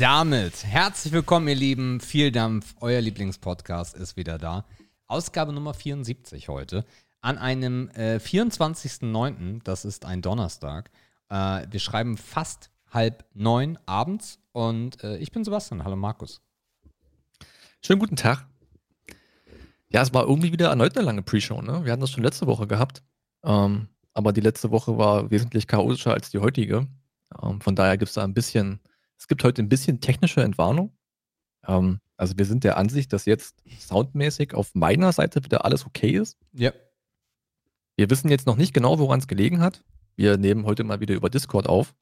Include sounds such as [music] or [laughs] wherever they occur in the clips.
damit herzlich willkommen, ihr Lieben. Viel Dampf, euer Lieblingspodcast ist wieder da. Ausgabe Nummer 74 heute. An einem äh, 24.09., das ist ein Donnerstag. Äh, wir schreiben fast halb neun abends und äh, ich bin Sebastian. Hallo Markus. Schönen guten Tag. Ja, es war irgendwie wieder erneut eine lange Pre-Show. Ne? Wir hatten das schon letzte Woche gehabt. Ähm, aber die letzte Woche war wesentlich chaotischer als die heutige. Ähm, von daher gibt es da ein bisschen, es gibt heute ein bisschen technische Entwarnung. Ähm, also wir sind der Ansicht, dass jetzt soundmäßig auf meiner Seite wieder alles okay ist. Ja. Wir wissen jetzt noch nicht genau, woran es gelegen hat. Wir nehmen heute mal wieder über Discord auf,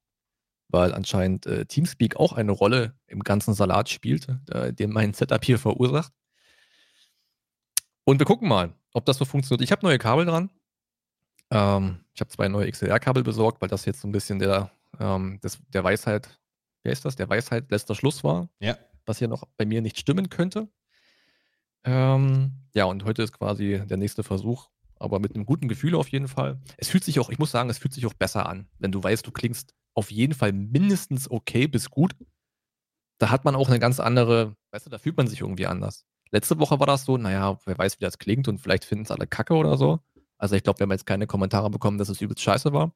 weil anscheinend äh, Teamspeak auch eine Rolle im ganzen Salat spielt, äh, den mein Setup hier verursacht. Und wir gucken mal, ob das so funktioniert. Ich habe neue Kabel dran. Ähm, ich habe zwei neue XLR-Kabel besorgt, weil das jetzt so ein bisschen der, ähm, des, der Weisheit, wer ist das? Der Weisheit letzter Schluss war. Ja. Was hier noch bei mir nicht stimmen könnte. Ähm, ja, und heute ist quasi der nächste Versuch, aber mit einem guten Gefühl auf jeden Fall. Es fühlt sich auch, ich muss sagen, es fühlt sich auch besser an, wenn du weißt, du klingst auf jeden Fall mindestens okay bis gut. Da hat man auch eine ganz andere, weißt du, da fühlt man sich irgendwie anders. Letzte Woche war das so, naja, wer weiß, wie das klingt und vielleicht finden es alle kacke oder so. Also ich glaube, wir haben jetzt keine Kommentare bekommen, dass es übelst scheiße war.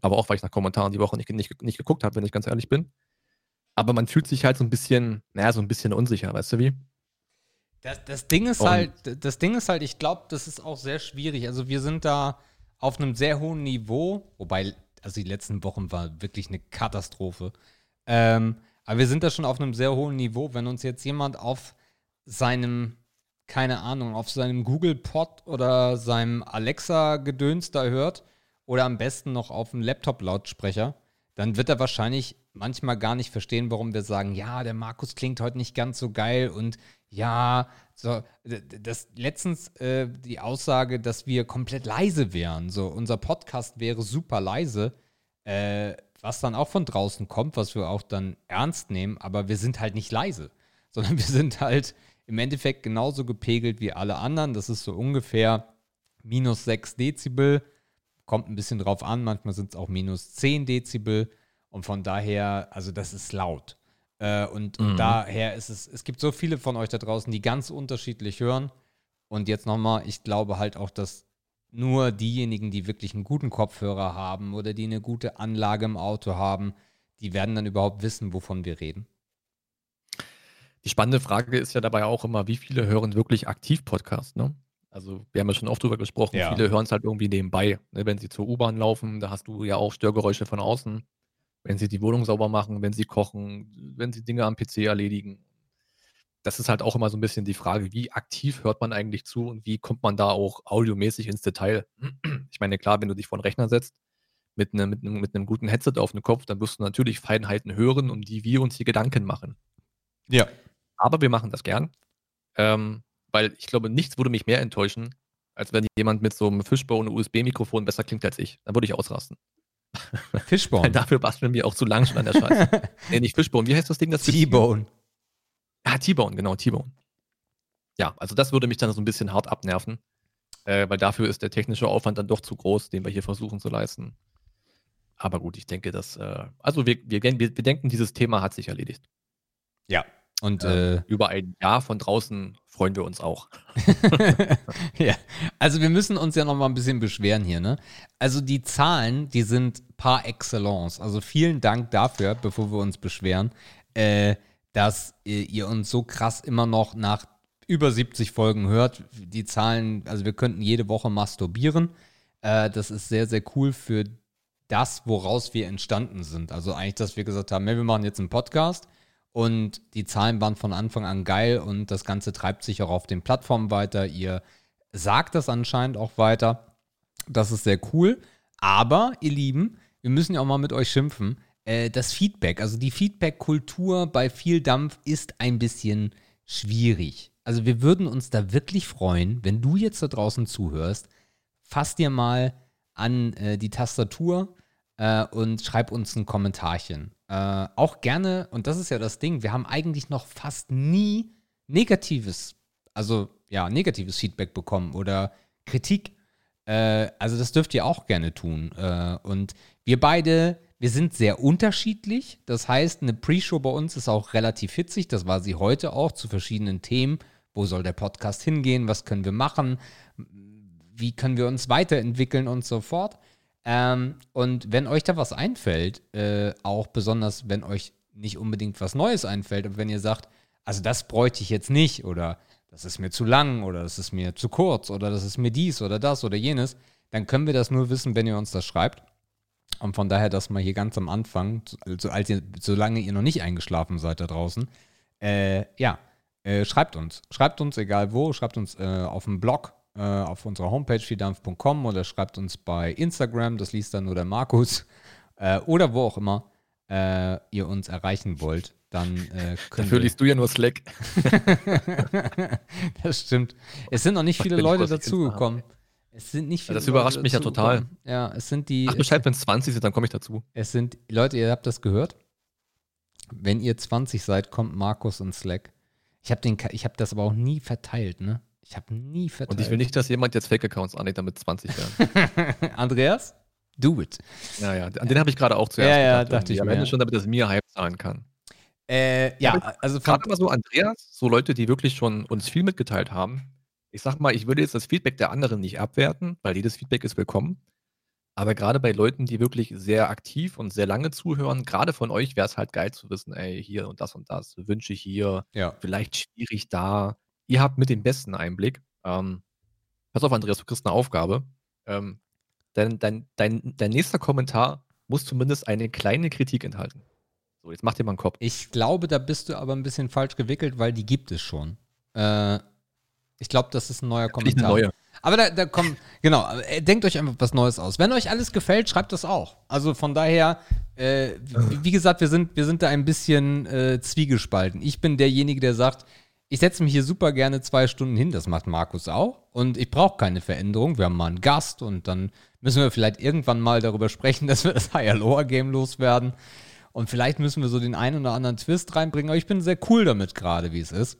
Aber auch, weil ich nach Kommentaren die Woche nicht, nicht, nicht geguckt habe, wenn ich ganz ehrlich bin. Aber man fühlt sich halt so ein bisschen, naja, so ein bisschen unsicher, weißt du wie? Das, das Ding ist und halt, das Ding ist halt, ich glaube, das ist auch sehr schwierig. Also wir sind da auf einem sehr hohen Niveau, wobei, also die letzten Wochen war wirklich eine Katastrophe. Ähm, aber wir sind da schon auf einem sehr hohen Niveau. Wenn uns jetzt jemand auf seinem keine Ahnung, auf seinem Google Pod oder seinem Alexa-Gedöns da hört oder am besten noch auf dem Laptop-Lautsprecher, dann wird er wahrscheinlich manchmal gar nicht verstehen, warum wir sagen, ja, der Markus klingt heute nicht ganz so geil und ja, so, das letztens äh, die Aussage, dass wir komplett leise wären. So, unser Podcast wäre super leise, äh, was dann auch von draußen kommt, was wir auch dann ernst nehmen, aber wir sind halt nicht leise, [laughs] sondern wir sind halt im Endeffekt genauso gepegelt wie alle anderen. Das ist so ungefähr minus 6 Dezibel. Kommt ein bisschen drauf an, manchmal sind es auch minus 10 Dezibel. Und von daher, also das ist laut. Äh, und, mhm. und daher ist es, es gibt so viele von euch da draußen, die ganz unterschiedlich hören. Und jetzt nochmal, ich glaube halt auch, dass nur diejenigen, die wirklich einen guten Kopfhörer haben oder die eine gute Anlage im Auto haben, die werden dann überhaupt wissen, wovon wir reden. Die spannende Frage ist ja dabei auch immer, wie viele hören wirklich aktiv Podcast, ne? Also, wir haben ja schon oft drüber gesprochen, Ja. viele hören es halt irgendwie nebenbei, ne? Wenn sie zur U-Bahn laufen, da hast du ja auch Störgeräusche von außen. Wenn sie die Wohnung sauber machen, wenn sie kochen, wenn sie Dinge am PC erledigen. Das ist halt auch immer so ein bisschen die Frage, wie aktiv hört man eigentlich zu und wie kommt man da auch audiomäßig ins Detail? Ich meine, klar, wenn du dich vor 'n Rechner setzt mit 'nem mit 'nem mit 'nem guten Headset auf dem Kopf, dann wirst du natürlich Feinheiten hören, um die wir uns hier Gedanken machen. Ja. Aber wir machen das gern. Ähm, weil ich glaube, nichts würde mich mehr enttäuschen, als wenn jemand mit so einem Fishbone-USB-Mikrofon besser klingt als ich. Dann würde ich ausrasten. [laughs] Fishbone. Weil dafür basteln wir auch zu lang schon an der Scheiße. [laughs] nee, nicht Fishbone. Wie heißt das Ding? Das T-Bone. Ah, T-Bone, genau, T-Bone. Ja, also das würde mich dann so ein bisschen hart abnerven, äh, weil dafür ist der technische Aufwand dann doch zu groß, den wir hier versuchen zu leisten. Aber gut, ich denke, dass, äh, also wir, wir, wir denken, dieses Thema hat sich erledigt. Ja, und äh, äh, über ein Jahr von draußen freuen wir uns auch. [laughs] ja, also wir müssen uns ja noch mal ein bisschen beschweren hier, ne? Also die Zahlen, die sind par excellence. Also vielen Dank dafür, bevor wir uns beschweren, äh, dass ihr uns so krass immer noch nach über 70 Folgen hört. Die Zahlen, also wir könnten jede Woche masturbieren. Äh, das ist sehr, sehr cool für das, woraus wir entstanden sind. Also eigentlich, dass wir gesagt haben, hey, wir machen jetzt einen Podcast und die Zahlen waren von Anfang an geil und das Ganze treibt sich auch auf den Plattformen weiter. Ihr sagt das anscheinend auch weiter. Das ist sehr cool. Aber, ihr Lieben, wir müssen ja auch mal mit euch schimpfen. Äh, das Feedback, also die Feedback-Kultur bei viel Dampf ist ein bisschen schwierig. Also wir würden uns da wirklich freuen, wenn du jetzt da draußen zuhörst. Fass dir mal an äh, die Tastatur äh, und schreib uns ein Kommentarchen. Äh, auch gerne, und das ist ja das Ding, wir haben eigentlich noch fast nie negatives, also ja, negatives Feedback bekommen oder Kritik. Äh, also das dürft ihr auch gerne tun. Äh, und wir beide, Wir sind sehr unterschiedlich. Das heißt, eine Pre-Show bei uns ist auch relativ hitzig. Das war sie heute auch zu verschiedenen Themen. Wo soll der Podcast hingehen? Was können wir machen? Wie können wir uns weiterentwickeln und so fort? Ähm, und wenn euch da was einfällt, äh, auch besonders wenn euch nicht unbedingt was Neues einfällt, aber wenn ihr sagt, also das bräuchte ich jetzt nicht oder das ist mir zu lang oder das ist mir zu kurz oder das ist mir dies oder das oder jenes, dann können wir das nur wissen, wenn ihr uns das schreibt. Und von daher, dass mal hier ganz am Anfang, also als ihr, solange ihr noch nicht eingeschlafen seid da draußen, äh, ja, äh, schreibt uns. Schreibt uns, egal wo, schreibt uns äh, auf dem Blog, äh, auf unserer Homepage vieldampf.com oder schreibt uns bei Instagram, das liest dann nur der Markus, [laughs] äh, oder wo auch immer äh, ihr uns erreichen wollt dann äh, Dafür liest du ja nur Slack. [laughs] das stimmt. Es sind noch nicht viele Leute dazugekommen. Es sind nicht viele Das überrascht Leute mich ja total. Ja, es sind die. Ach Bescheid, wenn es 20 sind, dann komme ich dazu. Es sind, Leute, ihr habt das gehört. Wenn ihr 20 seid, kommt Markus in Slack. Ich habe hab das aber auch nie verteilt, ne? Ich habe nie verteilt. Und ich will nicht, dass jemand jetzt Fake-Accounts anlegt, damit 20 werden. [laughs] Andreas? Do it. Ja, ja, an den habe ich gerade auch zuerst ja, ja, gedacht. dachte ich am Ende schon, damit das mir Hype zahlen kann. Äh, ja, also gerade mal so Andreas, so Leute, die wirklich schon uns viel mitgeteilt haben. Ich sag mal, ich würde jetzt das Feedback der anderen nicht abwerten, weil jedes Feedback ist willkommen. Aber gerade bei Leuten, die wirklich sehr aktiv und sehr lange zuhören, gerade von euch wäre es halt geil zu wissen, ey, hier und das und das wünsche ich hier, ja. vielleicht schwierig da. Ihr habt mit dem besten Einblick. Ähm, pass auf, Andreas, du kriegst eine Aufgabe. Ähm, dein, dein, dein, dein nächster Kommentar muss zumindest eine kleine Kritik enthalten. So, jetzt mach dir mal einen Kopf. Ich glaube, da bist du aber ein bisschen falsch gewickelt, weil die gibt es schon. Äh, ich glaube, das ist ein neuer Kommentar. Neue. Aber da, da kommt, genau, äh, denkt euch einfach was Neues aus. Wenn euch alles gefällt, schreibt das auch. Also von daher, äh, wie, wie, gesagt, wir sind, wir sind da ein bisschen äh, zwiegespalten. Ich bin derjenige, der sagt, ich setze mich hier super gerne zwei Stunden hin, das macht Markus auch. Und ich brauche keine Veränderung. Wir haben mal einen Gast und dann müssen wir vielleicht irgendwann mal darüber sprechen, [laughs] dass wir das Higher Lower Game loswerden. Und vielleicht müssen wir so den einen oder anderen Twist reinbringen. Aber ich bin sehr cool damit gerade, wie es ist.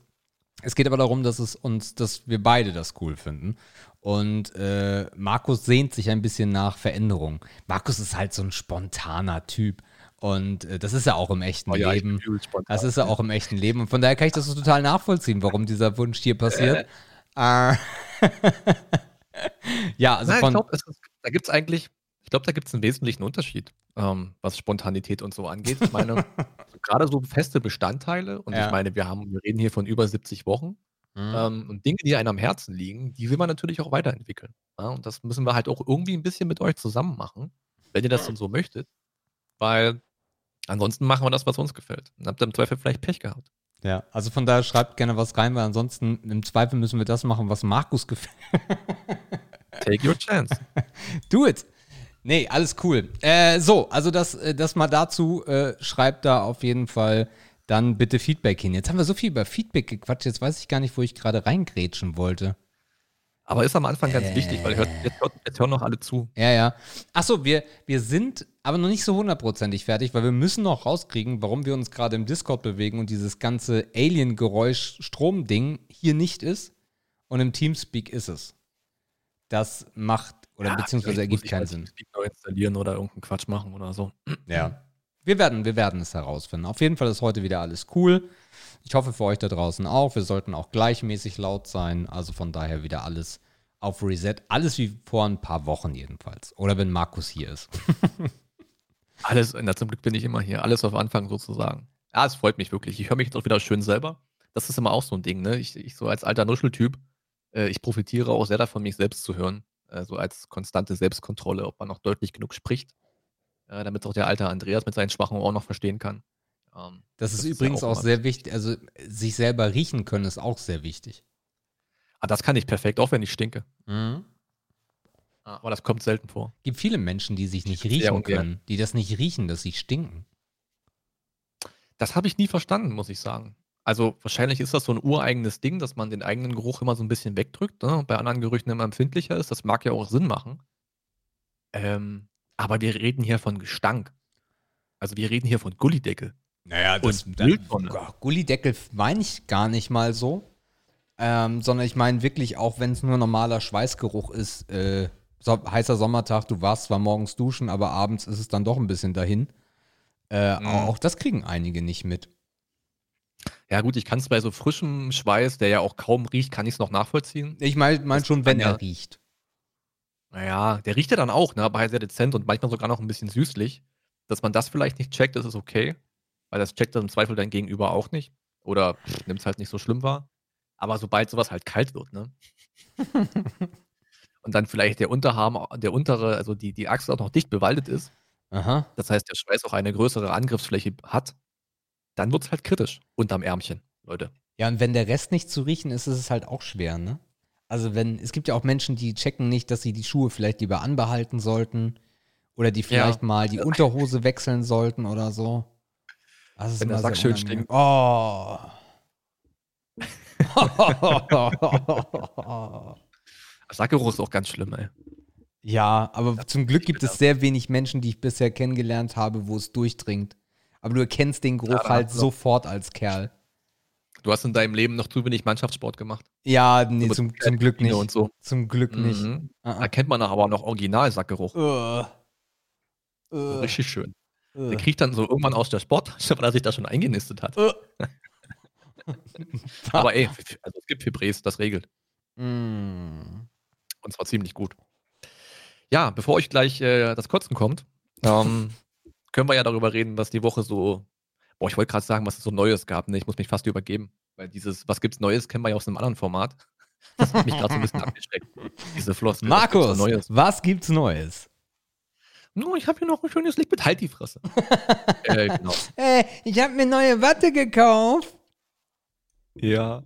Es geht aber darum, dass es uns, dass wir beide das cool finden. Und äh, Markus sehnt sich ein bisschen nach Veränderung. Markus ist halt so ein spontaner Typ. Und äh, das ist ja auch im echten oh, ja, Leben. Das ist ja auch im echten Leben. Und von daher kann ich das so total nachvollziehen, warum dieser Wunsch hier passiert. [laughs] Äh. [laughs] ja, also Nein, von. Glaub, ist, da gibt es eigentlich, ich glaube, da gibt es einen wesentlichen Unterschied ähm, was Spontanität und so angeht. Ich meine, [laughs] gerade so feste Bestandteile und ja. ich meine, wir haben wir reden hier von über 70 Wochen, mhm. ähm, und Dinge, die einem am Herzen liegen, die will man natürlich auch weiterentwickeln, ja? Und das müssen wir halt auch irgendwie ein bisschen mit euch zusammen machen, wenn ihr das denn so möchtet, weil ansonsten machen wir das, was uns gefällt. Dann habt ihr im Zweifel vielleicht Pech gehabt. Ja, also von daher schreibt gerne was rein, weil ansonsten im Zweifel müssen wir das machen, was Markus gefällt. [laughs] Take your chance. Do it. Nee, alles cool. Äh, so, also das, äh, das mal dazu, äh, schreibt da auf jeden Fall dann bitte Feedback hin. Jetzt haben wir so viel über Feedback gequatscht, jetzt weiß ich gar nicht, wo ich gerade reingrätschen wollte. Aber ist am Anfang ganz äh, wichtig, weil hört, jetzt, jetzt, hören noch alle zu. Ja, ja. Achso, wir, wir sind aber noch nicht so hundertprozentig fertig, weil wir müssen noch rauskriegen, warum wir uns gerade im Discord bewegen und dieses ganze Alien-Geräusch-Strom-Ding hier nicht ist und im Teamspeak ist es. Das macht oder ja, beziehungsweise ergibt keinen Sinn. Neu installieren oder irgendeinen Quatsch machen oder so. Ja. Wir werden, wir werden es herausfinden. Auf jeden Fall ist heute wieder alles cool. Ich hoffe für euch da draußen auch. Wir sollten auch gleichmäßig laut sein. Also von daher wieder alles auf Reset. Alles wie vor ein paar Wochen jedenfalls. Oder wenn Markus hier ist. [laughs] alles, na, zum Glück bin ich immer hier. Alles auf Anfang sozusagen. Ja, es freut mich wirklich. Ich höre mich jetzt auch wieder schön selber. Das ist immer auch so ein Ding, ne? Ich, ich so als alter Nuscheltyp, äh, ich profitiere auch sehr davon, mich selbst zu hören äh, so als konstante Selbstkontrolle, ob man noch deutlich genug spricht, äh, damit auch der alte Andreas mit seinen Schwachen auch noch verstehen kann. Ähm, das, das, ist übrigens auch, auch sehr wichtig, also sich selber riechen können ist auch sehr wichtig. Ah, das kann ich perfekt, auch wenn ich stinke. Mhm. Ah, aber das kommt selten vor. Es gibt viele Menschen, die sich nicht riechen können, die das nicht riechen, dass sie stinken. Das habe ich nie verstanden, muss ich sagen. Also wahrscheinlich ist das so ein ureigenes Ding, dass man den eigenen Geruch immer so ein bisschen wegdrückt, ne, und bei anderen Gerüchen immer empfindlicher ist. Das mag ja auch Sinn machen. Ähm, aber wir reden hier von Gestank. Also wir reden hier von Gullideckel. Naja, das, und dann, Gullideckel meine ich gar nicht mal so. Ähm, sondern ich meine wirklich auch, wenn es nur normaler Schweißgeruch ist, äh, so, heißer Sommertag, du warst zwar morgens duschen, aber abends ist es dann doch ein bisschen dahin. Äh, Mhm. Auch das kriegen einige nicht mit. Ja, gut, ich kann es bei so frischem Schweiß, der ja auch kaum riecht, kann ich es noch nachvollziehen. Ich meine mein schon, wenn ja- er riecht. Naja, der riecht ja dann auch, ne, aber sehr dezent und manchmal sogar noch ein bisschen süßlich. Dass man das vielleicht nicht checkt, das ist okay. Weil das checkt dann im Zweifel dein Gegenüber auch nicht. Oder nimmt es halt nicht so schlimm wahr. Aber sobald sowas halt kalt wird, ne? [laughs] und dann vielleicht der Unterarm, der untere, also die, die Achse auch noch dicht bewaldet ist, Aha. das heißt, der Schweiß auch eine größere Angriffsfläche hat, dann wird es halt kritisch unterm Ärmchen, Leute. Ja, und wenn der Rest nicht zu riechen ist, ist es halt auch schwer, ne? Also wenn, es gibt ja auch Menschen, die checken nicht, dass sie die Schuhe vielleicht lieber anbehalten sollten oder die vielleicht mal die Unterhose wechseln sollten oder so. Das ist Wenn der Sack schön stinkt. Oh. [laughs] Sackgeruch ist auch ganz schlimm, ey. ja, aber zum Glück gibt es sehr wenig Menschen, die ich bisher kennengelernt habe, wo es durchdringt. Aber du erkennst den Geruch da halt sofort als Kerl. Du hast in deinem Leben noch zu wenig Mannschaftssport gemacht. Ja, nee, mit zum, zum Glück nicht. Und so. Zum Glück nicht. Mhm. Ah, Da ah. kennt man aber noch Original-Sackgeruch. Uh. Uh. Richtig schön. Uh. Der kriegt dann so irgendwann aus der Sporttasche, [laughs] weil er sich da schon eingenistet hat. Uh. [laughs] Aber ey, also es gibt Fibres, das regelt. Mm. Und zwar ziemlich gut. Ja, bevor euch gleich äh, das Kotzen kommt, ähm, [laughs] können wir ja darüber reden, was die Woche so. Boah, ich wollte gerade sagen, was es so Neues gab. Ne? Ich muss mich fast übergeben. Weil dieses, was gibt's Neues, kennen wir ja aus einem anderen Format. Das hat mich gerade so ein bisschen abgeschreckt. Diese was gibt's Markus, Neues? was gibt's Neues? No, ich habe hier noch ein schönes Liquid. Halt die Fresse. [laughs] äh, genau. Äh, ich habe mir neue Watte gekauft. Ja.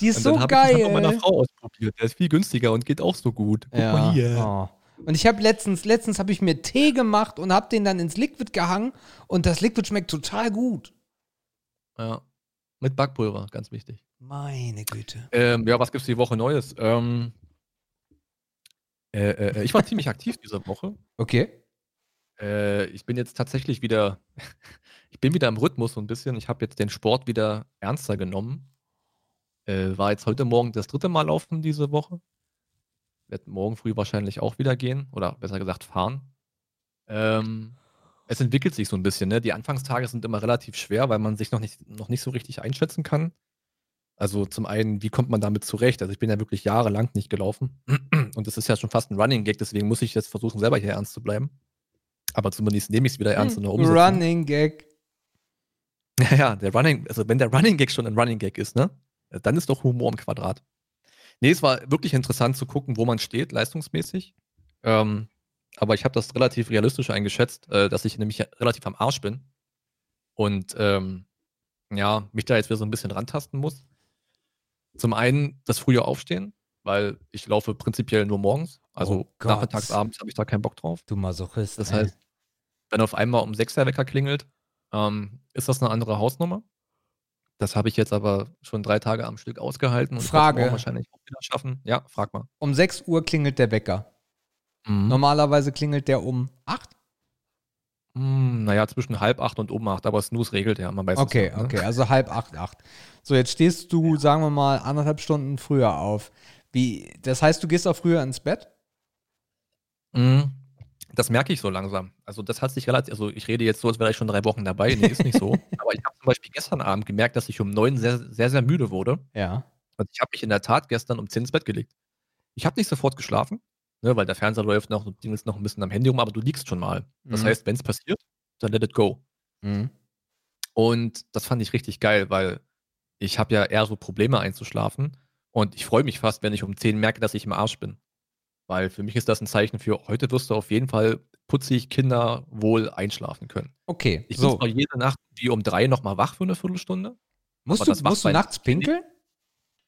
Die ist Und so dann habe ich das bei meiner geil. Frau ausprobiert. Der ist viel günstiger und geht auch so gut. Guck Ja. mal hier. Oh. Und ich habe letztens, letztens habe ich mir Tee gemacht und habe den dann ins Liquid gehangen und das Liquid schmeckt total gut. Ja. Mit Backpulver, ganz wichtig. Meine Güte. Ähm, ja, was gibt's die Woche Neues? Ähm, äh, äh, ich war ziemlich aktiv diese Woche. Okay. Äh, ich bin jetzt tatsächlich wieder, [laughs] ich bin wieder im Rhythmus so ein bisschen. Ich habe jetzt den Sport wieder ernster genommen. Äh, war jetzt heute Morgen das dritte Mal laufen diese Woche. Wird morgen früh wahrscheinlich auch wieder gehen oder besser gesagt fahren. Ähm, es entwickelt sich so ein bisschen. Ne? Die Anfangstage sind immer relativ schwer, weil man sich noch nicht, noch nicht so richtig einschätzen kann. Also zum einen, wie kommt man damit zurecht? Also ich bin ja wirklich jahrelang nicht gelaufen [clears throat] und es ist ja schon fast ein Running Gag, deswegen muss ich jetzt versuchen, selber hier ernst zu bleiben. Aber zumindest nehme ich es wieder ernst in der Umsetzung. Running Gag. [laughs] Ja, ja, der Running, also wenn der Running Gag schon ein Running Gag ist, ne? Dann ist doch Humor im Quadrat. Nee, es war wirklich interessant zu gucken, wo man steht, leistungsmäßig. Ähm, aber ich habe das relativ realistisch eingeschätzt, äh, dass ich nämlich relativ am Arsch bin. Und ähm, ja, mich da jetzt wieder so ein bisschen rantasten muss. Zum einen das frühe Aufstehen, weil ich laufe prinzipiell nur morgens. Also Oh nachmittags, abends habe ich da keinen Bock drauf. Du Masochist. Das ey. heißt, wenn auf einmal um 6 der Wecker klingelt, ähm, ist das eine andere Hausnummer. Das habe ich jetzt aber schon drei Tage am Stück ausgehalten. Und Frage. wahrscheinlich auch wieder schaffen. Ja, frag mal. um 6 Uhr klingelt der Wecker. Mhm. Normalerweise klingelt der um 8. Mm, naja, zwischen halb acht und um acht, aber Snooze regelt ja, man weiß es Okay, ja, ne? okay, also halb acht, acht. So, jetzt stehst du, sagen wir mal, anderthalb Stunden früher auf. Wie, das heißt, du gehst auch früher ins Bett? Mhm. Das merke ich so langsam. Also das hat sich relativ, also ich rede jetzt so, als wäre ich schon drei Wochen dabei. Nee, ist nicht so. [laughs] aber ich habe zum Beispiel gestern Abend gemerkt, dass ich um neun sehr, sehr, sehr müde wurde. Ja. Und ich habe mich in der Tat gestern um 10 ins Bett gelegt. Ich habe nicht sofort geschlafen, ne, weil der Fernseher läuft noch, du dingelst noch ein bisschen am Handy um, aber du liegst schon mal. Das Mhm. heißt, wenn es passiert, dann let it go. Mhm. Und das fand ich richtig geil, weil ich habe ja eher so Probleme einzuschlafen. Und ich freue mich fast, wenn ich um 10 merke, dass ich im Arsch bin. Weil für mich ist das ein Zeichen für, heute wirst du auf jeden Fall putzig Kinder wohl einschlafen können. Okay, Ich bin zwar jede Nacht wie um drei nochmal wach für eine Viertelstunde. Musst du, musst du nachts pinkeln?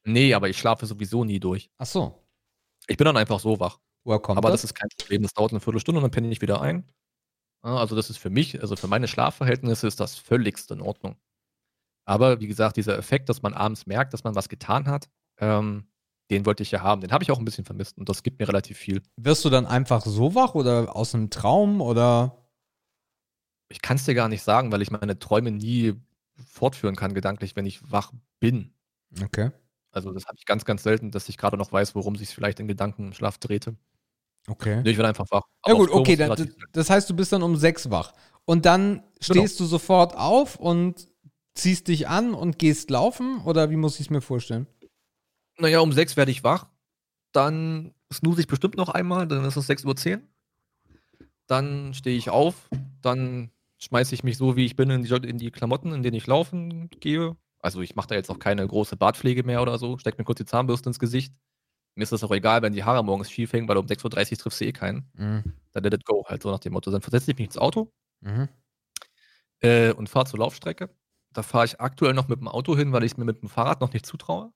Nee, aber ich schlafe sowieso nie durch. Ach so. Ich bin dann einfach so wach. Woher kommt Aber das? das ist kein Problem. Das dauert eine Viertelstunde und dann penne ich wieder ein. Also, das ist für mich, also für meine Schlafverhältnisse ist das völligst in Ordnung. Aber wie gesagt, dieser Effekt, dass man abends merkt, dass man was getan hat, ähm, den wollte ich ja haben. Den habe ich auch ein bisschen vermisst und das gibt mir relativ viel. Wirst du dann einfach so wach oder aus einem Traum oder? Ich kann es dir gar nicht sagen, weil ich meine Träume nie fortführen kann, gedanklich, wenn ich wach bin. Okay. Also, das habe ich ganz, ganz selten, dass ich gerade noch weiß, worum sich vielleicht in Gedanken im Schlaf drehte. Okay. Nee, ich werde einfach wach. Ja gut, okay, dann, das heißt, du bist dann um sechs wach. Und dann stehst du sofort auf und ziehst dich an und gehst laufen? Oder wie muss ich es mir vorstellen? Naja, um sechs werde ich wach. Dann snooze ich bestimmt noch einmal, dann ist es 6.10 Uhr. Dann stehe ich auf, dann schmeiße ich mich so, wie ich bin, in die, in die Klamotten, in denen ich laufen gehe. Also ich mache da jetzt auch keine große Bartpflege mehr oder so, stecke mir kurz die Zahnbürste ins Gesicht. Mir ist das auch egal, wenn die Haare morgens schief hängen, weil um 6.30 Uhr triffst du eh keinen. Mhm. Dann let it go, halt so nach dem Motto. Dann versetze ich mich ins Auto Mhm. äh, und fahre zur Laufstrecke. Da fahre ich aktuell noch mit dem Auto hin, weil ich es mir mit dem Fahrrad noch nicht zutraue.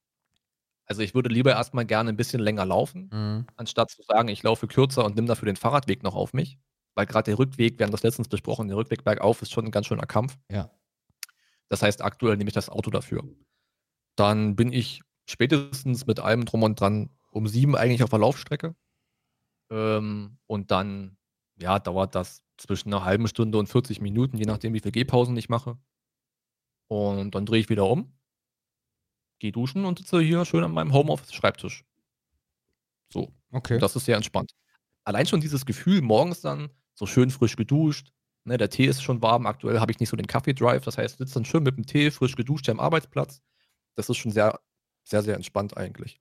Also ich würde lieber erstmal gerne ein bisschen länger laufen, Mhm. anstatt zu sagen, ich laufe kürzer und nehme dafür den Fahrradweg noch auf mich. Weil gerade der Rückweg, wir haben das letztens besprochen, der Rückweg bergauf ist schon ein ganz schöner Kampf. Ja. Das heißt, aktuell nehme ich das Auto dafür. Dann bin ich spätestens mit allem drum und dran um sieben eigentlich auf der Laufstrecke. Ähm, und dann, ja, dauert das zwischen einer halben Stunde und 40 Minuten, je nachdem, wie viele Gehpausen ich mache. Und dann drehe ich wieder um, gehe duschen und sitze hier schön an meinem Homeoffice-Schreibtisch. So. Okay. Und das ist sehr entspannt. Allein schon dieses Gefühl, morgens dann so schön frisch geduscht, ne, der Tee ist schon warm, aktuell habe ich nicht so den Kaffee-Drive, das heißt, sitzt dann schön mit dem Tee, frisch geduscht am Arbeitsplatz. Das ist schon sehr, sehr, sehr entspannt eigentlich.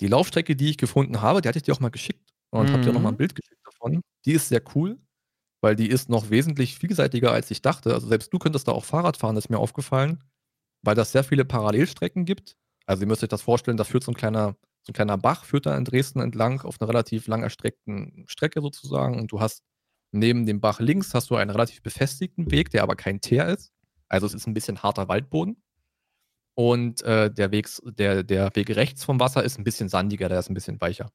Die Laufstrecke, die ich gefunden habe, die hatte ich dir auch mal geschickt und habe dir auch noch mal ein Mhm. Bild geschickt davon. Die ist sehr cool, weil die ist noch wesentlich vielseitiger, als ich dachte. Also selbst du könntest da auch Fahrrad fahren, ist mir aufgefallen, weil das sehr viele Parallelstrecken gibt. Also ihr müsst euch das vorstellen, da führt so ein kleiner, so ein kleiner Bach, führt da in Dresden entlang auf einer relativ lang erstreckten Strecke sozusagen. Und du hast neben dem Bach links hast du einen relativ befestigten Weg, der aber kein Teer ist. Also es ist ein bisschen harter Waldboden. Und äh, der, Weg, der, der Weg rechts vom Wasser ist ein bisschen sandiger, der ist ein bisschen weicher.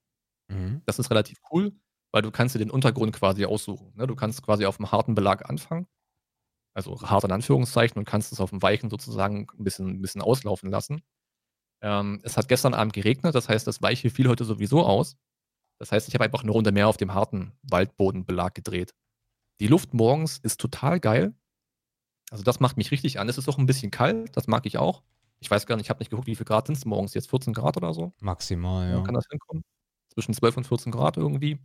Mhm. Das ist relativ cool, weil du kannst dir den Untergrund quasi aussuchen. Ne? Du kannst quasi auf dem harten Belag anfangen, also hart in Anführungszeichen, und kannst es auf dem weichen sozusagen ein bisschen, ein bisschen auslaufen lassen. Ähm, es hat gestern Abend geregnet, das heißt, das Weiche fiel heute sowieso aus. Das heißt, ich habe einfach eine Runde mehr auf dem harten Waldbodenbelag gedreht. Die Luft morgens ist total geil. Also das macht mich richtig an. Es ist auch ein bisschen kalt, das mag ich auch. Ich weiß gar nicht, ich habe nicht geguckt, wie viel Grad sind es morgens jetzt? 14 Grad oder so? Maximal, Ja. Kann das hinkommen? Zwischen 12 und 14 Grad irgendwie.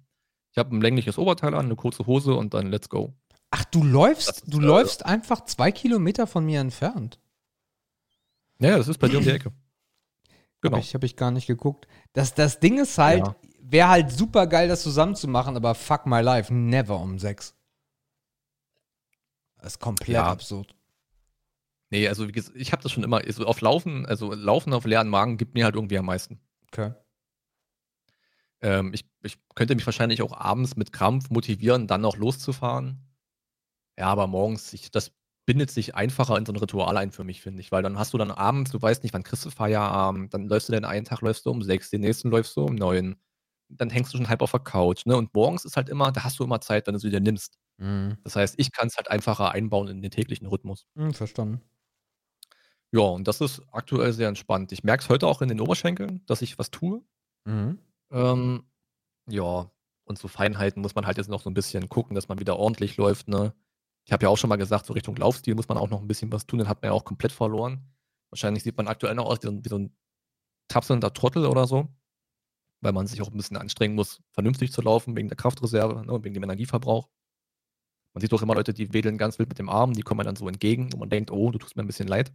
Ich habe ein längliches Oberteil an, eine kurze Hose und dann let's go. Ach, du läufst, ist, du äh, läufst einfach zwei Kilometer von mir entfernt. Ja, ja, das ist bei dir um die Ecke. [laughs] Genau. Habe ich, hab ich gar nicht geguckt. Das, das Ding ist halt, Ja. wäre halt super geil, das zusammen zu machen, aber fuck my life, never um sechs. Das ist komplett Ja. absurd. Nee, also wie gesagt, ich habe das schon immer, also auf Laufen, also Laufen auf leeren Magen gibt mir halt irgendwie am meisten. Okay. Ähm, ich, ich könnte mich wahrscheinlich auch abends mit Krampf motivieren, dann noch loszufahren. Ja, aber morgens, ich, das bindet sich einfacher in so ein Ritual ein für mich, finde ich, weil dann hast du dann abends, du weißt nicht, wann kriegst du Feierabend, dann läufst du den einen Tag läufst du um sechs, den nächsten läufst du um neun, dann hängst du schon halb auf der Couch, ne? Und morgens ist halt immer, da hast du immer Zeit, wenn du sie dir nimmst. Mhm. Das heißt, ich kann es halt einfacher einbauen in den täglichen Rhythmus. Hm, verstanden. Ja, und das ist aktuell sehr entspannt. Ich merke es heute auch in den Oberschenkeln, dass ich was tue. Mhm. Ähm, ja, und so Feinheiten muss man halt jetzt noch so ein bisschen gucken, dass man wieder ordentlich läuft, ne? Ich habe ja auch schon mal gesagt, so Richtung Laufstil muss man auch noch ein bisschen was tun, den hat man ja auch komplett verloren. Wahrscheinlich sieht man aktuell noch aus wie so, ein- wie so ein tapselnder Trottel oder so, weil man sich auch ein bisschen anstrengen muss, vernünftig zu laufen, wegen der Kraftreserve ne, und wegen dem Energieverbrauch. Man sieht auch immer Leute, die wedeln ganz wild mit dem Arm, die kommen dann so entgegen und man denkt, oh, du tust mir ein bisschen leid.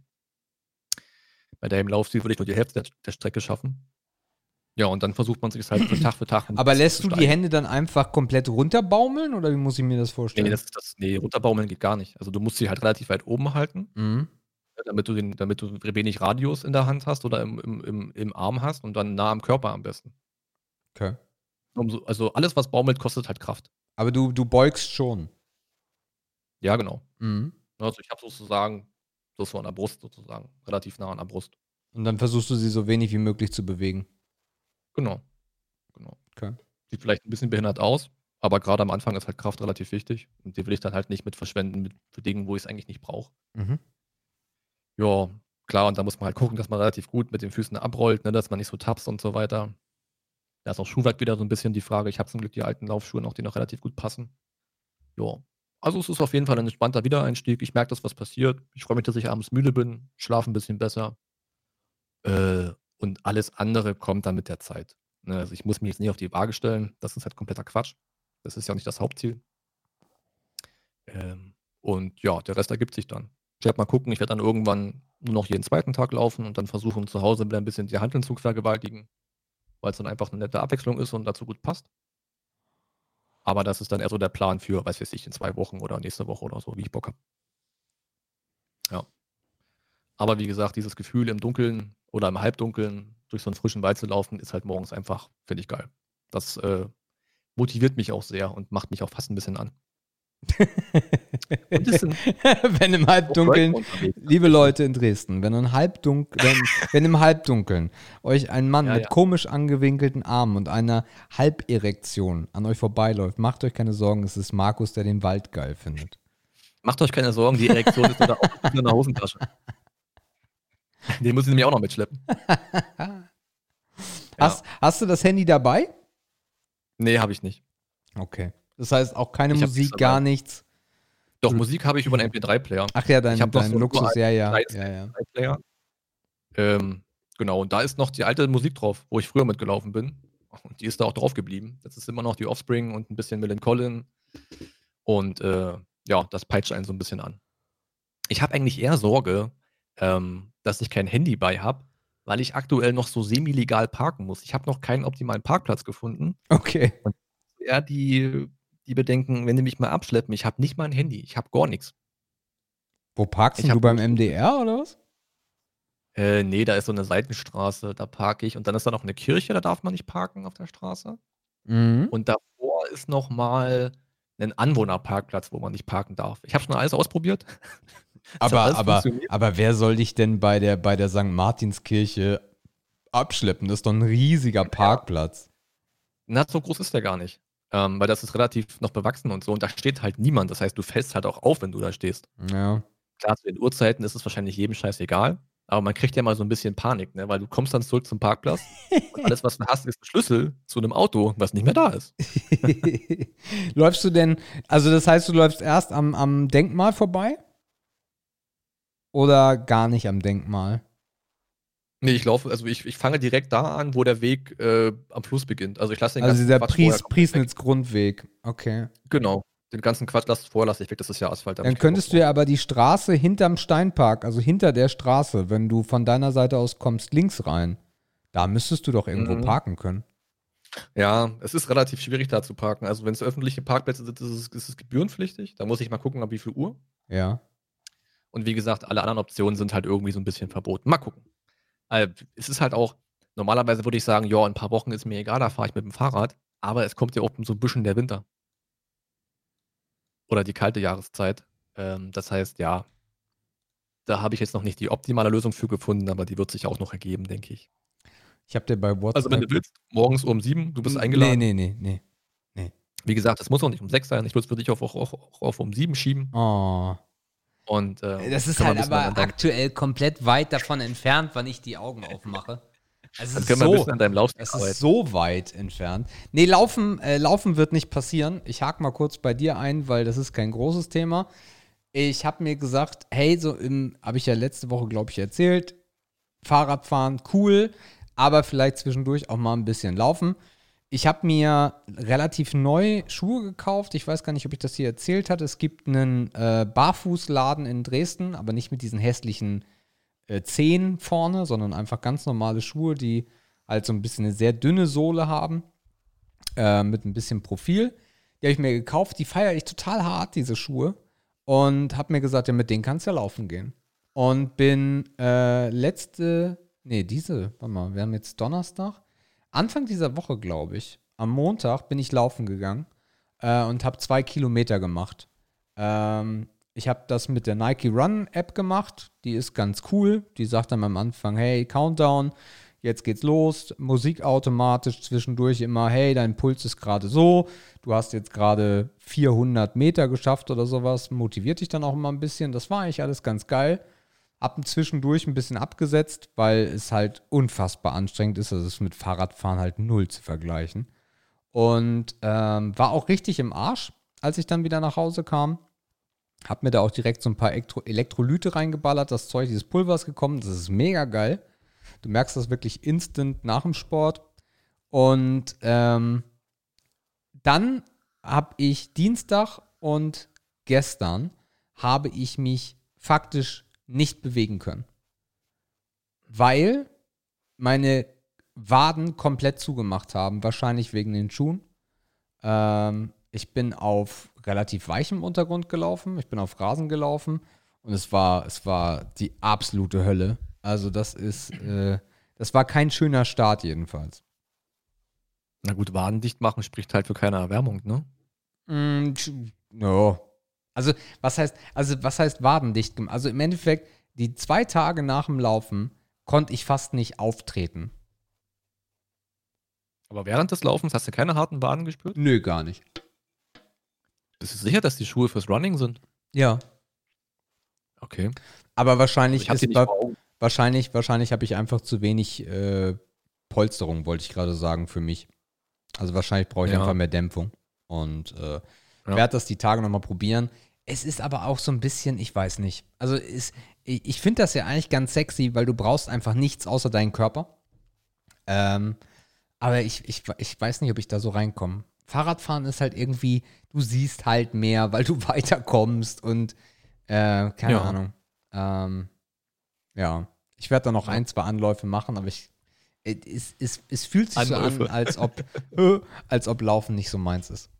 Bei deinem Laufstil würde ich nur die Hälfte der, der Strecke schaffen. Ja, und dann versucht man sich halt für Tag für Tag. Aber lässt du die. Hände dann einfach komplett runterbaumeln oder wie muss ich mir das vorstellen? Nee, das, das, nee, runterbaumeln geht gar nicht. Also du musst sie halt relativ weit oben halten, Mhm. ne, damit du, den, damit du wenig Radius in der Hand hast oder im, im, im, im Arm hast und dann nah am Körper am besten. Okay. Umso, also alles, was baumelt, kostet halt Kraft. Aber du, du beugst schon. Ja, genau. Mhm. Also ich habe sozusagen, so an der Brust sozusagen, relativ nah an der Brust. Und dann versuchst du sie so wenig wie möglich zu bewegen. Genau. genau. Okay. Sieht vielleicht ein bisschen behindert aus, aber gerade am Anfang ist halt Kraft relativ wichtig. Und die will ich dann halt nicht mit verschwenden mit, für Dingen, wo ich es eigentlich nicht brauche. Mhm. Ja, klar, und da muss man halt gucken, dass man relativ gut mit den Füßen abrollt, ne, dass man nicht so tapst und so weiter. Da ist auch Schuhwerk wieder so ein bisschen die Frage. Ich habe zum Glück die alten Laufschuhe noch, die noch relativ gut passen. Ja. Also es ist auf jeden Fall ein entspannter Wiedereinstieg. Ich merke, dass was passiert. Ich freue mich, dass ich abends müde bin, schlafe ein bisschen besser. Äh, und alles andere kommt dann mit der Zeit. Ne, also ich muss mich jetzt nicht auf die Waage stellen. Das ist halt kompletter Quatsch. Das ist ja auch nicht das Hauptziel. Ähm, und ja, der Rest ergibt sich dann. Ich werde mal gucken, ich werde dann irgendwann nur noch jeden zweiten Tag laufen und dann versuchen, zu Hause wieder ein bisschen die Handeln zu vergewaltigen, weil es dann einfach eine nette Abwechslung ist und dazu gut passt. Aber das ist dann eher so der Plan für, weiß ich, in zwei Wochen oder nächste Woche oder so, wie ich Bock habe. Ja. Aber wie gesagt, dieses Gefühl im Dunkeln oder im Halbdunkeln durch so einen frischen Wald zu laufen, ist halt morgens einfach, finde ich geil. Das äh, motiviert mich auch sehr und macht mich auch fast ein bisschen an. [laughs] wenn im Halbdunkeln, liebe Leute in Dresden, wenn, im Halbdunkel, wenn, wenn im Halbdunkeln euch ein Mann ja, mit ja. komisch angewinkelten Armen und einer Halberektion an euch vorbeiläuft, macht euch keine Sorgen, es ist Markus, der den Wald geil findet. Macht euch keine Sorgen, die Erektion ist nur in der Hosentasche. Den muss ich nämlich auch noch mitschleppen. [laughs] hast, ja. hast du das Handy dabei? Nee, habe ich nicht. Okay. Das heißt auch keine ich Musik, gar nichts. Doch, Musik habe ich über einen MP3-Player. Ach ja, dein, ich dein so Luxus, ja, ja. ja, ja. Ähm, genau, und da ist noch die alte Musik drauf, wo ich früher mitgelaufen bin. Und die ist da auch drauf geblieben. Das ist immer noch die Offspring und ein bisschen Millen Collin. Und äh, ja, das peitscht einen so ein bisschen an. Ich habe eigentlich eher Sorge, ähm, dass ich kein Handy bei habe, weil ich aktuell noch so semi-legal parken muss. Ich habe noch keinen optimalen Parkplatz gefunden. Okay. Und eher die, die Bedenken, wenn die mich mal abschleppen, ich habe nicht mal ein Handy, ich habe gar nichts. Wo parkst du beim MDR oder was? Äh, nee, da ist so eine Seitenstraße, da parke ich. Und dann ist da noch eine Kirche, da darf man nicht parken auf der Straße. Mhm. Und davor ist noch mal ein Anwohnerparkplatz, wo man nicht parken darf. Ich habe schon alles ausprobiert. [laughs] aber, alles aber, aber wer soll dich denn bei der, bei der St. Martinskirche abschleppen? Das ist doch ein riesiger Parkplatz. Na, so groß ist der gar nicht. Ähm, weil das ist relativ noch bewachsen und so. Und da steht halt niemand. Das heißt, du fällst halt auch auf, wenn du da stehst. Ja. Klar, zu den Uhrzeiten ist es wahrscheinlich jedem scheißegal. Aber man kriegt ja mal so ein bisschen Panik, ne? weil du kommst dann zurück zum Parkplatz [laughs] und alles, was du hast, ist ein Schlüssel zu einem Auto, was nicht mehr da ist. [laughs] läufst du denn, also das heißt, du läufst erst am, am Denkmal vorbei? Oder gar nicht am Denkmal? Nee, ich laufe, also ich, ich fange direkt da an, wo der Weg äh, am Fluss beginnt. Also ich lasse den Also dieser Pries, Priesnitz-Grundweg, okay. Genau den ganzen Quatsch lass vor, lass ich weg, das ist ja Asphalt. Dann könntest du ja aber die Straße hinterm Steinpark, also hinter der Straße, wenn du von deiner Seite aus kommst, links rein. Da müsstest du doch irgendwo mhm. parken können. Ja, es ist relativ schwierig da zu parken. Also wenn es öffentliche Parkplätze sind, ist es, ist es gebührenpflichtig. Da muss ich mal gucken, ab wie viel Uhr. Ja. Und wie gesagt, alle anderen Optionen sind halt irgendwie so ein bisschen verboten. Mal gucken. Also, es ist halt auch, normalerweise würde ich sagen, ja, in ein paar Wochen ist mir egal, da fahre ich mit dem Fahrrad. Aber es kommt ja auch so ein bisschen der Winter. Oder die kalte Jahreszeit. Ähm, das heißt, ja, da habe ich jetzt noch nicht die optimale Lösung für gefunden, aber die wird sich auch noch ergeben, denke ich. Ich habe dir bei WhatsApp. Also, wenn du willst, morgens um sieben, du bist eingeladen. Nee, nee, nee, nee. Wie gesagt, es muss auch nicht um sechs sein. Ich würde es für dich auch, auch, auch, auf um sieben schieben. Oh. Und, äh, das ist halt aber aktuell komplett weit davon entfernt, wann ich die Augen aufmache. Also es, ist so, an deinem es ist so weit entfernt. Nee, laufen, äh, laufen wird nicht passieren. Ich hake mal kurz bei dir ein, weil das ist kein großes Thema. Ich habe mir gesagt, hey, so im, habe ich ja letzte Woche, glaube ich, erzählt, Fahrradfahren cool, aber vielleicht zwischendurch auch mal ein bisschen laufen. Ich habe mir relativ neu Schuhe gekauft. Ich weiß gar nicht, ob ich das hier erzählt hatte. Es gibt einen äh, Barfußladen in Dresden, aber nicht mit diesen hässlichen äh, Zehen vorne, sondern einfach ganz normale Schuhe, die halt so ein bisschen eine sehr dünne Sohle haben, äh, mit ein bisschen Profil. Die habe ich mir gekauft, die feiere ich total hart, diese Schuhe. Und habe mir gesagt, ja, mit denen kannst du ja laufen gehen. Und bin äh, letzte, nee, diese, warte mal, wir haben jetzt Donnerstag. Anfang dieser Woche, glaube ich, am Montag bin ich laufen gegangen äh, und habe zwei Kilometer gemacht. Ähm, ich habe das mit der Nike Run App gemacht. Die ist ganz cool. Die sagt dann am Anfang, hey, Countdown, jetzt geht's los. Musik automatisch zwischendurch immer, hey, dein Puls ist gerade so. Du hast jetzt gerade 400 Meter geschafft oder sowas. Motiviert dich dann auch immer ein bisschen. Das war eigentlich alles ganz geil. Hab zwischendurch ein bisschen abgesetzt, weil es halt unfassbar anstrengend ist. Also es ist mit Fahrradfahren halt null zu vergleichen. Und ähm, war auch richtig im Arsch, als ich dann wieder nach Hause kam. Hab mir da auch direkt so ein paar Elektro Elektrolyte reingeballert. Das Zeug, dieses Pulver ist gekommen. Das ist mega geil. Du merkst das wirklich instant nach dem Sport. Und ähm, dann habe ich Dienstag und gestern habe ich mich faktisch nicht bewegen können. Weil meine Waden komplett zugemacht haben, wahrscheinlich wegen den Schuhen. Ähm, ich bin auf relativ weichem Untergrund gelaufen, ich bin auf Rasen gelaufen und es war, es war die absolute Hölle. Also das ist, äh, das war kein schöner Start jedenfalls. Na gut, Waden dicht machen spricht halt für keine Erwärmung, ne? Mm, ja. Also, was heißt, also, was heißt wadendicht gemacht? Also, im Endeffekt, die zwei Tage nach dem Laufen konnte ich fast nicht auftreten. Aber während des Laufens hast du keine harten Waden gespürt? Nö, gar nicht. Bist du sicher, dass die Schuhe fürs Running sind? Ja. Okay. Aber wahrscheinlich Also ist bei, wahrscheinlich, wahrscheinlich habe ich einfach zu wenig äh, Polsterung, wollte ich gerade sagen, für mich. Also wahrscheinlich brauche ich Ja. einfach mehr Dämpfung. Und äh, Ja. werde das die Tage nochmal probieren. Es ist aber auch so ein bisschen, ich weiß nicht. Also ist, ich, ich finde das ja eigentlich ganz sexy, weil du brauchst einfach nichts außer deinen Körper. Ähm, aber ich, ich, ich weiß nicht, ob ich da so reinkomme. Fahrradfahren ist halt irgendwie, du siehst halt mehr, weil du [laughs] weiterkommst und äh, keine Ja. Ahnung. Ähm, ja, ich werde da noch ein, zwei Anläufe machen, aber ich, es, es, es fühlt sich so Anläufe. an, als ob, [laughs] [laughs] als ob Laufen nicht so meins ist.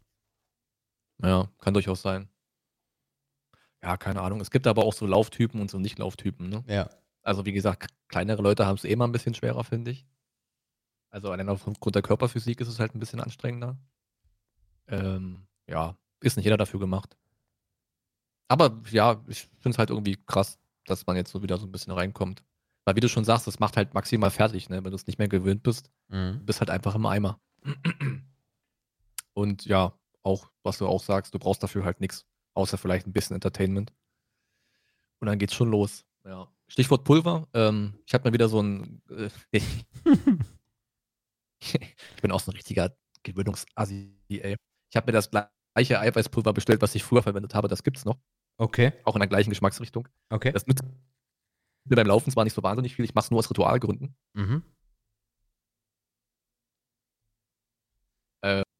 Ja, kann durchaus sein. Ja, keine Ahnung. Es gibt aber auch so Lauftypen und so Nicht-Lauftypen, ne? Ja. Also wie gesagt, kleinere Leute haben es eh mal ein bisschen schwerer, finde ich. Also allein aufgrund der Körperphysik ist es halt ein bisschen anstrengender. Ähm, ja, ist nicht jeder dafür gemacht. Aber ja, ich finde es halt irgendwie krass, dass man jetzt so wieder so ein bisschen reinkommt. Weil wie du schon sagst, es macht halt maximal fertig, ne? Wenn du es nicht mehr gewöhnt bist, Mhm. du bist halt einfach im Eimer. Und ja, auch, was du auch sagst, du brauchst dafür halt nichts, außer vielleicht ein bisschen Entertainment. Und dann geht's schon los. Ja. Stichwort Pulver. Ähm, ich habe mal wieder so ein. Äh, [laughs] ich bin auch so ein richtiger Gewöhnungsassi, ey. Ich habe mir das gleiche Eiweißpulver bestellt, was ich früher verwendet habe. Das gibt's noch. Okay, Auch in der gleichen Geschmacksrichtung. okay. Das nützt mir beim Laufen zwar nicht so wahnsinnig viel. Ich mache es nur aus Ritualgründen. Mhm.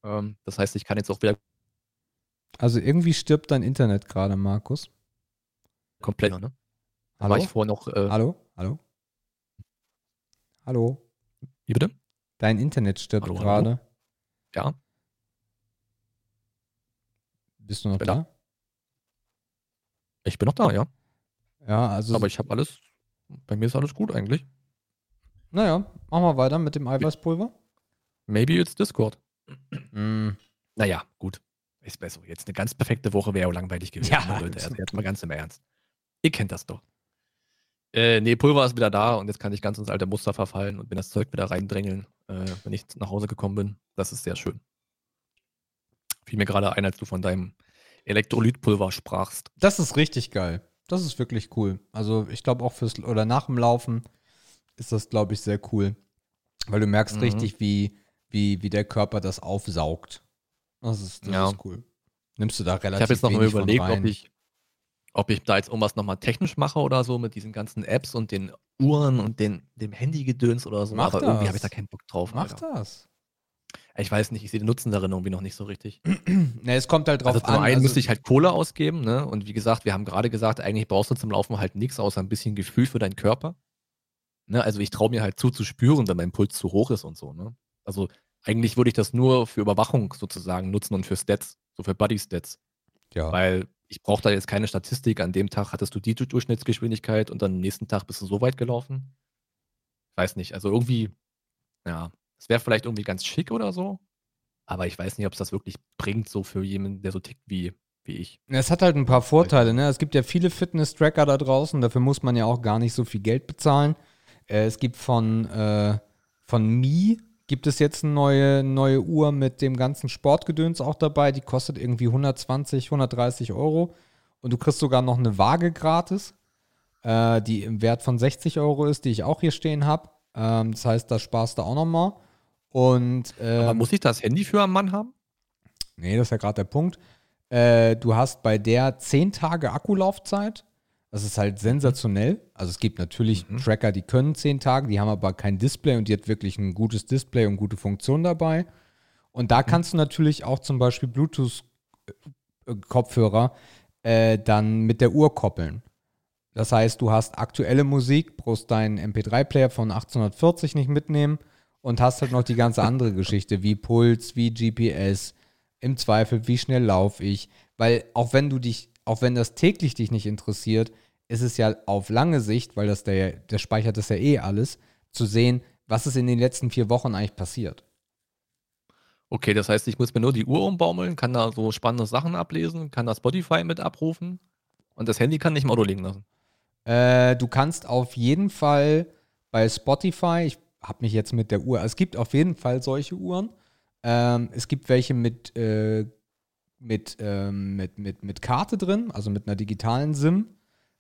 Ähm, das heißt, ich kann jetzt auch wieder Also irgendwie stirbt dein Internet gerade, Markus. komplett. Ne? Da Hallo? war ich vorher noch. Äh, Hallo? Hallo? Hallo? Wie bitte? Dein Internet stirbt Hallo, hallo? gerade. Ja. Bist du noch bin da? Ich bin noch da, ja. Ja, also. Aber ich habe alles. Bei mir ist alles gut eigentlich. naja, machen wir weiter mit dem Eiweißpulver. Maybe it's Discord. Mm, Naja, gut. Ist besser. Jetzt eine ganz perfekte Woche wäre ja langweilig gewesen. Ja. ne, Leute. Also jetzt mal ganz im Ernst. Ihr kennt das doch. Äh, nee, Pulver ist wieder da und jetzt kann ich ganz ins alte Muster verfallen und mir das Zeug wieder reindrängeln, äh, wenn ich nach Hause gekommen bin. Das ist sehr schön. Fiel mir gerade ein, als du von deinem Elektrolytpulver sprachst. das ist richtig geil. Das ist wirklich cool. Also ich glaube auch fürs oder nach dem Laufen ist das, glaube ich, sehr cool. Weil du merkst Mhm. richtig, wie, wie, wie der Körper das aufsaugt. Das ist, das Ja. ist cool. Nimmst du da relativ Ich habe jetzt noch mal überlegt, ob ich, ob ich da jetzt irgendwas nochmal technisch mache oder so mit diesen ganzen Apps und den Uhren und den, dem Handygedöns oder so. Mach aber irgendwie das. habe ich da keinen Bock drauf. Mach Alter. das. Ich weiß nicht, ich sehe den Nutzen darin irgendwie noch nicht so richtig. [clears throat] Ne, es kommt halt drauf also zum an. einen also- müsste ich halt Kohle ausgeben, ne? Und wie gesagt, wir haben gerade gesagt, eigentlich brauchst du zum Laufen halt nichts außer ein bisschen Gefühl für deinen Körper. Ne? Also ich traue mir halt zu, zu spüren, wenn mein Puls zu hoch ist und so, ne? Also eigentlich würde ich das nur für Überwachung sozusagen nutzen und für Stats, so für Body-Stats. ja. Weil ich brauche da jetzt keine Statistik. An dem Tag hattest du die Durchschnittsgeschwindigkeit und dann am nächsten Tag bist du so weit gelaufen. Weiß nicht. Also irgendwie, ja, es wäre vielleicht irgendwie ganz schick oder so. Aber ich weiß nicht, ob es das wirklich bringt, so für jemanden, der so tickt wie, wie ich. Es hat halt ein paar Vorteile, ne? Es gibt ja viele Fitness-Tracker da draußen, dafür muss man ja auch gar nicht so viel Geld bezahlen. Äh, es gibt von, äh, von Mi gibt es jetzt eine neue, neue Uhr mit dem ganzen Sportgedöns auch dabei. Die kostet irgendwie 120, 130 Euro. Und du kriegst sogar noch eine Waage gratis, äh, die im Wert von 60 Euro ist, die ich auch hier stehen habe. Ähm, das heißt, da sparst du auch nochmal. Und Aber ähm, muss ich das Handy für am Mann haben? Nee, das ist ja gerade der Punkt. Äh, du hast bei der 10 Tage Akkulaufzeit. Das ist halt sensationell. Also es gibt natürlich mhm. Tracker, die können zehn Tage, die haben aber kein Display und die hat wirklich ein gutes Display und gute Funktion dabei. Und da mhm. kannst du natürlich auch zum Beispiel Bluetooth-Kopfhörer äh, dann mit der Uhr koppeln. Das heißt, du hast aktuelle Musik, brauchst deinen MP3-Player von 1840 nicht mitnehmen und hast halt noch die ganze andere [laughs] Geschichte, wie Puls, wie GPS, im Zweifel, wie schnell laufe ich. Weil auch wenn du dich, auch wenn das täglich dich nicht interessiert, ist es ja auf lange Sicht, weil das der, der speichert das ja eh alles, zu sehen, was ist in den letzten vier Wochen eigentlich passiert. Okay, das heißt, ich muss mir nur die Uhr umbaumeln, kann da so spannende Sachen ablesen, kann da Spotify mit abrufen und das Handy kann nicht im Auto liegen lassen. Äh, du kannst auf jeden Fall bei Spotify, ich habe mich jetzt mit der Uhr, es gibt auf jeden Fall solche Uhren. Ähm, es gibt welche mit, äh, mit, ähm, mit, mit, mit Karte drin, also mit einer digitalen SIM.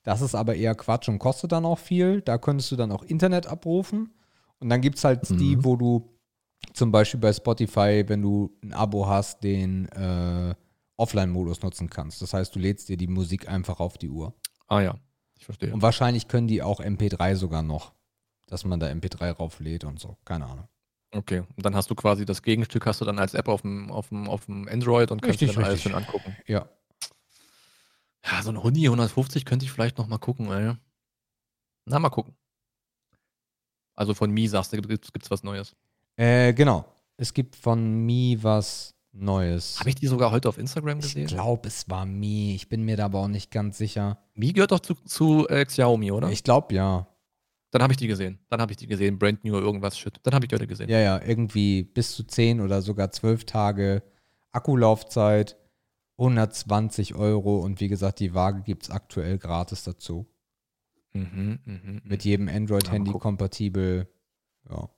Das ist aber eher Quatsch und kostet dann auch viel. Da könntest du dann auch Internet abrufen. Und dann gibt es halt mhm. die, wo du zum Beispiel bei Spotify, wenn du ein Abo hast, den äh, Offline-Modus nutzen kannst. Das heißt, du lädst dir die Musik einfach auf die Uhr. Ah ja, ich verstehe. Und wahrscheinlich können die auch MP3 sogar noch, dass man da MP3 rauflädt und so. Keine Ahnung. Okay, und dann hast du quasi das Gegenstück hast du dann als App auf dem, auf dem, auf dem Android und kannst richtig, dir dann alles schön angucken. Ja. Ja, so ein Huni 150 könnte ich vielleicht noch mal gucken, ey. Na, mal gucken. Also von Mi sagst du, gibt es was Neues. Äh, genau. Es gibt von Mi was Neues. Habe ich die sogar heute auf Instagram gesehen? Ich glaube, es war Mi. Ich bin mir da aber auch nicht ganz sicher. Mi gehört doch zu, zu äh, Xiaomi, oder? Ich glaube, ja. Dann habe ich die gesehen. Dann habe ich die gesehen. Brand New irgendwas Shit. Dann habe ich die heute gesehen. Ja, ja, irgendwie bis zu 10 oder sogar 12 Tage Akkulaufzeit, 120 Euro und wie gesagt, die Waage gibt es aktuell gratis dazu. Mhm, mh, mh. Mit jedem Android-Handy kompatibel. Ja.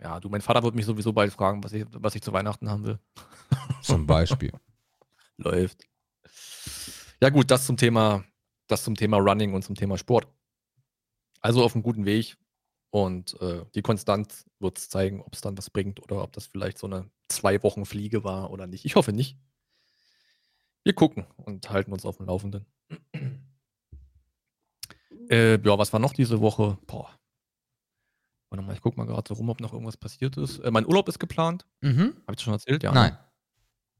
Ja, du, mein Vater wird mich sowieso bald fragen, was ich, was ich zu Weihnachten haben will. [laughs] Zum Beispiel. [laughs] Läuft. Ja, gut, das zum Thema, das zum Thema Running und zum Thema Sport. Also auf einem guten Weg. Und äh, die Konstanz wird es zeigen, ob es dann was bringt oder ob das vielleicht so eine zwei Wochen Fliege war oder nicht. Ich hoffe nicht. Wir gucken und halten uns auf dem Laufenden. äh, ja, was war noch diese Woche? Boah, Warte mal, ich gucke mal gerade so rum, ob noch irgendwas passiert ist. Äh, mein Urlaub ist geplant. Mhm. Habe ich das schon erzählt? Ja. Ne? Nein.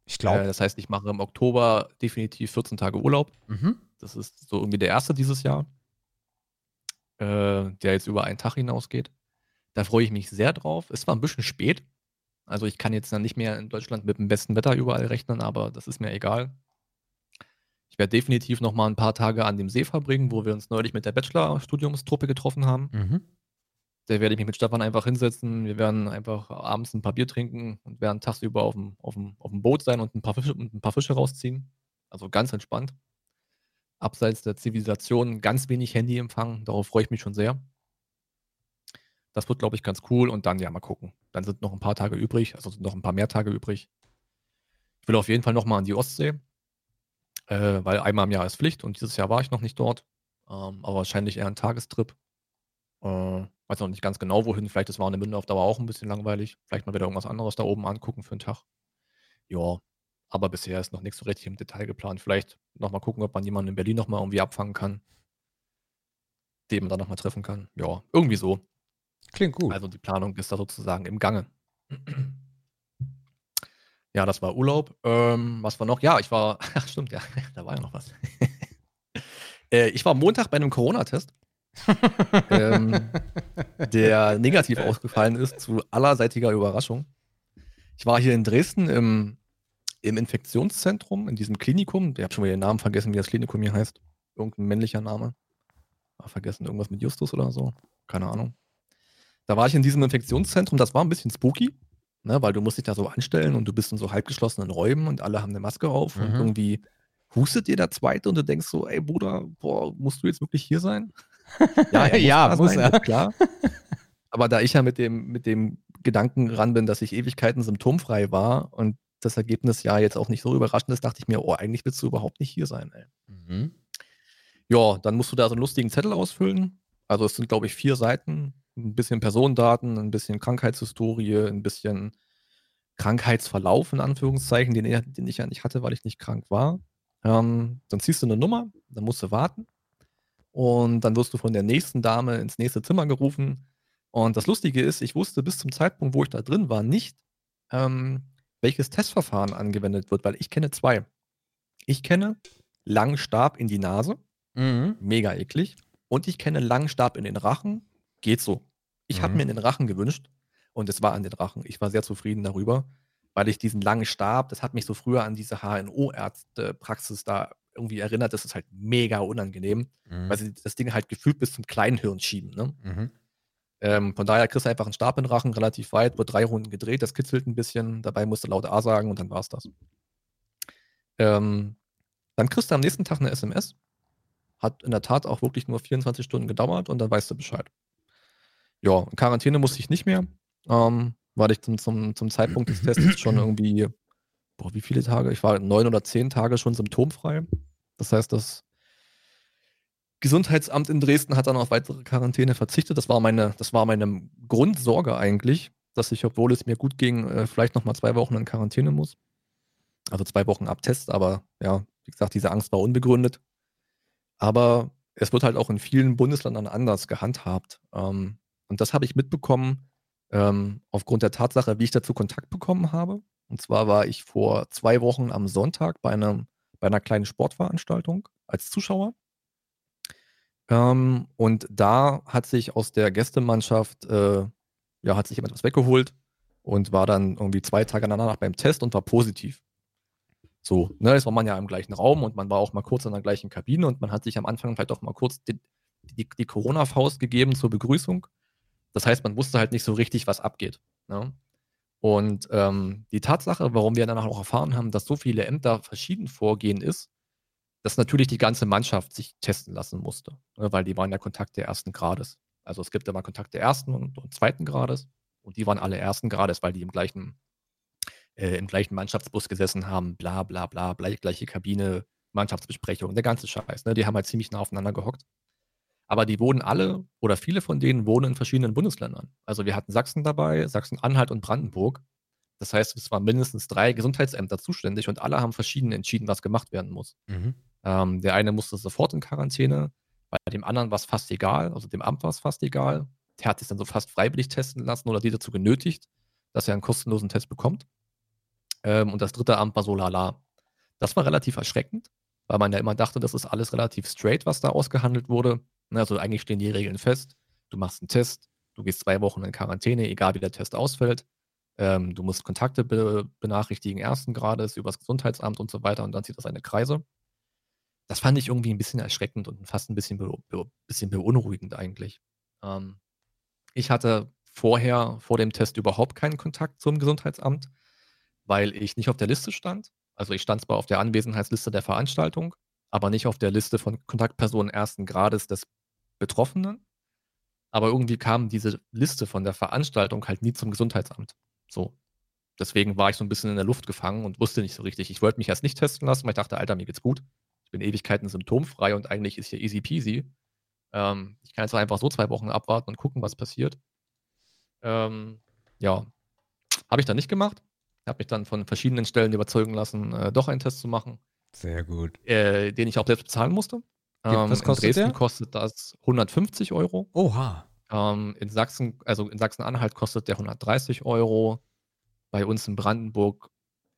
Ich glaube. Äh, das heißt, ich mache im Oktober definitiv 14 Tage Urlaub. Mhm. Das ist so irgendwie der erste dieses Jahr, äh, der jetzt über einen Tag hinausgeht. Da freue ich mich sehr drauf. Es war ein bisschen spät. Also ich kann jetzt dann nicht mehr in Deutschland mit dem besten Wetter überall rechnen, aber das ist mir egal. Ich werde definitiv noch mal ein paar Tage an dem See verbringen, wo wir uns neulich mit der Bachelor-Studiumstruppe getroffen haben. Mhm. Da werde ich mich mit Stefan einfach hinsetzen. Wir werden einfach abends ein paar Bier trinken und werden tagsüber auf dem, auf dem, auf dem Boot sein und ein, paar Fische, ein paar Fische rausziehen. Also ganz entspannt. Abseits der Zivilisation ganz wenig Handyempfang. Darauf freue ich mich schon sehr. Das wird, glaube ich, ganz cool. Und dann, ja, mal gucken. Dann sind noch ein paar Tage übrig, also sind noch ein paar mehr Tage übrig. Ich will auf jeden Fall nochmal an die Ostsee, äh, weil einmal im Jahr ist Pflicht und dieses Jahr war ich noch nicht dort. Ähm, aber wahrscheinlich eher ein Tagestrip. Äh, weiß noch nicht ganz genau wohin. Vielleicht ist Warnemünde auf Dauer auch ein bisschen langweilig. Vielleicht mal wieder irgendwas anderes da oben angucken für einen Tag. Ja, aber bisher ist noch nichts so richtig im Detail geplant. Vielleicht nochmal gucken, ob man jemanden in Berlin nochmal irgendwie abfangen kann, den man dann nochmal treffen kann. Ja, irgendwie so. Klingt gut. Also die Planung ist da sozusagen im Gange. Ja, das war Urlaub. Ähm, was war noch? Ja, ich war, [laughs] ach stimmt, ja, [laughs] da war ja noch was. [laughs] äh, ich war Montag bei einem Corona-Test ähm, der negativ ausgefallen ist, zu allerseitiger Überraschung. Ich war hier in Dresden im, im Infektionszentrum, in diesem Klinikum. Ich habe schon wieder den Namen vergessen, wie das Klinikum hier heißt. Irgendein männlicher Name. War vergessen, irgendwas mit Justus oder so. Keine Ahnung. Da war ich in diesem Infektionszentrum, das war ein bisschen spooky, ne, weil du musst dich da so anstellen und du bist in so halbgeschlossenen Räumen und alle haben eine Maske auf mhm. und irgendwie hustet dir der Zweite und du denkst so, ey Bruder, boah, musst du jetzt wirklich hier sein? [laughs] Ja, muss, ja, muss sein, er. klar. Aber da ich ja mit dem, mit dem Gedanken ran bin, dass ich Ewigkeiten symptomfrei war und das Ergebnis ja jetzt auch nicht so überraschend ist, dachte ich mir, oh, eigentlich willst du überhaupt nicht hier sein, ey. Mhm. Ja, dann musst du da so einen lustigen Zettel ausfüllen. Also es sind, glaube ich, vier Seiten. Ein bisschen Personendaten, ein bisschen Krankheitshistorie, ein bisschen Krankheitsverlauf in Anführungszeichen, den, den ich ja nicht hatte, weil ich nicht krank war. Ähm, dann ziehst du eine Nummer, dann musst du warten und dann wirst du von der nächsten Dame ins nächste Zimmer gerufen. Und das Lustige ist, ich wusste bis zum Zeitpunkt, wo ich da drin war, nicht, ähm, welches Testverfahren angewendet wird, weil ich kenne zwei. Ich kenne langen Stab in die Nase, Mhm. mega eklig. Und ich kenne langen Stab in den Rachen, geht so. Ich habe Mhm. mir in den Rachen gewünscht und es war an den Rachen. Ich war sehr zufrieden darüber, weil ich diesen langen Stab, das hat mich so früher an diese HNO-Ärzte-Praxis da irgendwie erinnert. Das ist halt mega unangenehm, Mhm. weil sie das Ding halt gefühlt bis zum Kleinhirn schieben. Ne? Mhm. Ähm, von daher kriegst du einfach einen Stab in den Rachen, relativ weit, wird drei Runden gedreht, das kitzelt ein bisschen, dabei musst du laut A sagen und dann war's das. Ähm, dann kriegst du am nächsten Tag eine SMS. Hat in der Tat auch wirklich nur 24 Stunden gedauert und dann weißt du Bescheid. Ja, Quarantäne musste ich nicht mehr, ähm, weil ich zum, zum, zum Zeitpunkt des Tests schon irgendwie, boah, wie viele Tage? Ich war neun oder zehn Tage schon symptomfrei. Das heißt, das Gesundheitsamt in Dresden hat dann auf weitere Quarantäne verzichtet. Das war meine, das war meine Grundsorge eigentlich, dass ich, obwohl es mir gut ging, äh, vielleicht nochmal zwei Wochen in Quarantäne muss. Also zwei Wochen Abtest, aber ja, wie gesagt, diese Angst war unbegründet. Aber es wird halt auch in vielen Bundesländern anders gehandhabt. Ähm, und das habe ich mitbekommen ähm, aufgrund der Tatsache, wie ich dazu Kontakt bekommen habe. Und zwar war ich vor zwei Wochen am Sonntag bei, einem, bei einer kleinen Sportveranstaltung als Zuschauer. Ähm, und da hat sich aus der Gästemannschaft, äh, ja, hat sich jemand was weggeholt und war dann irgendwie zwei Tage danach beim Test und war positiv. So, ne, jetzt war man ja im gleichen Raum und man war auch mal kurz in der gleichen Kabine und man hat sich am Anfang vielleicht auch mal kurz die, die, die Corona-Faust gegeben zur Begrüßung. Das heißt, man wusste halt nicht so richtig, was abgeht. Ne? Und ähm, die Tatsache, warum wir danach auch erfahren haben, dass so viele Ämter verschieden vorgehen, ist, dass natürlich die ganze Mannschaft sich testen lassen musste, ne, weil die waren ja Kontakt der ersten Grades. Also es gibt immer Kontakt der ersten und, und zweiten Grades und die waren alle ersten Grades, weil die im gleichen, äh, im gleichen Mannschaftsbus gesessen haben, bla bla bla, gleich, gleiche Kabine, Mannschaftsbesprechung, der ganze Scheiß. Ne? Die haben halt ziemlich nah aufeinander gehockt. Aber die wohnen alle oder viele von denen wohnen in verschiedenen Bundesländern. Also wir hatten Sachsen dabei, Sachsen-Anhalt und Brandenburg. Das heißt, es waren mindestens drei Gesundheitsämter zuständig und alle haben verschieden entschieden, was gemacht werden muss. Mhm. Ähm, der eine musste sofort in Quarantäne, bei dem anderen war es fast egal, also dem Amt war es fast egal. Der hat sich dann so fast freiwillig testen lassen oder die dazu genötigt, dass er einen kostenlosen Test bekommt. Ähm, und das dritte Amt war so lala. Das war relativ erschreckend, weil man ja immer dachte, das ist alles relativ straight, was da ausgehandelt wurde. Ne, Also eigentlich stehen die Regeln fest. Du machst einen Test, du gehst zwei Wochen in Quarantäne, egal wie der Test ausfällt. Ähm, du musst Kontakte be benachrichtigen ersten Grades über das Gesundheitsamt und so weiter und dann zieht das seine Kreise. Das fand ich irgendwie ein bisschen erschreckend und fast ein bisschen, be be bisschen beunruhigend eigentlich. Ähm, ich hatte vorher, vor dem Test überhaupt keinen Kontakt zum Gesundheitsamt, weil ich nicht auf der Liste stand. Also ich stand zwar auf der Anwesenheitsliste der Veranstaltung, aber nicht auf der Liste von Kontaktpersonen ersten Grades des Betroffenen. Aber irgendwie kam diese Liste von der Veranstaltung halt nie zum Gesundheitsamt. So. Deswegen war ich so ein bisschen in der Luft gefangen und wusste nicht so richtig. Ich wollte mich erst nicht testen lassen, weil ich dachte, Alter, mir geht's gut. Ich bin Ewigkeiten symptomfrei und eigentlich ist hier easy peasy. Ähm, ich kann jetzt einfach so zwei Wochen abwarten und gucken, was passiert. Ähm, ja, habe ich dann nicht gemacht. Habe mich dann von verschiedenen Stellen überzeugen lassen, äh, doch einen Test zu machen, Sehr gut. äh, den ich auch selbst bezahlen musste. Ja, was Ähm, kostet in Dresden der? kostet das 150 Euro. Oha. Ähm, in Sachsen, also in Sachsen-Anhalt kostet der 130 Euro. Bei uns in Brandenburg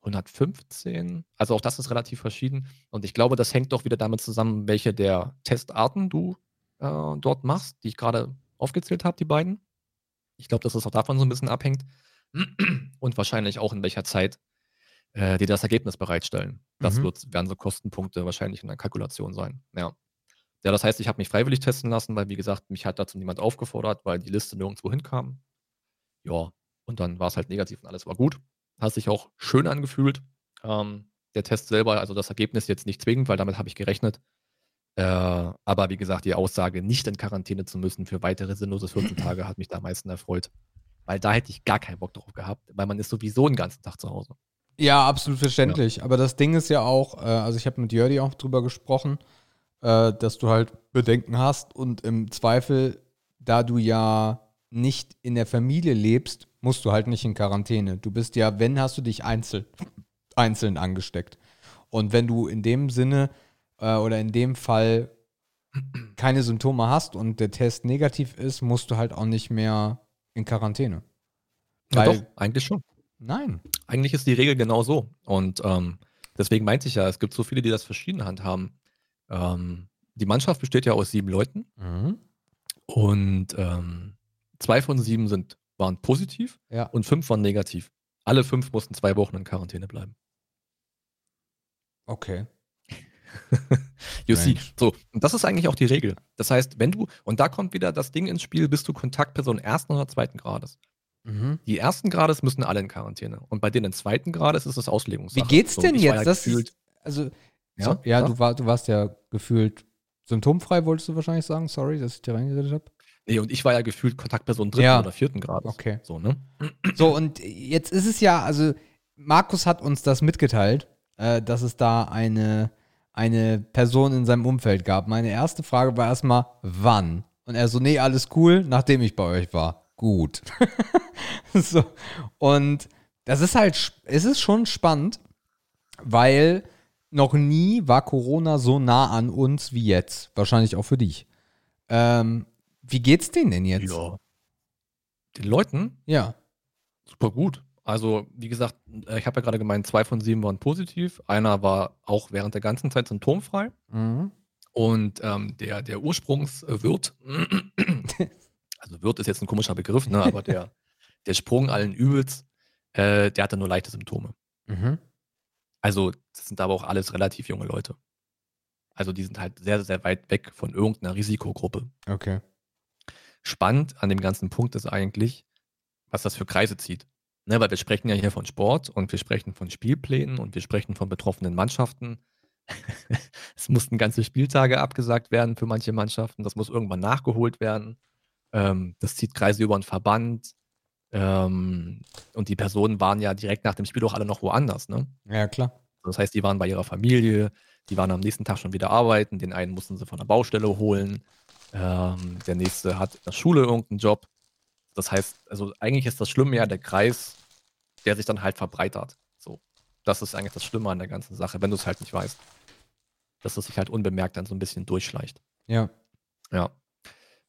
115. Also auch das ist relativ verschieden. Und ich glaube, das hängt doch wieder damit zusammen, welche der Testarten du äh, dort machst, die ich gerade aufgezählt habe, die beiden. Ich glaube, dass es auch davon so ein bisschen abhängt. Und wahrscheinlich auch in welcher Zeit äh, die das Ergebnis bereitstellen. Das Mhm. wird, werden so Kostenpunkte wahrscheinlich in der Kalkulation sein. Ja. Ja, das heißt, ich habe mich freiwillig testen lassen, weil, wie gesagt, mich hat dazu niemand aufgefordert, weil die Liste nirgendwo hinkam. Ja, und dann war es halt negativ und alles war gut. Hat sich auch schön angefühlt. Ähm, der Test selber, also das Ergebnis jetzt nicht zwingend, weil damit habe ich gerechnet. Äh, aber wie gesagt, die Aussage, nicht in Quarantäne zu müssen für weitere sinnlose 14 Tage, [clears throat] hat mich da am meisten erfreut. Weil da hätte ich gar keinen Bock drauf gehabt, weil man ist sowieso den ganzen Tag zu Hause. Ja, absolut verständlich. Aber das Ding ist ja auch, äh, also ich habe mit Jördi auch drüber gesprochen, äh, dass du halt Bedenken hast und im Zweifel, da du ja nicht in der Familie lebst, musst du halt nicht in Quarantäne. Du bist ja, wenn, hast du dich einzeln, einzeln angesteckt. Und wenn du in dem Sinne äh, oder in dem Fall keine Symptome hast und der Test negativ ist, musst du halt auch nicht mehr in Quarantäne. Ja, Weil- doch, eigentlich schon. Nein. Eigentlich ist die Regel genau so. Und ähm, deswegen meinte ich ja, es gibt so viele, die das verschieden handhaben. Ähm, die Mannschaft besteht ja aus sieben Leuten Mhm. und ähm, zwei von sieben sind, waren positiv Ja. und fünf waren negativ. Alle fünf mussten zwei Wochen in Quarantäne bleiben. Okay. [laughs] You see. So, und das ist eigentlich auch die Regel. Das heißt, wenn du, und da kommt wieder das Ding ins Spiel, bist du Kontaktperson ersten oder zweiten Grades. Mhm. Die ersten Grades müssen alle in Quarantäne. Und bei denen zweiten Grades ist es Wie Auslegungssache. geht's So, denn war jetzt? Ja das gefühlt, ist, also, ja, so, ja, ja. Du, war, du warst ja gefühlt symptomfrei, wolltest du wahrscheinlich sagen. Sorry, dass ich dir reingeredet habe. Nee, und ich war ja gefühlt Kontaktperson dritten Ja. oder vierten Grades. Okay. So, ne? So, und jetzt ist es ja, also Markus hat uns das mitgeteilt, äh, dass es da eine, eine Person in seinem Umfeld gab. Meine erste Frage war erstmal, wann? Und er so, nee, alles cool, nachdem ich bei euch war. Gut. [laughs] so. Und das ist halt, es ist schon spannend, weil noch nie war Corona so nah an uns wie jetzt. Wahrscheinlich auch für dich. Ähm, wie geht's denen denn jetzt? Ja. Den Leuten ja. super gut. Also, wie gesagt, äh, ich habe ja gerade gemeint, zwei von sieben waren positiv. Einer war auch während der ganzen Zeit symptomfrei. Mhm. Und ähm, der, der Ursprungswirt, [laughs] also Wirt ist jetzt ein komischer Begriff, ne, aber der, [laughs] der Sprung allen Übels, äh, der hatte nur leichte Symptome. Mhm. Also, das sind aber auch alles relativ junge Leute. Also, die sind halt sehr, sehr weit weg von irgendeiner Risikogruppe. Okay. Spannend an dem ganzen Punkt ist eigentlich, was das für Kreise zieht. Ne, weil wir sprechen ja hier von Sport und wir sprechen von Spielplänen und wir sprechen von betroffenen Mannschaften. [laughs] es mussten ganze Spieltage abgesagt werden für manche Mannschaften. Das muss irgendwann nachgeholt werden. Ähm, das zieht Kreise über einen Verband. Ähm, und die Personen waren ja direkt nach dem Spiel auch alle noch woanders. Ne? Ja, klar. Das heißt, die waren bei ihrer Familie, die waren am nächsten Tag schon wieder arbeiten, den einen mussten sie von der Baustelle holen, ähm, der nächste hat in der Schule irgendeinen Job. Das heißt, also eigentlich ist das Schlimme ja der Kreis, der sich dann halt verbreitert. So. Das ist eigentlich das Schlimme an der ganzen Sache, wenn du es halt nicht weißt. Dass es sich halt unbemerkt dann so ein bisschen durchschleicht. Ja. Ja.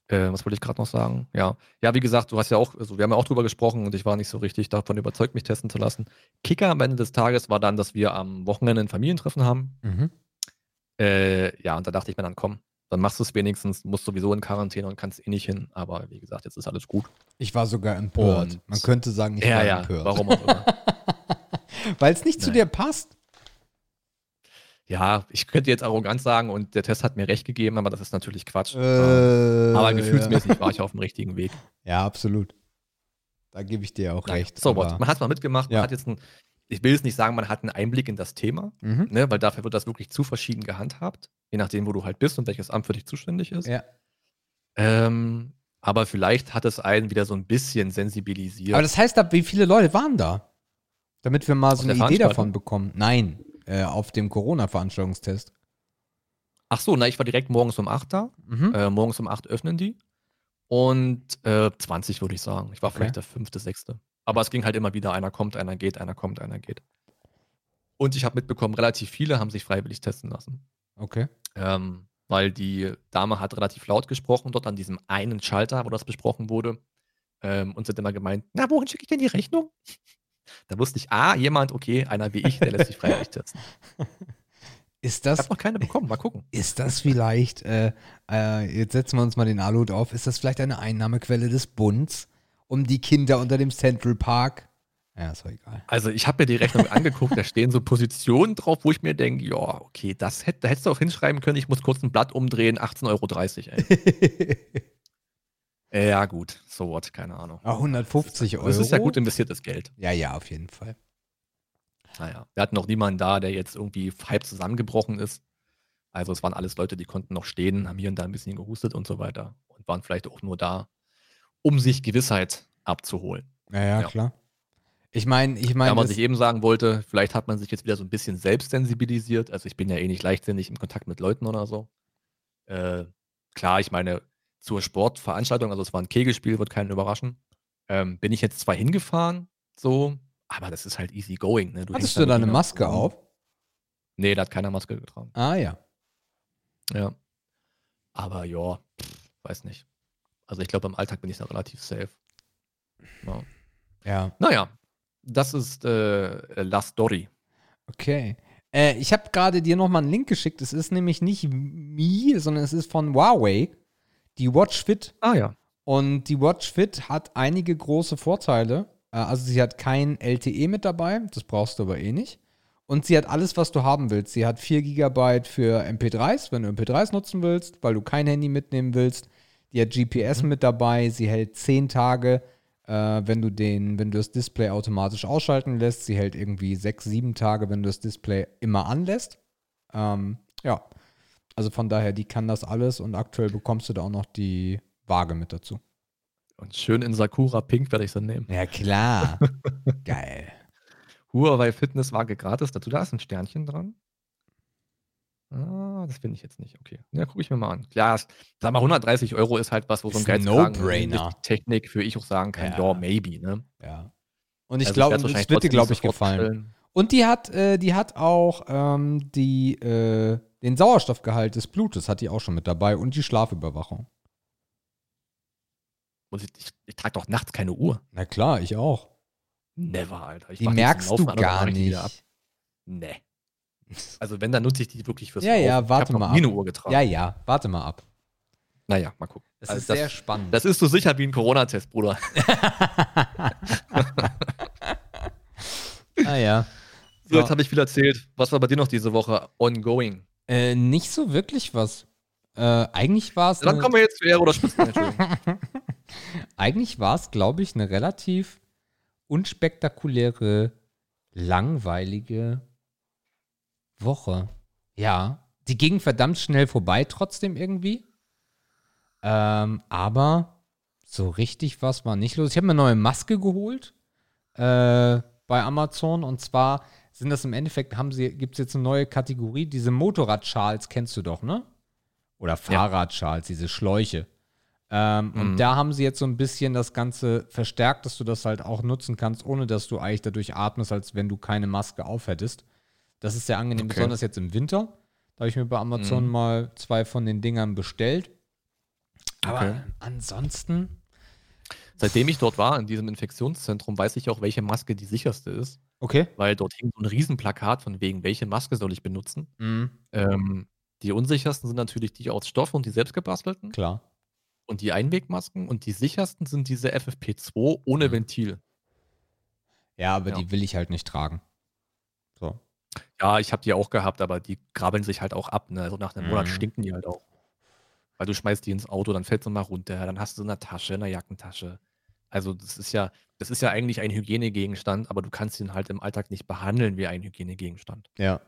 Äh, was wollte ich gerade noch sagen? Ja. Ja, wie gesagt, du hast ja auch, also wir haben ja auch drüber gesprochen und ich war nicht so richtig davon überzeugt, mich testen zu lassen. Kicker am Ende des Tages war dann, dass wir am Wochenende ein Familientreffen haben. Mhm. Äh, ja, und da dachte ich mir dann, komm, dann machst du es wenigstens, musst sowieso in Quarantäne und kannst eh nicht hin. Aber wie gesagt, jetzt ist alles gut. Ich war sogar empört. Und- Man könnte sagen, ich ja, war ja, empört. warum auch immer. [laughs] Weil es nicht zu Nein. dir passt. Ja, ich könnte jetzt arrogant sagen und der Test hat mir recht gegeben, aber das ist natürlich Quatsch. Äh, aber gefühlsmäßig war ich auf dem richtigen Weg. Ja, absolut. Da gebe ich dir auch Naja, recht. So what. Man hat mal mitgemacht, Ja. man hat jetzt ein, ich will jetzt nicht sagen, man hat einen Einblick in das Thema, Mhm. ne, weil dafür wird das wirklich zu verschieden gehandhabt, je nachdem, wo du halt bist und welches Amt für dich zuständig ist. Ja. Ähm, aber vielleicht hat es einen wieder so ein bisschen sensibilisiert. Aber das heißt, ab wie viele Leute waren da? Damit wir mal so eine Idee davon bekommen. Nein, äh, auf dem Corona-Veranstaltungstest. Ach so, na, ich war direkt morgens um 8 da. Mhm. Äh, morgens um 8 öffnen die. Und äh, 20 würde ich sagen. Ich war Okay. vielleicht der fünfte, sechste. Aber es ging halt immer wieder, einer kommt, einer geht, einer kommt, einer geht. Und ich habe mitbekommen, relativ viele haben sich freiwillig testen lassen. Okay. Ähm, weil die Dame hat relativ laut gesprochen, dort an diesem einen Schalter, wo das besprochen wurde. Ähm, und sie hat immer gemeint, na, wohin schicke ich denn die Rechnung? Da wusste ich, ah, jemand, okay, einer wie ich, der lässt sich freiwillig [laughs] testen. Ist Ich das, habe noch keine bekommen, mal gucken. ist das vielleicht, äh, äh, jetzt setzen wir uns mal den Aluhut auf, ist das vielleicht eine Einnahmequelle des Bunds, um die Kinder unter dem Central Park? Ja, ist doch egal. Also ich habe mir die Rechnung [laughs] angeguckt, da stehen so Positionen drauf, wo ich mir denke, ja, okay, das hätte, da hättest du auch hinschreiben können, ich muss kurz ein Blatt umdrehen, 18,30 Euro, ey. [laughs] Äh, ja, gut, so what, keine Ahnung. Ah, 150 Euro. Das ist ja gut investiertes Geld. Ja, ja, auf jeden Fall. Naja, wir hatten noch niemanden da, der jetzt irgendwie halb zusammengebrochen ist. Also es waren alles Leute, die konnten noch stehen, haben hier und da ein bisschen gehustet und so weiter und waren vielleicht auch nur da, um sich Gewissheit abzuholen. Ja, ja, Ja. klar. Ich meine, ich meine, was ich eben sagen wollte, vielleicht hat man sich jetzt wieder so ein bisschen selbst sensibilisiert. Also ich bin ja eh nicht leichtsinnig im Kontakt mit Leuten oder so. Äh, klar, ich meine, zur Sportveranstaltung, also es war ein Kegelspiel, wird keinen überraschen. Ähm, bin ich jetzt zwar hingefahren, so, aber das ist halt easy going. Ne? hängst hattest du da mit eine jemandem Maske zusammen. auf? Nee, da hat keiner Maske getragen. Ah, ja. Ja. Aber ja, weiß nicht. Also ich glaube, im Alltag bin ich da relativ safe. Ja. Ja. Naja, das ist äh, La Story. Okay. Äh, ich habe gerade dir nochmal einen Link geschickt. Es ist nämlich nicht Mi, sondern es ist von Huawei. Die Watch Fit. Ah ja. Und die Watch Fit hat einige große Vorteile. Äh, also sie hat kein LTE mit dabei, das brauchst du aber eh nicht. Und sie hat alles, was du haben willst. Sie hat 4 GB für MP3s, wenn du MP3s nutzen willst, weil du kein Handy mitnehmen willst. Die hat GPS mhm. mit dabei. Sie hält 10 Tage, äh, wenn du den, wenn du das Display automatisch ausschalten lässt. Sie hält irgendwie 6, 7 Tage, wenn du das Display immer anlässt. Ähm, ja. Also von daher, die kann das alles und aktuell bekommst du da auch noch die Waage mit dazu. Und schön in Sakura Pink werde ich sie nehmen. Ja, klar. [laughs] Geil. Huawei Fitnesswaage gratis. Dazu da ist ein Sternchen dran. Ah, das finde ich jetzt nicht. Okay. Ja, gucke ich mir mal an. Klar, sag mal, 130 Euro ist halt was, wo so ein ein No-Brainer. Technik für ich auch sagen kann, ja, Ja. maybe, ne? Ja. Und ich Also glaube, das wird dir, glaube ich, gefallen. Und die hat, äh, die hat auch ähm, die, äh, den Sauerstoffgehalt des Blutes, hat die auch schon mit dabei und die Schlafüberwachung. Muss ich, ich, ich trage doch nachts keine Uhr. Na klar, ich auch. Never, Alter. Ich Die merkst du Laufen und gar nicht. Nee. Also wenn, dann nutze ich die wirklich fürs Ja, ja, Laufen. warte hab noch mal ab. eine Uhr getragen. Ja, ja, warte mal ab. Naja, mal gucken. Das Also ist sehr spannend. Das ist so sicher wie ein Corona-Test, Bruder. [laughs] [laughs] ah ja. So. jetzt habe ich viel erzählt. Was war bei dir noch diese Woche ongoing? Äh, nicht so wirklich was. Äh, eigentlich war es. Dann kommen wir jetzt zu Ehre oder Spitzen. Entschuldigung. [laughs] Eigentlich war es, glaube ich, eine relativ unspektakuläre, langweilige Woche. Ja, die ging verdammt schnell vorbei, trotzdem irgendwie. Ähm, aber so richtig was war nicht los. Ich habe mir eine neue Maske geholt äh, bei Amazon und zwar sind das im Endeffekt, haben sie, gibt es jetzt eine neue Kategorie, diese Motorradschals kennst du doch, ne? Oder Fahrradschals, diese Schläuche. Ähm, Mhm. Und da haben sie jetzt so ein bisschen das Ganze verstärkt, dass du das halt auch nutzen kannst, ohne dass du eigentlich dadurch atmest, als wenn du keine Maske aufhättest. Das ist sehr angenehm, Okay. besonders jetzt im Winter. Da habe ich mir bei Amazon Mhm. mal zwei von den Dingern bestellt. Aber Okay. ansonsten, Seitdem ich dort war, in diesem Infektionszentrum, weiß ich auch, welche Maske die sicherste ist. Okay. Weil dort hing so ein Riesenplakat von wegen, welche Maske soll ich benutzen. Mhm, Ähm, die unsichersten sind natürlich die aus Stoff und die selbstgebastelten. klar. Und die Einwegmasken. Und die sichersten sind diese FFP2 ohne Mhm. Ventil. Ja, aber Ja. die will ich halt nicht tragen. So. Ja, ich habe die auch gehabt, aber die grabbeln sich halt auch ab. Ne? Also nach einem Monat Mhm. stinken die halt auch. Weil du schmeißt die ins Auto, dann fällt sie mal runter, dann hast du in der Tasche, in der Jackentasche. Also das ist ja, das ist ja eigentlich ein Hygienegegenstand, aber du kannst ihn halt im Alltag nicht behandeln wie ein Hygienegegenstand. Ja.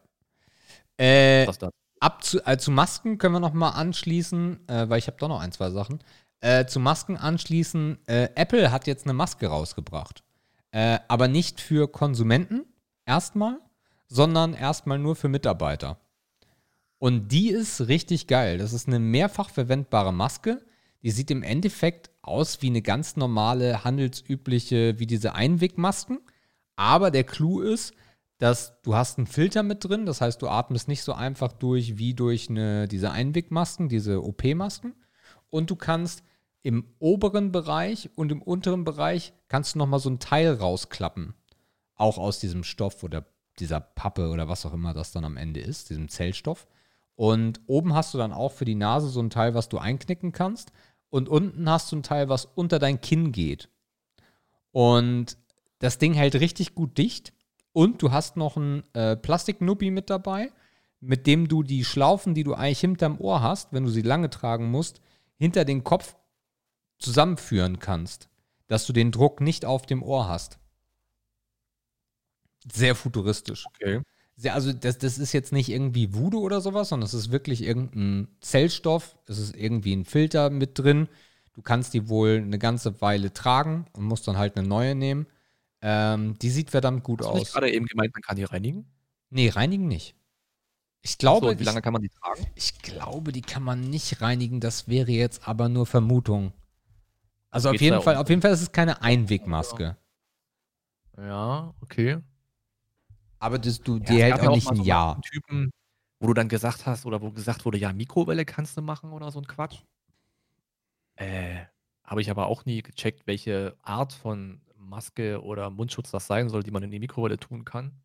Äh, Was da? ab zu, äh, zu Masken können wir noch mal anschließen, äh, weil ich habe doch noch ein, zwei Sachen. Äh, zu Masken anschließen, äh, Apple hat jetzt eine Maske rausgebracht. Äh, aber nicht für Konsumenten erstmal, sondern erstmal nur für Mitarbeiter. Und die ist richtig geil. Das ist eine mehrfach verwendbare Maske. Die sieht im Endeffekt aus wie eine ganz normale, handelsübliche, wie diese Einwegmasken. Aber der Clou ist, dass du hast einen Filter mit drin. Das heißt, du atmest nicht so einfach durch wie durch eine, diese Einwegmasken, diese OP-Masken. Und du kannst im oberen Bereich und im unteren Bereich kannst du nochmal so ein Teil rausklappen. Auch aus diesem Stoff oder dieser Pappe oder was auch immer das dann am Ende ist, diesem Zellstoff. Und oben hast du dann auch für die Nase so ein Teil, was du einknicken kannst. Und unten hast du ein Teil, was unter dein Kinn geht. Und das Ding hält richtig gut dicht. Und du hast noch ein äh, Plastiknuppi mit dabei, mit dem du die Schlaufen, die du eigentlich hinterm Ohr hast, wenn du sie lange tragen musst, hinter den Kopf zusammenführen kannst. Dass du den Druck nicht auf dem Ohr hast. Sehr futuristisch. Okay. Sehr, also das, das ist jetzt nicht irgendwie Voodoo oder sowas, sondern es ist wirklich irgendein Zellstoff. Es ist irgendwie ein Filter mit drin. Du kannst die wohl eine ganze Weile tragen und musst dann halt eine neue nehmen. Ähm, die sieht verdammt gut Hast aus. gerade eben gemeint, man kann die reinigen? Nee, reinigen nicht. Ich glaube, so, wie lange kann man die tragen? ich, ich glaube, die kann man nicht reinigen. Das wäre jetzt aber nur Vermutung. Also auf jeden Fall, um- auf jeden Fall ist es keine Einwegmaske. Ja, okay. Aber das, du, Ja, die hält auch ja nicht ein so Jahr. Typen, wo du dann gesagt hast oder wo gesagt wurde, ja, Mikrowelle kannst du machen oder so ein Quatsch. Äh, habe ich aber auch nie gecheckt, welche Art von Maske oder Mundschutz das sein soll, die man in die Mikrowelle tun kann.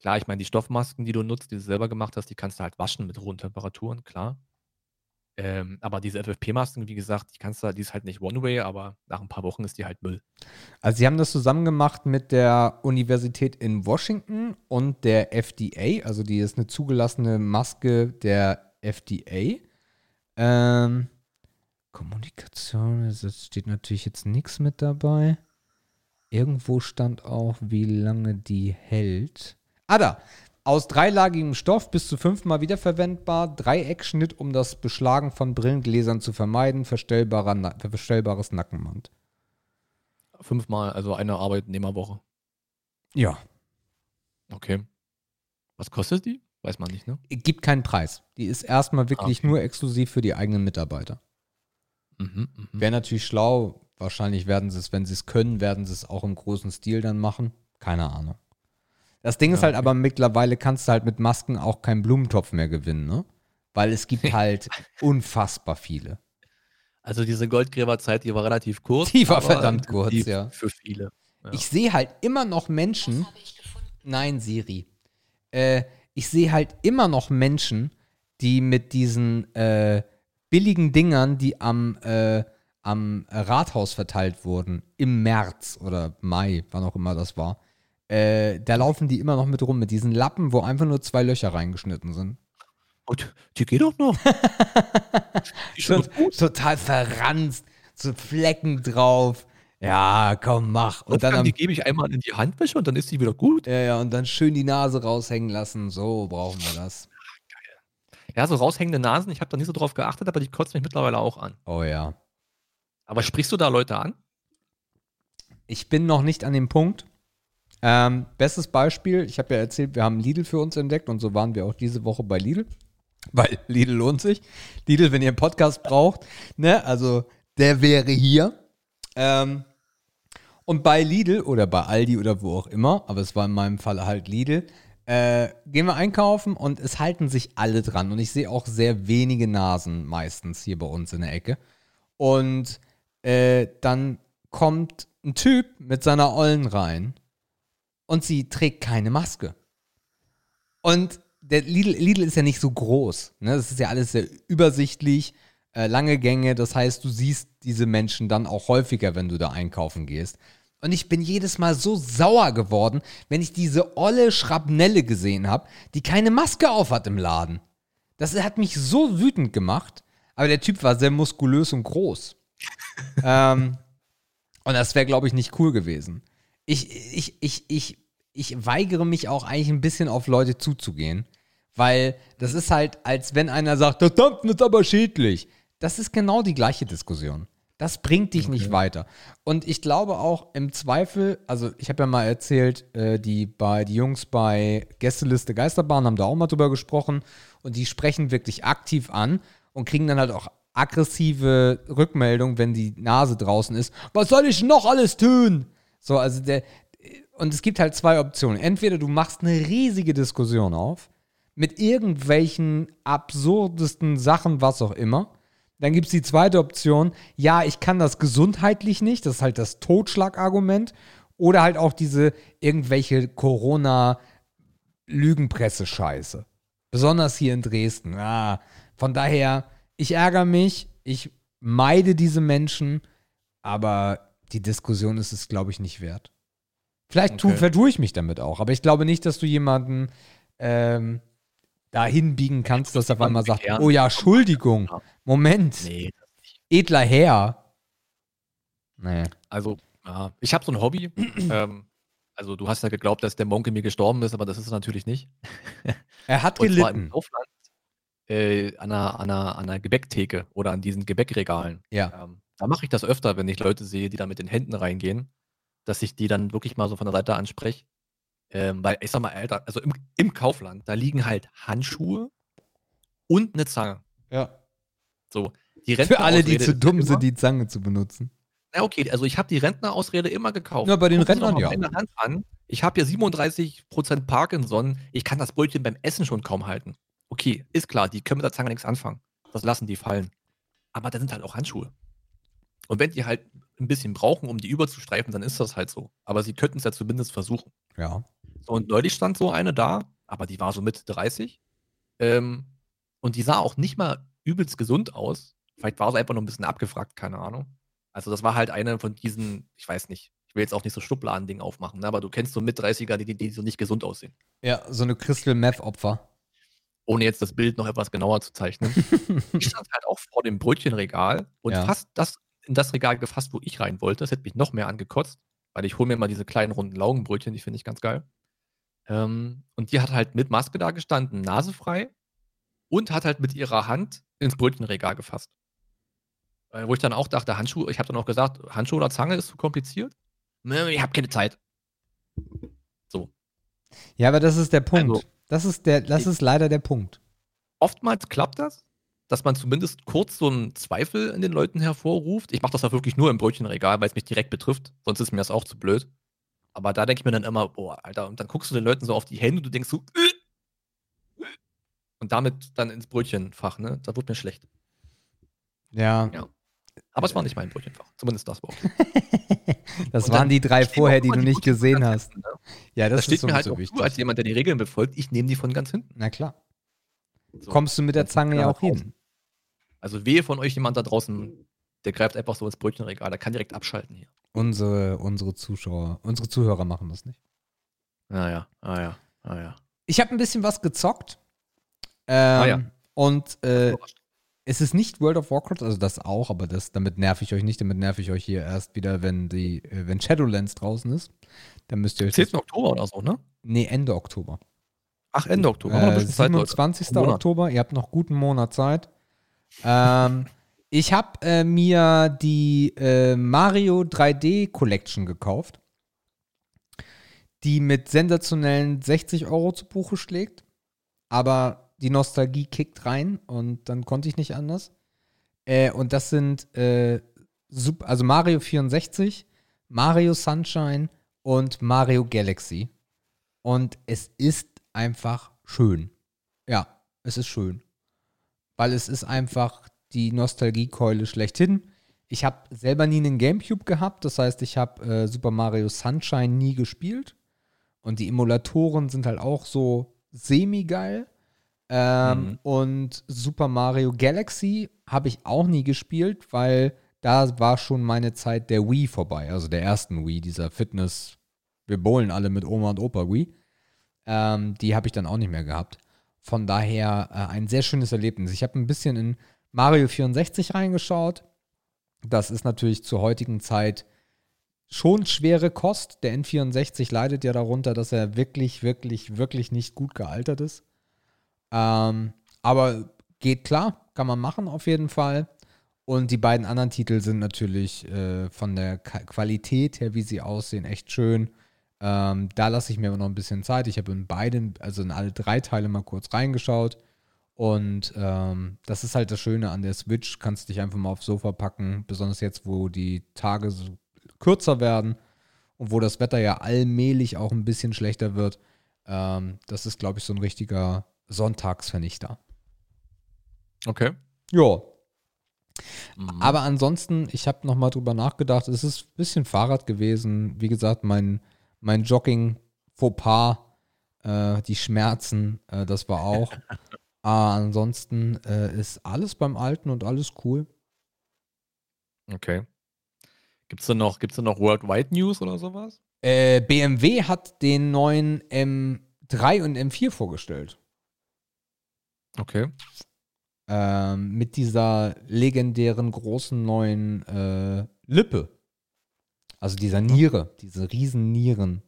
Klar, ich meine, die Stoffmasken, die du nutzt, die du selber gemacht hast, die kannst du halt waschen mit hohen Temperaturen, klar. Ähm, aber diese FFP-Masken, wie gesagt, die kannst du, die ist halt nicht One-Way, aber nach ein paar Wochen ist die halt Müll. Also sie haben das zusammen gemacht mit der Universität in Washington und der FDA, also die ist eine zugelassene Maske der FDA. Ähm, Kommunikation, es steht natürlich jetzt nichts mit dabei. Irgendwo stand auch, wie lange die hält. Ah, da. Aus dreilagigem Stoff bis zu fünfmal wiederverwendbar, Dreieckschnitt, um das Beschlagen von Brillengläsern zu vermeiden, verstellbarer Na verstellbares Nackenband. Fünfmal, also eine Arbeitnehmerwoche. Ja. Okay. Was kostet die? Weiß man nicht, ne? Gibt keinen Preis. Die ist erstmal wirklich okay. nur exklusiv für die eigenen Mitarbeiter. Mhm, mh. Wäre natürlich schlau. Wahrscheinlich werden sie es, wenn sie es können, werden sie es auch im großen Stil dann machen. Keine Ahnung. Das Ding ja, ist halt okay. aber mittlerweile kannst du halt mit Masken auch keinen Blumentopf mehr gewinnen, ne? Weil es gibt [laughs] halt unfassbar viele. Also diese Goldgräberzeit, die war relativ kurz. Die war verdammt kurz, ja. Für viele. Ja. Ich sehe halt immer noch Menschen. Nein, Siri. Äh, ich sehe halt immer noch Menschen, die mit diesen äh, billigen Dingern, die am, äh, am Rathaus verteilt wurden, im März oder Mai, wann auch immer das war, äh, da laufen die immer noch mit rum, mit diesen Lappen, wo einfach nur zwei Löcher reingeschnitten sind. Und die geht doch noch. [laughs] Schon total verranzt, so Flecken drauf. Ja, komm, mach. Und, und dann, dann die gebe ich einmal in die Handwäsche und dann ist die wieder gut. Ja, ja, und dann schön die Nase raushängen lassen. So brauchen wir das. Ja, so raushängende Nasen, ich habe da nicht so drauf geachtet, aber die kotzt mich mittlerweile auch an. Oh ja. Aber sprichst du da Leute an? Ich bin noch nicht an dem Punkt. Ähm, bestes Beispiel, ich habe ja erzählt, wir haben Lidl für uns entdeckt und so waren wir auch diese Woche bei Lidl. Weil [laughs] Lidl lohnt sich. Lidl, wenn ihr einen Podcast braucht, ne, also der wäre hier. Ähm, und bei Lidl oder bei Aldi oder wo auch immer, aber es war in meinem Fall halt Lidl, äh, gehen wir einkaufen und es halten sich alle dran. Und ich sehe auch sehr wenige Nasen meistens hier bei uns in der Ecke. Und äh, dann kommt ein Typ mit seiner Ollen rein und sie trägt keine Maske. Und der Lidl, Lidl ist ja nicht so groß. Ne? Das ist ja alles sehr übersichtlich, äh, lange Gänge. Das heißt, du siehst diese Menschen dann auch häufiger, wenn du da einkaufen gehst. Und ich bin jedes Mal so sauer geworden, wenn ich diese olle Schrapnelle gesehen habe, die keine Maske auf hat im Laden. Das hat mich so wütend gemacht. Aber der Typ war sehr muskulös und groß. [laughs] ähm, und das wäre, glaube ich, nicht cool gewesen. Ich, ich, ich, ich ich weigere mich auch eigentlich ein bisschen auf Leute zuzugehen, weil das ist halt, als wenn einer sagt, das Dampfen ist aber schädlich. Das ist genau die gleiche Diskussion. Das bringt dich okay. nicht weiter. Und ich glaube auch im Zweifel, also ich habe ja mal erzählt, äh, die, bei, die Jungs bei Gästeliste Geisterbahn haben da auch mal drüber gesprochen und die sprechen wirklich aktiv an und kriegen dann halt auch aggressive Rückmeldungen, wenn die Nase draußen ist. Was soll ich noch alles tun? So, also der, und es gibt halt zwei Optionen. Entweder du machst eine riesige Diskussion auf mit irgendwelchen absurdesten Sachen, was auch immer. Dann gibt es die zweite Option, ja, ich kann das gesundheitlich nicht, das ist halt das Totschlagargument. Oder halt auch diese irgendwelche Corona-Lügenpresse-Scheiße. Besonders hier in Dresden. Ah, von daher, ich ärgere mich, ich meide diese Menschen, aber die Diskussion ist es, glaube ich, nicht wert. Vielleicht okay. tu, vertue ich mich damit auch, aber ich glaube nicht, dass du jemanden ähm, dahin biegen kannst, dass er auf einmal sagt, oh ja, Entschuldigung, Moment, nee, edler Herr. Nee. Also, ja, ich habe so ein Hobby. [clears throat] ähm, also, du hast ja geglaubt, dass der Monke mir gestorben ist, aber das ist es natürlich nicht. [laughs] er hat gelitten. Zwar im Kaufland, äh, an, einer, an, einer, an einer Gebäcktheke oder an diesen Gebäckregalen. Ja. Ähm, da mache ich das öfter, wenn ich Leute sehe, die da mit den Händen reingehen dass ich die dann wirklich mal so von der Seite anspreche. Ähm, weil ich sag mal, Alter, also im, im Kaufland, da liegen halt Handschuhe und eine Zange. Ja. So, die Für alle, die zu dumm sind, die Zange zu benutzen. Na okay, also ich habe die Rentnerausrede immer gekauft. Ja, bei den Rentnern ja. Hand an. Ich habe ja 37% Parkinson. Ich kann das Brötchen beim Essen schon kaum halten. okay, ist klar, die können mit der Zange nichts anfangen. Das lassen die fallen. Aber da sind halt auch Handschuhe. Und wenn die halt ein bisschen brauchen, um die überzustreifen, dann ist das halt so. Aber sie könnten es ja zumindest versuchen. Ja. So, und neulich stand so eine da, aber die war so Mitte 30. Ähm, und die sah auch nicht mal übelst gesund aus. Vielleicht war sie einfach noch ein bisschen abgefragt, keine Ahnung. Also, das war halt eine von diesen, ich weiß nicht, ich will jetzt auch nicht so Schubladending aufmachen, ne, aber du kennst so mit 30er, die, die so nicht gesund aussehen. Ja, so eine Crystal Meth Opfer. Ohne jetzt das Bild noch etwas genauer zu zeichnen. [laughs] ich stand halt auch vor dem Brötchenregal und Ja. fast das in das Regal gefasst, wo ich rein wollte. Das hätte mich noch mehr angekotzt, weil ich hole mir mal diese kleinen runden Laugenbrötchen, die finde ich ganz geil. Ähm, und die hat halt mit Maske da gestanden, nasefrei und hat halt mit ihrer Hand ins Brötchenregal gefasst. Äh, wo ich dann auch dachte, Handschuhe, ich habe dann auch gesagt, Handschuhe oder Zange ist zu kompliziert. Ich habe keine Zeit. Ja, aber das ist der Punkt. Also- das ist der, das ist leider der Punkt. oftmals klappt das, dass man zumindest kurz so einen Zweifel in den Leuten hervorruft. Ich mache das ja wirklich nur im Brötchenregal, weil es mich direkt betrifft. Sonst ist mir das auch zu blöd. Aber da denke ich mir dann immer, boah, Alter, und dann guckst du den Leuten so auf die Hände und du denkst so, äh, und damit dann ins Brötchenfach, ne? Da wird mir schlecht. Ja. Ja. Aber es war nicht mein Brötchenfach. Zumindest das war [laughs] okay. Das Und waren die drei vorher, auch die du nicht Brötchen gesehen hast. hinten, ne? Ja, Das, das, steht ist mir halt auch wichtig. zu, als jemand, der die Regeln befolgt. Ich nehme die von ganz hinten. Na klar. So. Kommst du mit der Zange ja auch hin. Also wehe von euch jemand da draußen, der greift einfach so ins Brötchenregal. Der kann direkt abschalten hier. Unsere, unsere Zuschauer, unsere Zuhörer machen das nicht. Ah ja, ah ja, ah ja. Ich habe ein bisschen was gezockt. Ähm, Ah ja. Und äh, es ist nicht World of Warcraft, also das auch, aber das, damit nerv ich euch nicht. Damit nerv ich euch hier erst wieder, wenn die, äh, wenn Shadowlands draußen ist. Dann müsst ihr euch. 10. Oktober oder so, ne? nee, Ende Oktober. Ach, Ende Oktober. Äh, bisschen Zeit, Leute. 27. Monat. Oktober, ihr habt noch guten Monat Zeit. Ähm, ich habe äh, mir die äh, Mario 3D Collection gekauft, die mit sensationellen 60 Euro zu Buche schlägt. Aber die Nostalgie kickt rein und dann konnte ich nicht anders. Äh, und das sind äh, also Mario 64, Mario Sunshine und Mario Galaxy. Und es ist einfach schön. Ja, es ist schön. Weil es ist einfach die Nostalgiekeule schlechthin. Ich habe selber nie einen Gamecube gehabt, das heißt, ich habe äh, Super Mario Sunshine nie gespielt. Und die Emulatoren sind halt auch so semi-geil. Ähm, Mhm. Und Super Mario Galaxy habe ich auch nie gespielt, weil da war schon meine Zeit der Wii vorbei, also der ersten Wii, dieser Fitness, wir bowlen alle mit Oma und Opa Wii. Ähm, die habe ich dann auch nicht mehr gehabt. Von daher äh, ein sehr schönes Erlebnis. Ich habe ein bisschen in Mario 64 reingeschaut. Das ist natürlich zur heutigen Zeit schon schwere Kost. Der N64 leidet ja darunter, dass er wirklich, wirklich, wirklich nicht gut gealtert ist. Ähm, aber geht klar, kann man machen auf jeden Fall. Und die beiden anderen Titel sind natürlich äh, von der Qualität her, wie sie aussehen, echt schön. Ähm, da lasse ich mir aber noch ein bisschen Zeit. Ich habe in beiden, also in alle drei Teile mal kurz reingeschaut. Und ähm, das ist halt das Schöne an der Switch. Kannst dich einfach mal aufs Sofa packen, besonders jetzt, wo die Tage so kürzer werden und wo das Wetter ja allmählich auch ein bisschen schlechter wird. Ähm, das ist, glaube ich, so ein richtiger Sonntagsvernichter. Okay. Ja, Mhm. aber ansonsten, ich habe noch mal drüber nachgedacht. Es ist ein bisschen Fahrrad gewesen. Wie gesagt, mein, mein Jogging-Fauxpas, äh, die Schmerzen, äh, das war auch. Aber [laughs] ansonsten äh, ist alles beim Alten und alles cool. Okay. Gibt's denn noch, gibt's denn noch Worldwide News oder sowas? Äh, BMW hat den neuen M3 und M4 vorgestellt. Okay. Ähm, mit dieser legendären großen neuen äh, Lippe. Also dieser Niere, diese riesen Nieren.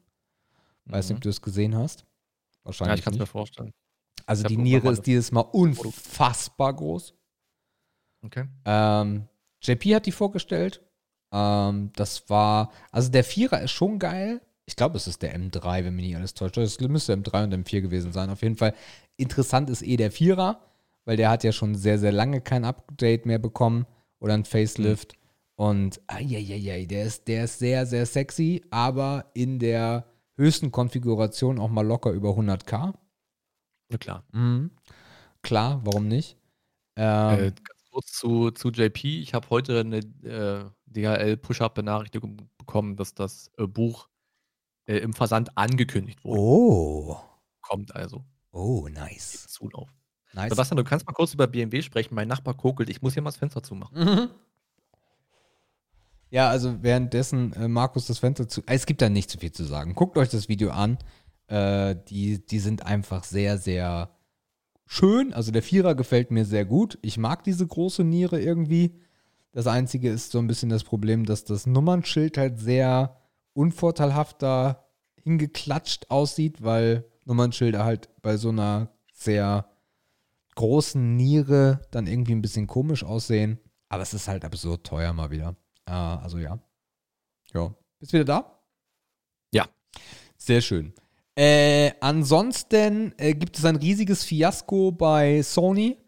Weiß nicht, ob Mhm. du es gesehen hast. Ja, Wahrscheinlich ich kann es mir vorstellen. Also die Niere ist dieses Mal unfassbar groß. Okay. Ähm, JP hat die vorgestellt. Ähm, das war, also der Vierer ist schon geil. Ich glaube, es ist der M3, wenn mich nicht alles täuscht. Es müsste M3 und M4 gewesen sein. Auf jeden Fall interessant ist eh der Vierer, weil der hat ja schon sehr, sehr lange kein Update mehr bekommen oder ein Facelift. Und ai, der ist, der ist sehr, sehr sexy, aber in der höchsten Konfiguration auch mal locker über 100k. Na klar. Mhm. klar, warum nicht? Ähm, äh, ganz kurz zu, zu JP. Ich habe heute eine äh, DHL-Push-Up-Benachrichtigung bekommen, dass das äh, Buch äh, im Versand angekündigt wurde. Oh. Kommt also. Oh, nice. Zulauf. Nice. Sebastian, du kannst mal kurz über BMW sprechen. Mein Nachbar kokelt. Ich muss hier mal das Fenster zumachen. Mhm. Ja, also währenddessen äh, Markus das Fenster zu. Es gibt da nicht zu viel zu sagen. Guckt euch das Video an. Äh, die, die sind einfach sehr, sehr schön. Also der Vierer gefällt mir sehr gut. Ich mag diese große Niere irgendwie. Das Einzige ist so ein bisschen das Problem, dass das Nummernschild halt sehr unvorteilhaft da hingeklatscht aussieht, weil Nummernschilder halt bei so einer sehr großen Niere dann irgendwie ein bisschen komisch aussehen. Aber es ist halt absurd teuer mal wieder. Äh, also ja. Ja. Bist du wieder da? Ja. Sehr schön. Äh, ansonsten äh, gibt es ein riesiges Fiasko bei Sony.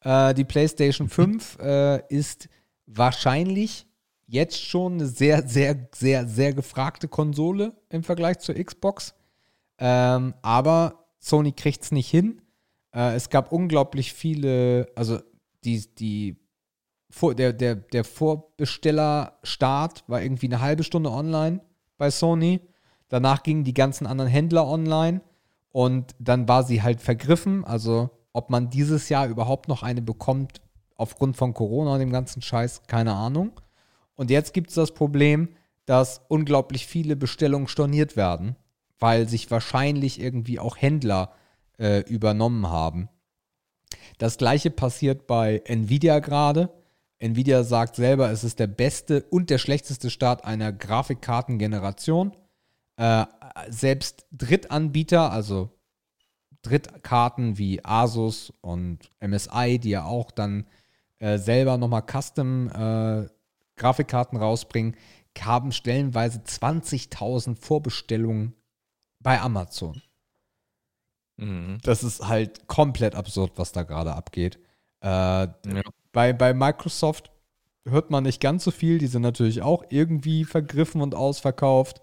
Äh, die PlayStation [laughs] 5 äh, ist wahrscheinlich jetzt schon eine sehr, sehr, sehr, sehr gefragte Konsole im Vergleich zur Xbox. Ähm, aber Sony kriegt es nicht hin. Äh, es gab unglaublich viele, also die, die vor, der, der, der Vorbestellerstart war irgendwie eine halbe Stunde online bei Sony. Danach gingen die ganzen anderen Händler online und dann war sie halt vergriffen. Also, ob man dieses Jahr überhaupt noch eine bekommt aufgrund von Corona und dem ganzen Scheiß, keine Ahnung. Und jetzt gibt es das Problem, dass unglaublich viele Bestellungen storniert werden, weil sich wahrscheinlich irgendwie auch Händler äh, übernommen haben. Das gleiche passiert bei Nvidia gerade. Nvidia sagt selber, es ist der beste und der schlechteste Start einer Grafikkartengeneration. Äh, selbst Drittanbieter, also Drittkarten wie Asus und MSI, die ja auch dann äh, selber nochmal Custom äh, rausbringen, haben stellenweise 20.000 Vorbestellungen bei Amazon. Mhm. Das ist halt komplett absurd, was da gerade abgeht. Äh, ja. Bei, bei Microsoft hört man nicht ganz so viel. Die sind natürlich auch irgendwie vergriffen und ausverkauft.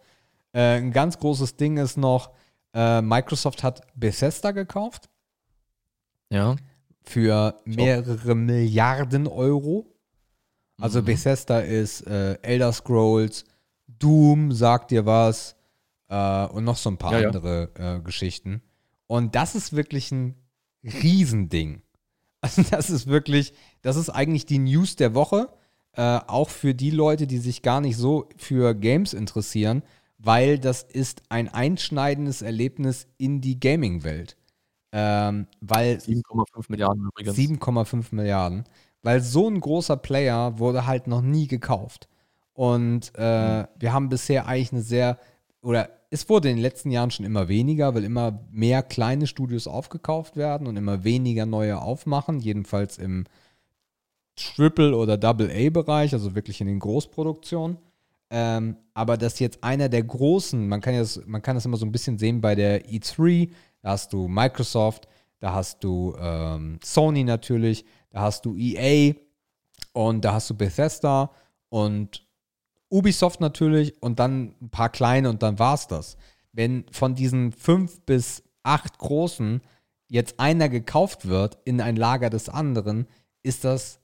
Äh, ein ganz großes Ding ist noch, äh, Microsoft hat Bethesda gekauft. Ja. Für mehrere. Milliarden Euro. Also mhm. Bethesda ist äh, Elder Scrolls, Doom, sagt dir was, äh, und noch so ein paar ja, andere ja. Äh, Geschichten. Und das ist wirklich ein Riesending. Also das ist wirklich, das ist eigentlich die News der Woche, äh, auch für die Leute, die sich gar nicht so für Games interessieren, weil das ist ein einschneidendes Erlebnis in die Gaming-Welt. Ähm, weil 7,5 Milliarden übrigens. 7,5 Milliarden. Weil so ein großer Player wurde halt noch nie gekauft. Und äh, mhm. wir haben bisher eigentlich eine sehr, oder es wurde in den letzten Jahren schon immer weniger, weil immer mehr kleine Studios aufgekauft werden und immer weniger neue aufmachen, jedenfalls im Triple- oder Double-A-Bereich, also wirklich in den Großproduktionen. Ähm, aber dass jetzt einer der großen, man kann, das, man kann das immer so ein bisschen sehen bei der E3, da hast du Microsoft, da hast du ähm, Sony natürlich, da hast du EA und da hast du Bethesda und Ubisoft natürlich und dann ein paar kleine und dann war es das. Wenn von diesen fünf bis acht großen jetzt einer gekauft wird in ein Lager des anderen, ist das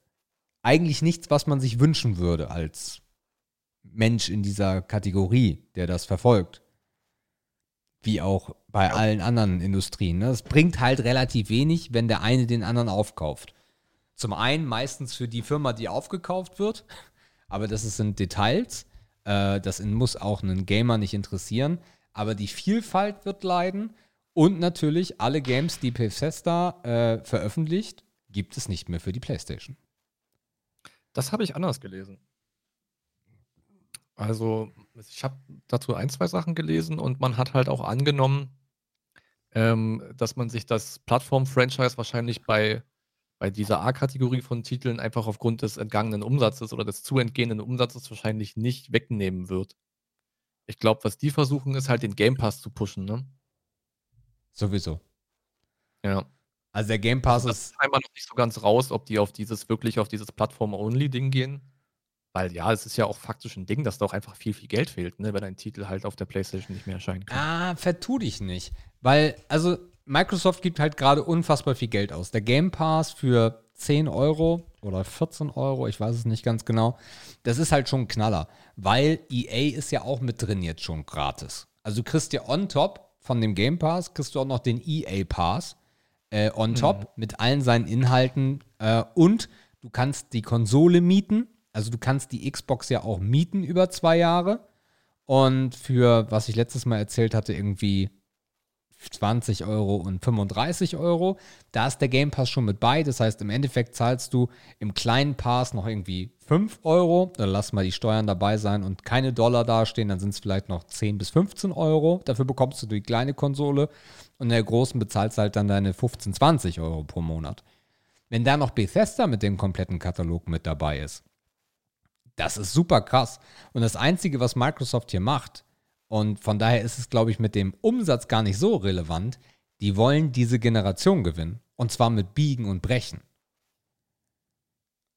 eigentlich nichts, was man sich wünschen würde als Mensch in dieser Kategorie, der das verfolgt. Wie auch bei ja. allen anderen Industrien. Ne? Es bringt halt relativ wenig, wenn der eine den anderen aufkauft. Zum einen meistens für die Firma, die aufgekauft wird, aber das sind Details. Äh, das muss auch einen Gamer nicht interessieren. Aber die Vielfalt wird leiden. Und natürlich alle Games, die Bethesda äh, veröffentlicht, gibt es nicht mehr für die PlayStation. Das habe ich anders gelesen. Also, ich habe dazu ein, zwei Sachen gelesen und man hat halt auch angenommen, ähm, dass man sich das Plattform-Franchise wahrscheinlich bei, bei dieser A-Kategorie von Titeln einfach aufgrund des entgangenen Umsatzes oder des zu entgehenden Umsatzes wahrscheinlich nicht wegnehmen wird. Ich glaube, was die versuchen, ist halt den Game Pass zu pushen, ne? Sowieso. Ja. Also der Game Pass also ist. ist einmal noch nicht so ganz raus, ob die auf dieses wirklich auf dieses Plattform-Only-Ding gehen. Weil ja, es ist ja auch faktisch ein Ding, dass da auch einfach viel, viel Geld fehlt, ne, wenn ein Titel halt auf der PlayStation nicht mehr erscheinen kann. Ah, vertu dich nicht. Weil, also, Microsoft gibt halt gerade unfassbar viel Geld aus. Der Game Pass für 10 Euro oder 14 Euro, ich weiß es nicht ganz genau, das ist halt schon ein Knaller, weil EA ist ja auch mit drin jetzt schon gratis. Also du kriegst ja on top von dem Game Pass, kriegst du auch noch den EA Pass äh, on top mhm. mit allen seinen Inhalten äh, und du kannst die Konsole mieten, also du kannst die Xbox ja auch mieten über zwei Jahre und für, was ich letztes Mal erzählt hatte, irgendwie 20 Euro und 35 Euro. Da ist der Game Pass schon mit bei. Das heißt, im Endeffekt zahlst du im kleinen Pass noch irgendwie 5 Euro. Dann lass mal die Steuern dabei sein und keine Dollar dastehen. Dann sind es vielleicht noch 10 bis 15 Euro. Dafür bekommst du die kleine Konsole. Und in der großen bezahlst halt dann deine 15, 20 Euro pro Monat. Wenn da noch Bethesda mit dem kompletten Katalog mit dabei ist, das ist super krass. Und das Einzige, was Microsoft hier macht, und von daher ist es, glaube ich, mit dem Umsatz gar nicht so relevant. Die wollen diese Generation gewinnen. Und zwar mit Biegen und Brechen.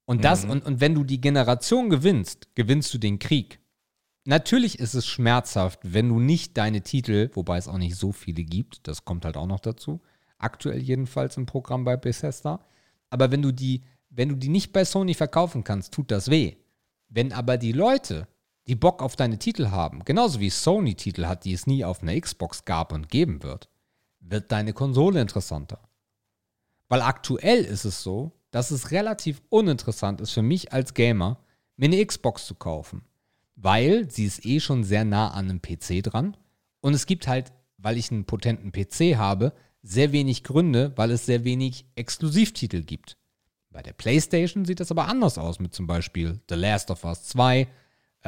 Und das, mhm. und, und wenn du die Generation gewinnst, gewinnst du den Krieg. Natürlich ist es schmerzhaft, wenn du nicht deine Titel, wobei es auch nicht so viele gibt, das kommt halt auch noch dazu, aktuell jedenfalls im Programm bei Bethesda. Aber wenn du die, wenn du die nicht bei Sony verkaufen kannst, tut das weh. Wenn aber die Leute die Bock auf deine Titel haben, genauso wie Sony Titel hat, die es nie auf einer Xbox gab und geben wird, wird deine Konsole interessanter. Weil aktuell ist es so, dass es relativ uninteressant ist für mich als Gamer, mir eine Xbox zu kaufen. Weil sie ist eh schon sehr nah an einem PC dran. Und es gibt halt, weil ich einen potenten PC habe, sehr wenig Gründe, weil es sehr wenig Exklusivtitel gibt. Bei der PlayStation sieht das aber anders aus, mit zum Beispiel The Last of Us 2,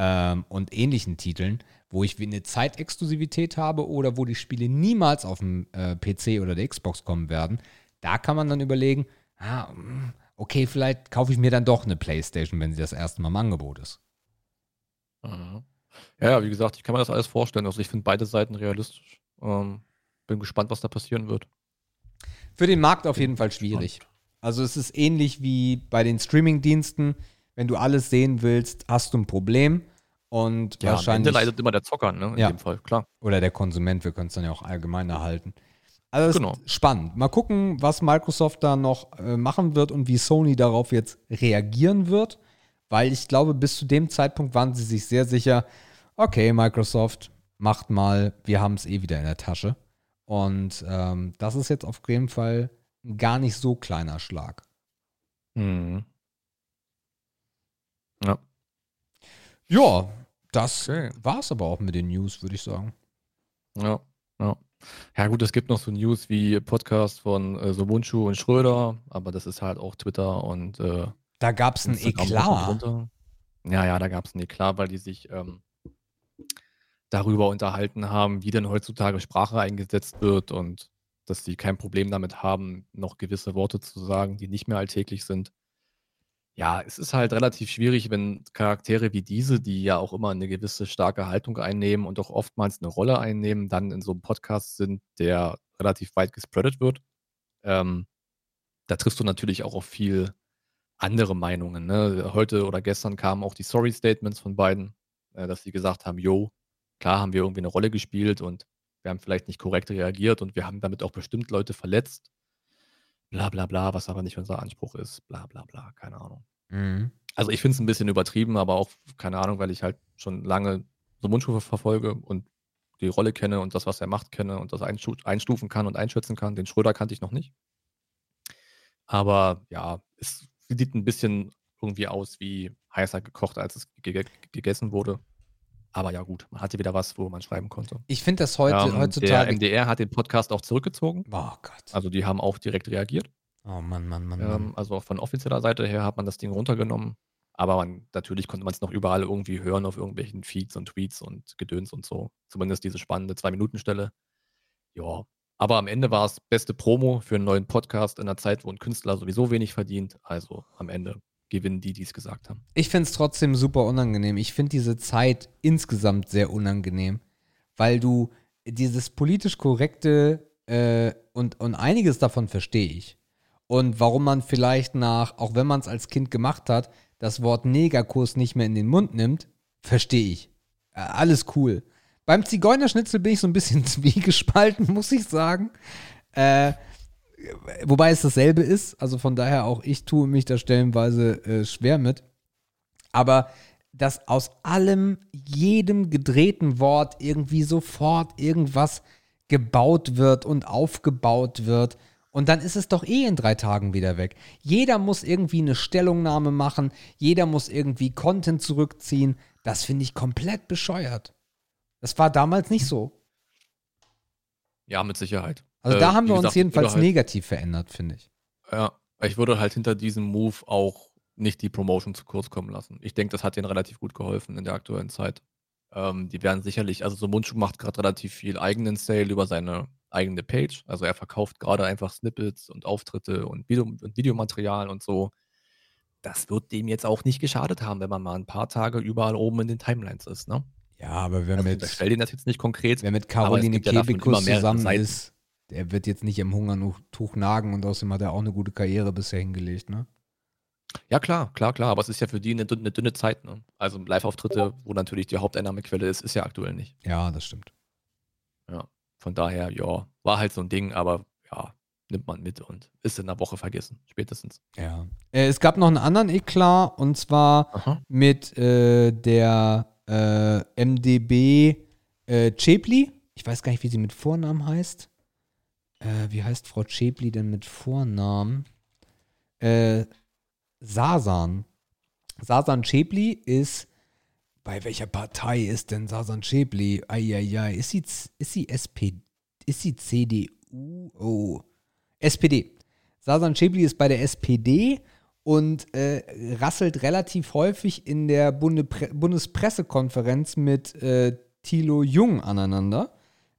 ähm, und ähnlichen Titeln, wo ich eine Zeitexklusivität habe oder wo die Spiele niemals auf dem äh, PC oder der Xbox kommen werden, da kann man dann überlegen, ah, mm, okay, vielleicht kaufe ich mir dann doch eine Playstation, wenn sie das erste Mal im Angebot ist. Ja, wie gesagt, ich kann mir das alles vorstellen. Also ich finde beide Seiten realistisch. Ähm, bin gespannt, was da passieren wird. Für den Markt auf jeden Fall schwierig. Also es ist ähnlich wie bei den Streaming-Diensten. Wenn du alles sehen willst, hast du ein Problem. Und ja, wahrscheinlich. Am Ende leidet immer der Zocker, ne? In ja. dem Fall, klar. Oder der Konsument, wir können es dann ja auch allgemein erhalten. Also genau. spannend. Mal gucken, was Microsoft da noch äh, machen wird und wie Sony darauf jetzt reagieren wird. Weil ich glaube, bis zu dem Zeitpunkt waren sie sich sehr sicher, okay, Microsoft, macht mal, wir haben es eh wieder in der Tasche. Und ähm, das ist jetzt auf jeden Fall ein gar nicht so kleiner Schlag. Mhm. Ja. Ja, das okay. war es aber auch mit den News, würde ich sagen. Ja, ja. Ja, gut, es gibt noch so News wie Podcast von äh, Sobunchu und Schröder, aber das ist halt auch Twitter und. Äh, da gab es ein Eklat. Ja, ja, da gab es ein Eklat, weil die sich ähm, darüber unterhalten haben, wie denn heutzutage Sprache eingesetzt wird und dass sie kein Problem damit haben, noch gewisse Worte zu sagen, die nicht mehr alltäglich sind. Ja, es ist halt relativ schwierig, wenn Charaktere wie diese, die ja auch immer eine gewisse starke Haltung einnehmen und auch oftmals eine Rolle einnehmen, dann in so einem Podcast sind, der relativ weit gespreadet wird. Ähm, da triffst du natürlich auch auf viel andere Meinungen. Ne? Heute oder gestern kamen auch die Sorry-Statements von beiden, äh, dass sie gesagt haben, jo, klar haben wir irgendwie eine Rolle gespielt und wir haben vielleicht nicht korrekt reagiert und wir haben damit auch bestimmt Leute verletzt bla bla bla, was aber nicht unser Anspruch ist, bla bla bla, keine Ahnung. Mhm. Also ich finde es ein bisschen übertrieben, aber auch, keine Ahnung, weil ich halt schon lange so Mundstufe verfolge und die Rolle kenne und das, was er macht, kenne und das einstufen kann und einschätzen kann. Den Schröder kannte ich noch nicht. Aber ja, es sieht ein bisschen irgendwie aus wie heißer gekocht, als es gegessen wurde. Aber ja, gut, man hatte wieder was, wo man schreiben konnte. Ich finde das heute, ähm, heutzutage. Der MDR hat den Podcast auch zurückgezogen. Oh Gott. Also die haben auch direkt reagiert. Oh Mann, Mann, Mann. Ähm, also auch von offizieller Seite her hat man das Ding runtergenommen. Aber man, natürlich konnte man es noch überall irgendwie hören auf irgendwelchen Feeds und Tweets und Gedöns und so. Zumindest diese spannende Zwei-Minuten-Stelle. Ja. Aber am Ende war es beste Promo für einen neuen Podcast in einer Zeit, wo ein Künstler sowieso wenig verdient. Also am Ende gewinnen die, die es gesagt haben. Ich finde es trotzdem super unangenehm. Ich finde diese Zeit insgesamt sehr unangenehm, weil du dieses politisch korrekte äh, und, und einiges davon verstehe ich. Und warum man vielleicht nach, auch wenn man es als Kind gemacht hat, das Wort Negerkurs nicht mehr in den Mund nimmt, verstehe ich. Äh, alles cool. Beim Zigeunerschnitzel bin ich so ein bisschen [laughs] zwiegespalten, muss ich sagen. Äh, wobei es dasselbe ist, also von daher auch ich tue mich da stellenweise äh, schwer mit. Aber dass aus allem, jedem gedrehten Wort irgendwie sofort irgendwas gebaut wird und aufgebaut wird. Und dann ist es doch eh in drei Tagen wieder weg. Jeder muss irgendwie eine Stellungnahme machen, jeder muss irgendwie Content zurückziehen. Das finde ich komplett bescheuert. Das war damals nicht so. Ja, mit Sicherheit. Also äh, da haben wir gesagt, uns jedenfalls halt, negativ verändert, finde ich. Ja, ich würde halt hinter diesem Move auch nicht die Promotion zu kurz kommen lassen. Ich denke, das hat denen relativ gut geholfen in der aktuellen Zeit. Ähm, die werden sicherlich, also so Mundschuh macht gerade relativ viel eigenen Sale über seine eigene Page. Also er verkauft gerade einfach Snippets und Auftritte und, Video, und Videomaterial und so. Das wird dem jetzt auch nicht geschadet haben, wenn man mal ein paar Tage überall oben in den Timelines ist, ne? Ja, aber wer also, mit. Ich stell den das jetzt nicht konkret. Wer mit Caroline Kebekus ja zusammen Seiten. ist, der wird jetzt nicht im Hungertuch nagen und außerdem hat er auch eine gute Karriere bisher hingelegt, ne? Ja, klar, klar, klar. Aber es ist ja für die eine, eine dünne Zeit. Ne? Also Live-Auftritte, wo natürlich die Haupteinnahmequelle ist, ist ja aktuell nicht. Ja, das stimmt. Ja, von daher, ja, war halt so ein Ding, aber ja, nimmt man mit und ist in einer Woche vergessen, spätestens. Ja. Äh, es gab noch einen anderen Eklat und zwar Aha. mit äh, der äh, MDB äh, Chepli. Ich weiß gar nicht, wie sie mit Vornamen heißt. Äh, wie heißt Frau Chepli denn mit Vornamen? Äh, Sasan. Sasan Chebli ist. Bei welcher Partei ist denn Sasan Chebli? Eieiei. Ist sie, ist sie SPD? Ist sie CDU? Oh. SPD. Sasan Chebli ist bei der SPD und äh, rasselt relativ häufig in der Bunde Bundespressekonferenz mit äh, Thilo Jung aneinander.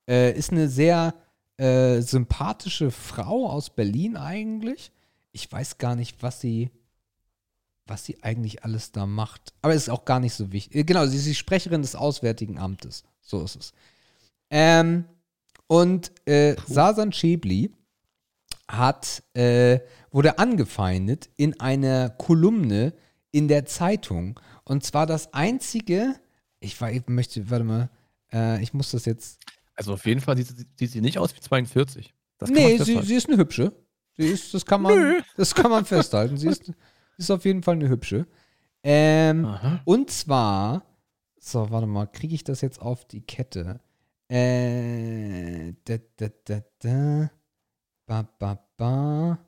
Äh, ist eine sehr äh, sympathische Frau aus Berlin eigentlich. Ich weiß gar nicht, was sie was sie eigentlich alles da macht. Aber es ist auch gar nicht so wichtig. Äh, genau, sie ist die Sprecherin des Auswärtigen Amtes. So ist es. Ähm, und äh, Sasan Chebli hat, äh, wurde angefeindet in einer Kolumne in der Zeitung. Und zwar das einzige, ich, war, ich möchte, warte mal, äh, ich muss das jetzt. Also auf jeden Fall sieht, sieht sie nicht aus wie 42. Das nee, sie, sie, ist eine hübsche. Sie ist, das kann man, das kann man festhalten. Sie ist, [laughs] ist auf jeden Fall eine hübsche. Ähm, und zwar, so, warte mal, kriege ich das jetzt auf die Kette? Äh, da, da, da, da. Ba, ba, ba.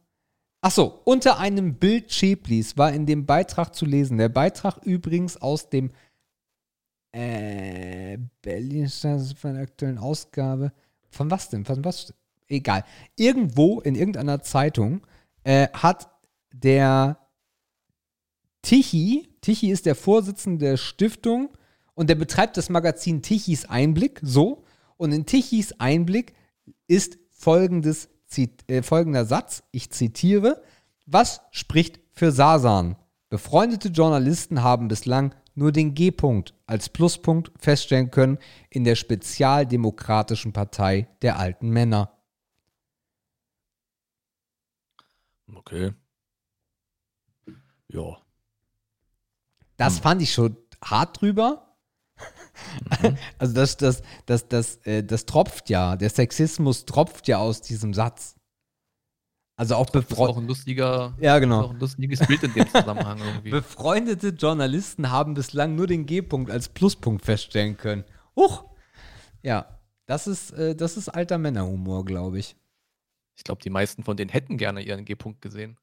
Achso, unter einem Bild Schäblis war in dem Beitrag zu lesen. Der Beitrag übrigens aus dem äh, Berlin von der aktuellen Ausgabe. Von was denn? Von was? Egal. Irgendwo in irgendeiner Zeitung äh, hat der Tichy, Tichy ist der Vorsitzende der Stiftung und der betreibt das Magazin Tichys Einblick, so. Und in Tichys Einblick ist folgendes, äh, folgender Satz, ich zitiere, was spricht für Sasan? Befreundete Journalisten haben bislang nur den G-Punkt als Pluspunkt feststellen können in der Spezialdemokratischen Partei der alten Männer. Okay. Ja. Das hm. fand ich schon hart drüber. Mhm. [laughs] Also das, das, das, das, äh, das tropft ja, der Sexismus tropft ja aus diesem Satz. Also auch befreundete. auch ein lustiger, ja, genau. auch ein lustiges Bild in dem Zusammenhang irgendwie. [laughs] Befreundete Journalisten haben bislang nur den G-Punkt als Pluspunkt feststellen können. Huch! Ja, das ist, äh, das ist alter Männerhumor, glaube ich. Ich glaube, die meisten von denen hätten gerne ihren G-Punkt gesehen.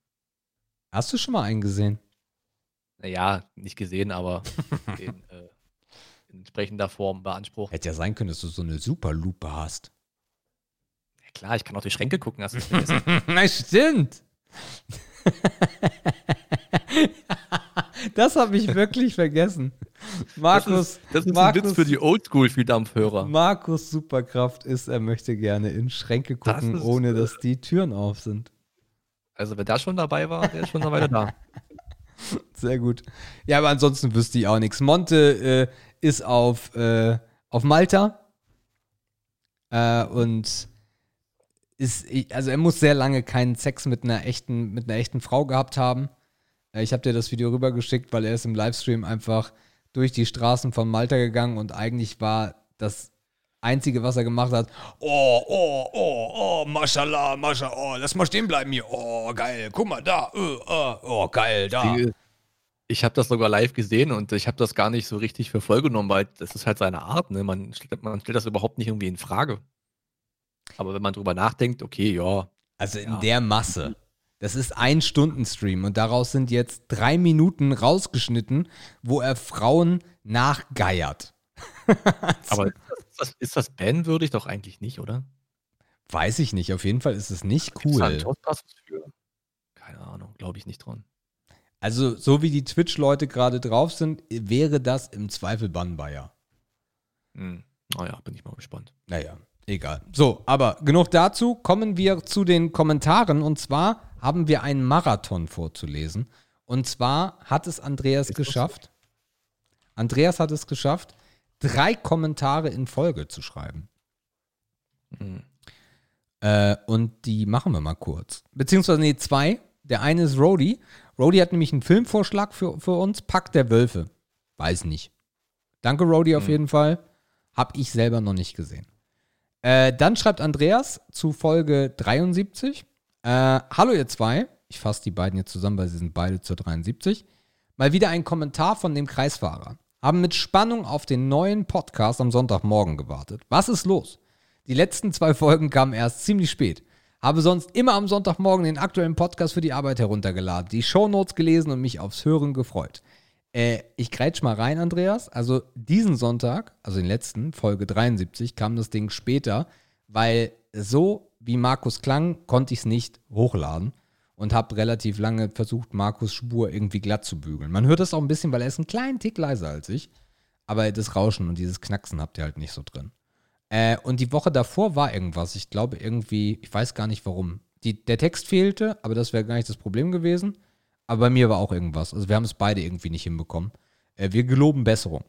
Hast du schon mal einen gesehen? Naja, nicht gesehen, aber [laughs] in, äh, in entsprechender Form beansprucht. Hätte ja sein können, dass du so eine Superlupe hast. Ja, klar, ich kann auch durch Schränke gucken, hast du vergessen. [laughs] Na, stimmt. das habe ich wirklich vergessen. Markus, das ist, das ist Markus, ein Witz für die Oldschool viel Dampfhörer. Markus Superkraft ist, er möchte gerne in Schränke gucken, das ohne dass die Türen auf sind. Also wer da schon dabei war, der ist schon eine Weile da. [laughs] [laughs] Sehr gut. Ja, aber ansonsten wüsste ich auch nichts. Monte äh, ist auf, äh, auf Malta äh, und ist, also er muss sehr lange keinen Sex mit einer echten, mit einer echten Frau gehabt haben. Äh, ich habe dir das Video rübergeschickt, weil er ist im Livestream einfach durch die Straßen von Malta gegangen und eigentlich war das Einzige, was er gemacht hat, oh, oh, oh, oh, mashallah, mashallah, oh, lass mal stehen bleiben hier. Oh, geil, guck mal da, oh, oh, geil, da. Ich habe das sogar live gesehen und ich habe das gar nicht so richtig für voll genommen, weil das ist halt seine Art. Ne? Man, stellt, man stellt das überhaupt nicht irgendwie in Frage. Aber wenn man drüber nachdenkt, okay, ja. Also in ja. der Masse. Das ist ein Stunden-Stream und daraus sind jetzt drei Minuten rausgeschnitten, wo er Frauen nachgeiert. [laughs] Aber ist das, ist das banwürdig doch eigentlich nicht, oder? Weiß ich nicht. Auf jeden Fall ist es nicht cool. Keine Ahnung, glaube ich nicht dran. Also, so wie die Twitch-Leute gerade drauf sind, wäre das im Zweifel bannbar, ja. Hm. Naja, bin ich mal gespannt. Naja, egal. So, aber genug dazu. Kommen wir zu den Kommentaren. Und zwar haben wir einen Marathon vorzulesen. Und zwar hat es Andreas geschafft. Andreas hat es geschafft, drei Kommentare in Folge zu schreiben. Mhm. Äh, und die machen wir mal kurz. Beziehungsweise, nee, zwei. Der eine ist Rody. Rody hat nämlich einen Filmvorschlag für, für uns. Pack der Wölfe. Weiß nicht. Danke, Rody, auf mhm. jeden Fall. Hab ich selber noch nicht gesehen. Äh, dann schreibt Andreas zu Folge 73. Äh, hallo, ihr zwei. Ich fasse die beiden jetzt zusammen, weil sie sind beide zur 73. Mal wieder ein Kommentar von dem Kreisfahrer haben mit Spannung auf den neuen Podcast am Sonntagmorgen gewartet. Was ist los? Die letzten zwei Folgen kamen erst ziemlich spät. Habe sonst immer am Sonntagmorgen den aktuellen Podcast für die Arbeit heruntergeladen, die Shownotes gelesen und mich aufs Hören gefreut. Äh, ich grätsch mal rein, Andreas. Also diesen Sonntag, also den letzten, Folge 73, kam das Ding später, weil so wie Markus klang, konnte ich es nicht hochladen und habe relativ lange versucht, Markus Spur irgendwie glatt zu bügeln. Man hört das auch ein bisschen, weil er ist einen kleinen Tick leiser als ich. Aber das Rauschen und dieses Knacksen habt ihr halt nicht so drin. Äh, und die Woche davor war irgendwas. Ich glaube irgendwie, ich weiß gar nicht warum. Die, der Text fehlte, aber das wäre gar nicht das Problem gewesen. Aber bei mir war auch irgendwas. Also wir haben es beide irgendwie nicht hinbekommen. Äh, wir geloben Besserung.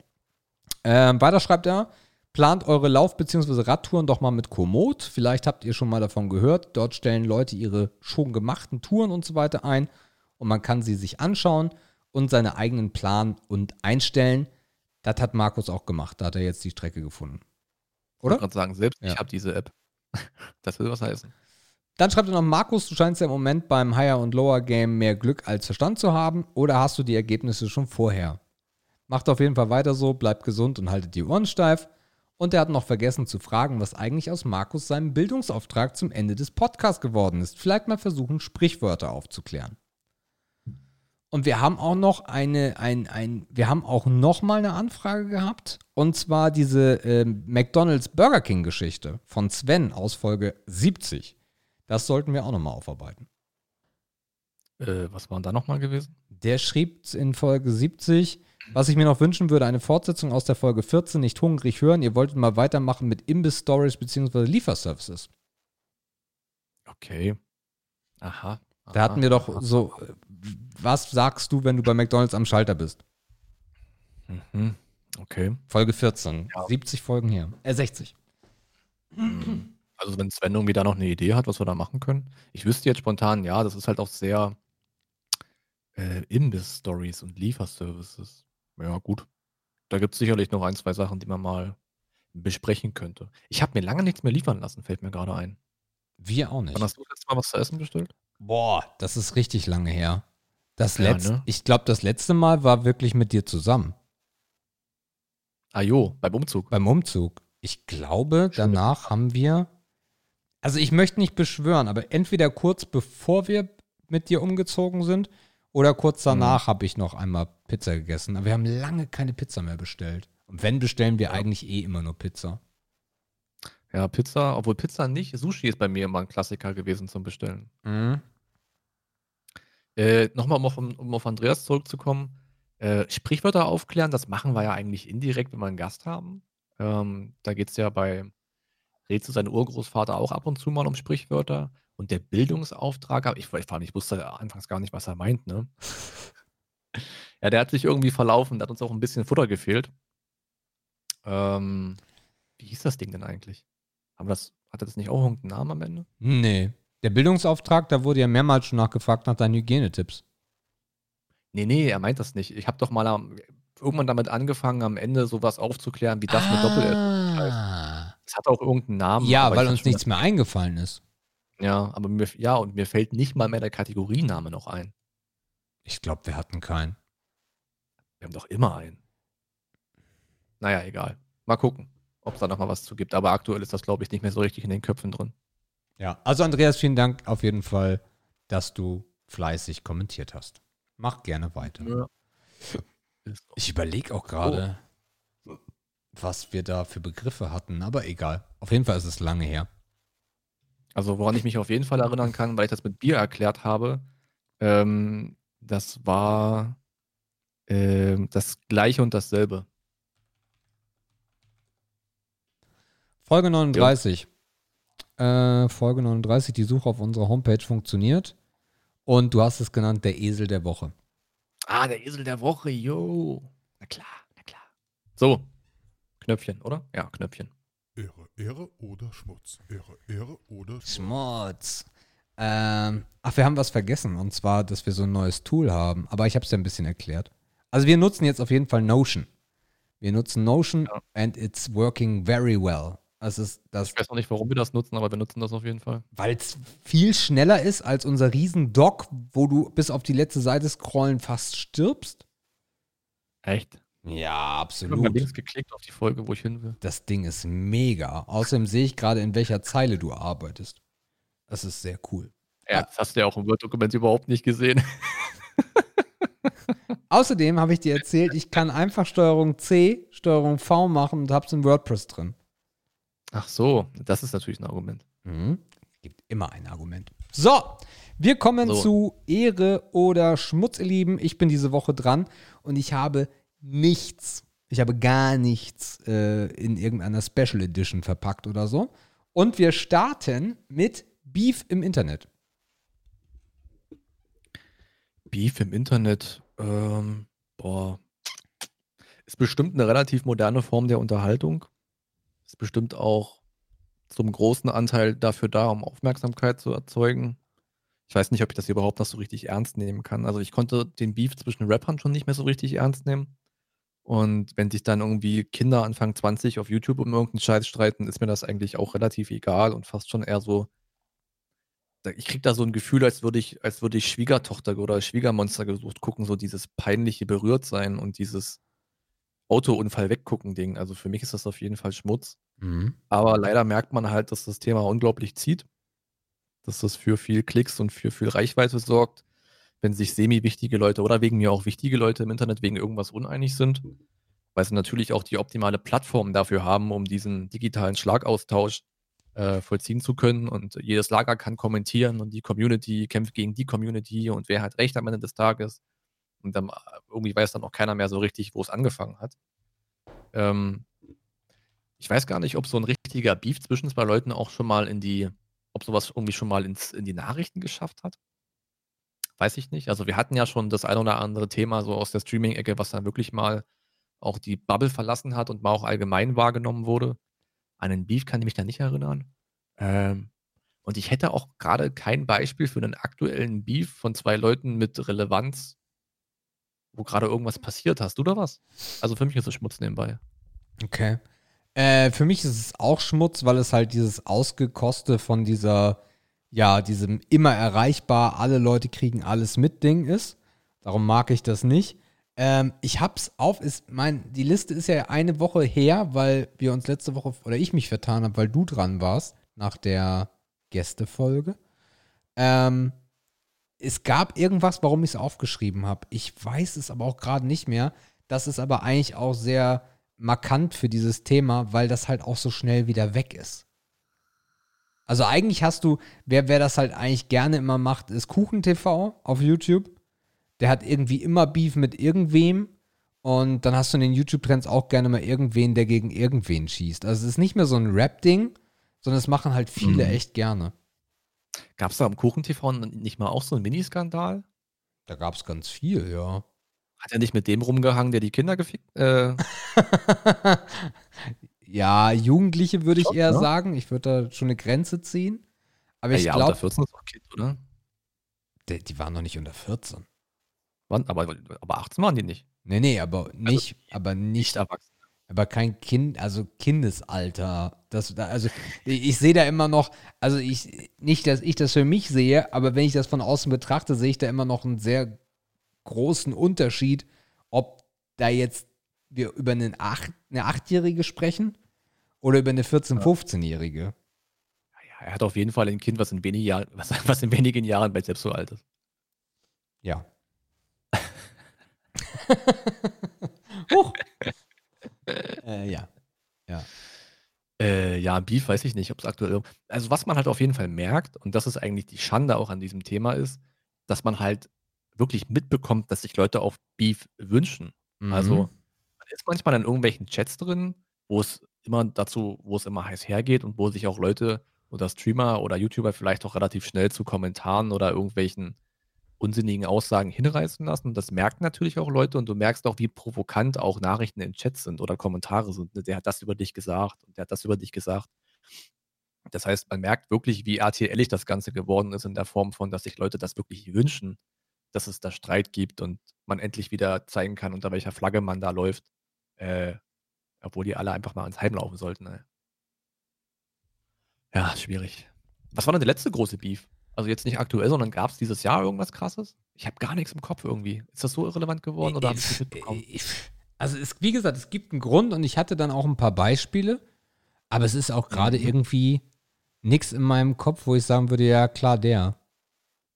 Äh, weiter schreibt er, Plant eure Lauf- bzw. Radtouren doch mal mit Komoot. Vielleicht habt ihr schon mal davon gehört. Dort stellen Leute ihre schon gemachten Touren und so weiter ein und man kann sie sich anschauen und seine eigenen planen und einstellen. Das hat Markus auch gemacht. Da hat er jetzt die Strecke gefunden. Oder? Ich gerade sagen, selbst ja. ich habe diese App. [laughs] das will was heißen. Dann schreibt er noch, Markus, du scheinst ja im Moment beim Higher- und Lower-Game mehr Glück als Verstand zu haben. Oder hast du die Ergebnisse schon vorher? Macht auf jeden Fall weiter so, bleibt gesund und haltet die Ohren steif. Und er hat noch vergessen zu fragen, was eigentlich aus Markus seinem Bildungsauftrag zum Ende des Podcasts geworden ist. Vielleicht mal versuchen, Sprichwörter aufzuklären. Und wir haben auch noch eine, ein, ein, wir haben auch noch mal eine Anfrage gehabt. Und zwar diese äh, McDonalds Burger King Geschichte von Sven aus Folge 70. Das sollten wir auch noch mal aufarbeiten. Äh, was waren da noch mal gewesen? Der schrieb in Folge 70, was ich mir noch wünschen würde, eine Fortsetzung aus der Folge 14, nicht hungrig hören. Ihr wolltet mal weitermachen mit Imbiss-Stories bzw. Lieferservices. Okay. Aha. aha da hatten wir doch aha. so, was sagst du, wenn du bei McDonalds am Schalter bist? Mhm. Okay. Folge 14. Ja. 70 Folgen hier. Äh, 60. Mhm. Also wenn Sven irgendwie da noch eine Idee hat, was wir da machen können. Ich wüsste jetzt spontan, ja, das ist halt auch sehr äh, Imbiss-Stories und Lieferservices. Ja, gut. Da gibt es sicherlich noch ein, zwei Sachen, die man mal besprechen könnte. Ich habe mir lange nichts mehr liefern lassen, fällt mir gerade ein. Wir auch nicht. Wann hast du letztes Mal was zu essen bestellt? Boah, das ist richtig lange her. Das ja, letzte, ne? Ich glaube, das letzte Mal war wirklich mit dir zusammen. Ah jo, beim Umzug. Beim Umzug. Ich glaube, danach haben wir. Also ich möchte nicht beschwören, aber entweder kurz bevor wir mit dir umgezogen sind oder kurz danach mhm. habe ich noch einmal Pizza gegessen. Aber wir haben lange keine Pizza mehr bestellt. Und wenn, bestellen wir ja. eigentlich eh immer nur Pizza. Ja, Pizza, obwohl Pizza nicht. Sushi ist bei mir immer ein Klassiker gewesen zum Bestellen. Mhm. Äh, Nochmal, um auf, um auf Andreas zurückzukommen. Äh, Sprichwörter aufklären, das machen wir ja eigentlich indirekt, wenn wir einen Gast haben. Ähm, da geht es ja bei Rätsel sein Urgroßvater auch ab und zu mal um Sprichwörter. Und der Bildungsauftrag, ich, ich, ich wusste anfangs gar nicht, was er meint, ne? Ja, der hat sich irgendwie verlaufen, da hat uns auch ein bisschen Futter gefehlt. Ähm, wie hieß das Ding denn eigentlich? Haben das, hatte das nicht auch irgendeinen Namen am Ende? Nee. Der Bildungsauftrag, da wurde ja mehrmals schon nachgefragt nach deinen Hygienetipps. Nee, nee, er meint das nicht. Ich habe doch mal am, irgendwann damit angefangen, am Ende sowas aufzuklären, wie das ah. mit Doppel heißt. hat auch irgendeinen Namen. Ja, weil uns nichts mehr eingefallen ist. Ja, aber mir, ja, und mir fällt nicht mal mehr der Kategoriename noch ein. Ich glaube, wir hatten keinen. Wir haben doch immer einen. Naja, egal. Mal gucken, ob es da nochmal was zu gibt. Aber aktuell ist das, glaube ich, nicht mehr so richtig in den Köpfen drin. Ja, also Andreas, vielen Dank auf jeden Fall, dass du fleißig kommentiert hast. Mach gerne weiter. Ja. Ich überlege auch gerade, oh. was wir da für Begriffe hatten, aber egal. Auf jeden Fall ist es lange her. Also woran ich mich auf jeden Fall erinnern kann, weil ich das mit Bier erklärt habe, ähm, das war ähm, das Gleiche und dasselbe. Folge 39. Äh, Folge 39, die Suche auf unserer Homepage funktioniert. Und du hast es genannt, der Esel der Woche. Ah, der Esel der Woche, yo. Na klar, na klar. So, Knöpfchen, oder? Ja, Knöpfchen. Ehre, Ehre oder Schmutz. Ehre, Ehre oder Schmutz. Schmutz. Ähm, ach, wir haben was vergessen. Und zwar, dass wir so ein neues Tool haben. Aber ich habe es ja ein bisschen erklärt. Also wir nutzen jetzt auf jeden Fall Notion. Wir nutzen Notion ja. and it's working very well. Also das, ich weiß noch nicht, warum wir das nutzen, aber wir nutzen das auf jeden Fall. Weil es viel schneller ist als unser Riesen-Doc, wo du bis auf die letzte Seite scrollen fast stirbst. Echt? Ja, absolut. Ich habe links geklickt auf die Folge, wo ich hin will. Das Ding ist mega. Außerdem sehe ich gerade, in welcher Zeile du arbeitest. Das ist sehr cool. Ja, das hast du ja auch im Word-Dokument überhaupt nicht gesehen. [laughs] Außerdem habe ich dir erzählt, ich kann einfach Steuerung C, Steuerung V machen und habe es in WordPress drin. Ach so, das ist natürlich ein Argument. Mhm. Gibt immer ein Argument. So, wir kommen so. zu Ehre oder Schmutz, ihr Lieben. Ich bin diese Woche dran und ich habe nichts, ich habe gar nichts äh, in irgendeiner Special Edition verpackt oder so. Und wir starten mit Beef im Internet. Beef im Internet, ähm, boah, ist bestimmt eine relativ moderne Form der Unterhaltung. Ist bestimmt auch zum großen Anteil dafür da, um Aufmerksamkeit zu erzeugen. Ich weiß nicht, ob ich das überhaupt noch so richtig ernst nehmen kann. Also ich konnte den Beef zwischen Rappern schon nicht mehr so richtig ernst nehmen. Und wenn sich dann irgendwie Kinder Anfang 20 auf YouTube um irgendeinen Scheiß streiten, ist mir das eigentlich auch relativ egal und fast schon eher so. Ich kriege da so ein Gefühl, als würde ich, als würde ich Schwiegertochter oder Schwiegermonster gesucht gucken, so dieses peinliche Berührtsein und dieses, Autounfall weggucken Ding. Also für mich ist das auf jeden Fall Schmutz. Mhm. Aber leider merkt man halt, dass das Thema unglaublich zieht. Dass das für viel Klicks und für viel Reichweite sorgt, wenn sich semi-wichtige Leute oder wegen mir auch wichtige Leute im Internet wegen irgendwas uneinig sind. Weil sie natürlich auch die optimale Plattform dafür haben, um diesen digitalen Schlagaustausch äh, vollziehen zu können. Und jedes Lager kann kommentieren und die Community kämpft gegen die Community und wer hat recht am Ende des Tages. Und dann äh, irgendwie weiß dann auch keiner mehr so richtig, wo es angefangen hat. Ähm, ich weiß gar nicht, ob so ein richtiger Beef zwischen zwei Leuten auch schon mal in die, ob sowas irgendwie schon mal ins, in die Nachrichten geschafft hat. Weiß ich nicht. Also wir hatten ja schon das ein oder andere Thema so aus der Streaming-Ecke, was dann wirklich mal auch die Bubble verlassen hat und mal auch allgemein wahrgenommen wurde. An einen Beef kann ich mich da nicht erinnern. Ähm, und ich hätte auch gerade kein Beispiel für einen aktuellen Beef von zwei Leuten mit Relevanz, wo gerade irgendwas passiert. Hast du da was? Also für mich ist es Schmutz nebenbei. Okay. Äh, für mich ist es auch Schmutz, weil es halt dieses Ausgekoste von dieser, ja, diesem immer erreichbar, alle Leute kriegen alles mit Ding ist. Darum mag ich das nicht. Ähm, ich hab's auf, ist mein, die Liste ist ja eine Woche her, weil wir uns letzte Woche, oder ich mich vertan habe, weil du dran warst, nach der Gästefolge. Ähm, es gab irgendwas, warum ich es aufgeschrieben habe. Ich weiß es aber auch gerade nicht mehr. Das ist aber eigentlich auch sehr markant für dieses Thema, weil das halt auch so schnell wieder weg ist. Also eigentlich hast du, wer, wer das halt eigentlich gerne immer macht, ist KuchenTV auf YouTube. Der hat irgendwie immer Beef mit irgendwem. Und dann hast du in den YouTube-Trends auch gerne mal irgendwen, der gegen irgendwen schießt. Also es ist nicht mehr so ein Rap-Ding, sondern es machen halt viele mhm. echt gerne. Gab es da am Kuchen-TV nicht mal auch so einen Miniskandal? Da gab es ganz viel, ja. Hat er nicht mit dem rumgehangen, der die Kinder gefickt? Äh. [laughs] ja, Jugendliche würde ich eher ne? sagen. Ich würde da schon eine Grenze ziehen. Aber ich ja, glaube. unter 14 ist auch Kind, oder? Die, die, waren noch nicht unter 14. Wann? Aber, aber 18 waren die nicht. Nee, nee, aber nicht, also, aber nicht. Nicht erwachsen. aber kein Kind, also Kindesalter. Das, da- also ich, ich sehe da immer noch, also ich, nicht, dass ich das für mich sehe, aber wenn ich das von außen betrachte, sehe ich da immer noch einen sehr großen Unterschied, ob da jetzt wir über einen Acht, eine Achtjährige sprechen oder über eine 14-, 15-Jährige. Ja, er hat auf jeden Fall ein Kind, was in, wenig Jahren, was, was in wenigen Jahren bald selbst so alt ist. Ja. [laughs] Huch. äh, ja. Ja. Äh, ja, Beef weiß ich nicht, ob es aktuell. Also, was man halt auf jeden Fall merkt, und das ist eigentlich die Schande auch an diesem Thema, ist, dass man halt wirklich mitbekommt, dass sich Leute auf Beef wünschen. Also, Mhm. man ist manchmal in irgendwelchen Chats drin, wo es immer dazu, wo es immer heiß hergeht und wo sich auch Leute oder Streamer oder YouTuber vielleicht auch relativ schnell zu Kommentaren oder irgendwelchen unsinnigen Aussagen hinreißen lassen. Und das merken natürlich auch Leute und du merkst auch, wie provokant auch Nachrichten in Chats sind oder Kommentare sind. ne? Der hat das über dich gesagt und der hat das über dich gesagt. Das heißt, man merkt wirklich, wie RTLig das Ganze geworden ist in der Form von, dass sich Leute das wirklich wünschen, dass es da Streit gibt und man endlich wieder zeigen kann, unter welcher Flagge man da läuft. Äh, obwohl die alle einfach mal ins Heim laufen sollten. ey. Ja, schwierig. Was war denn der letzte große Beef? Also jetzt nicht aktuell, sondern gab es dieses Jahr irgendwas krasses? Ich habe gar nichts im Kopf irgendwie. Ist das so irrelevant geworden oder habe ich das mitbekommen? Also es, wie gesagt, es gibt einen Grund und ich hatte dann auch ein paar Beispiele, aber es ist auch gerade Mhm. irgendwie nichts in meinem Kopf, wo ich sagen würde, ja klar, der.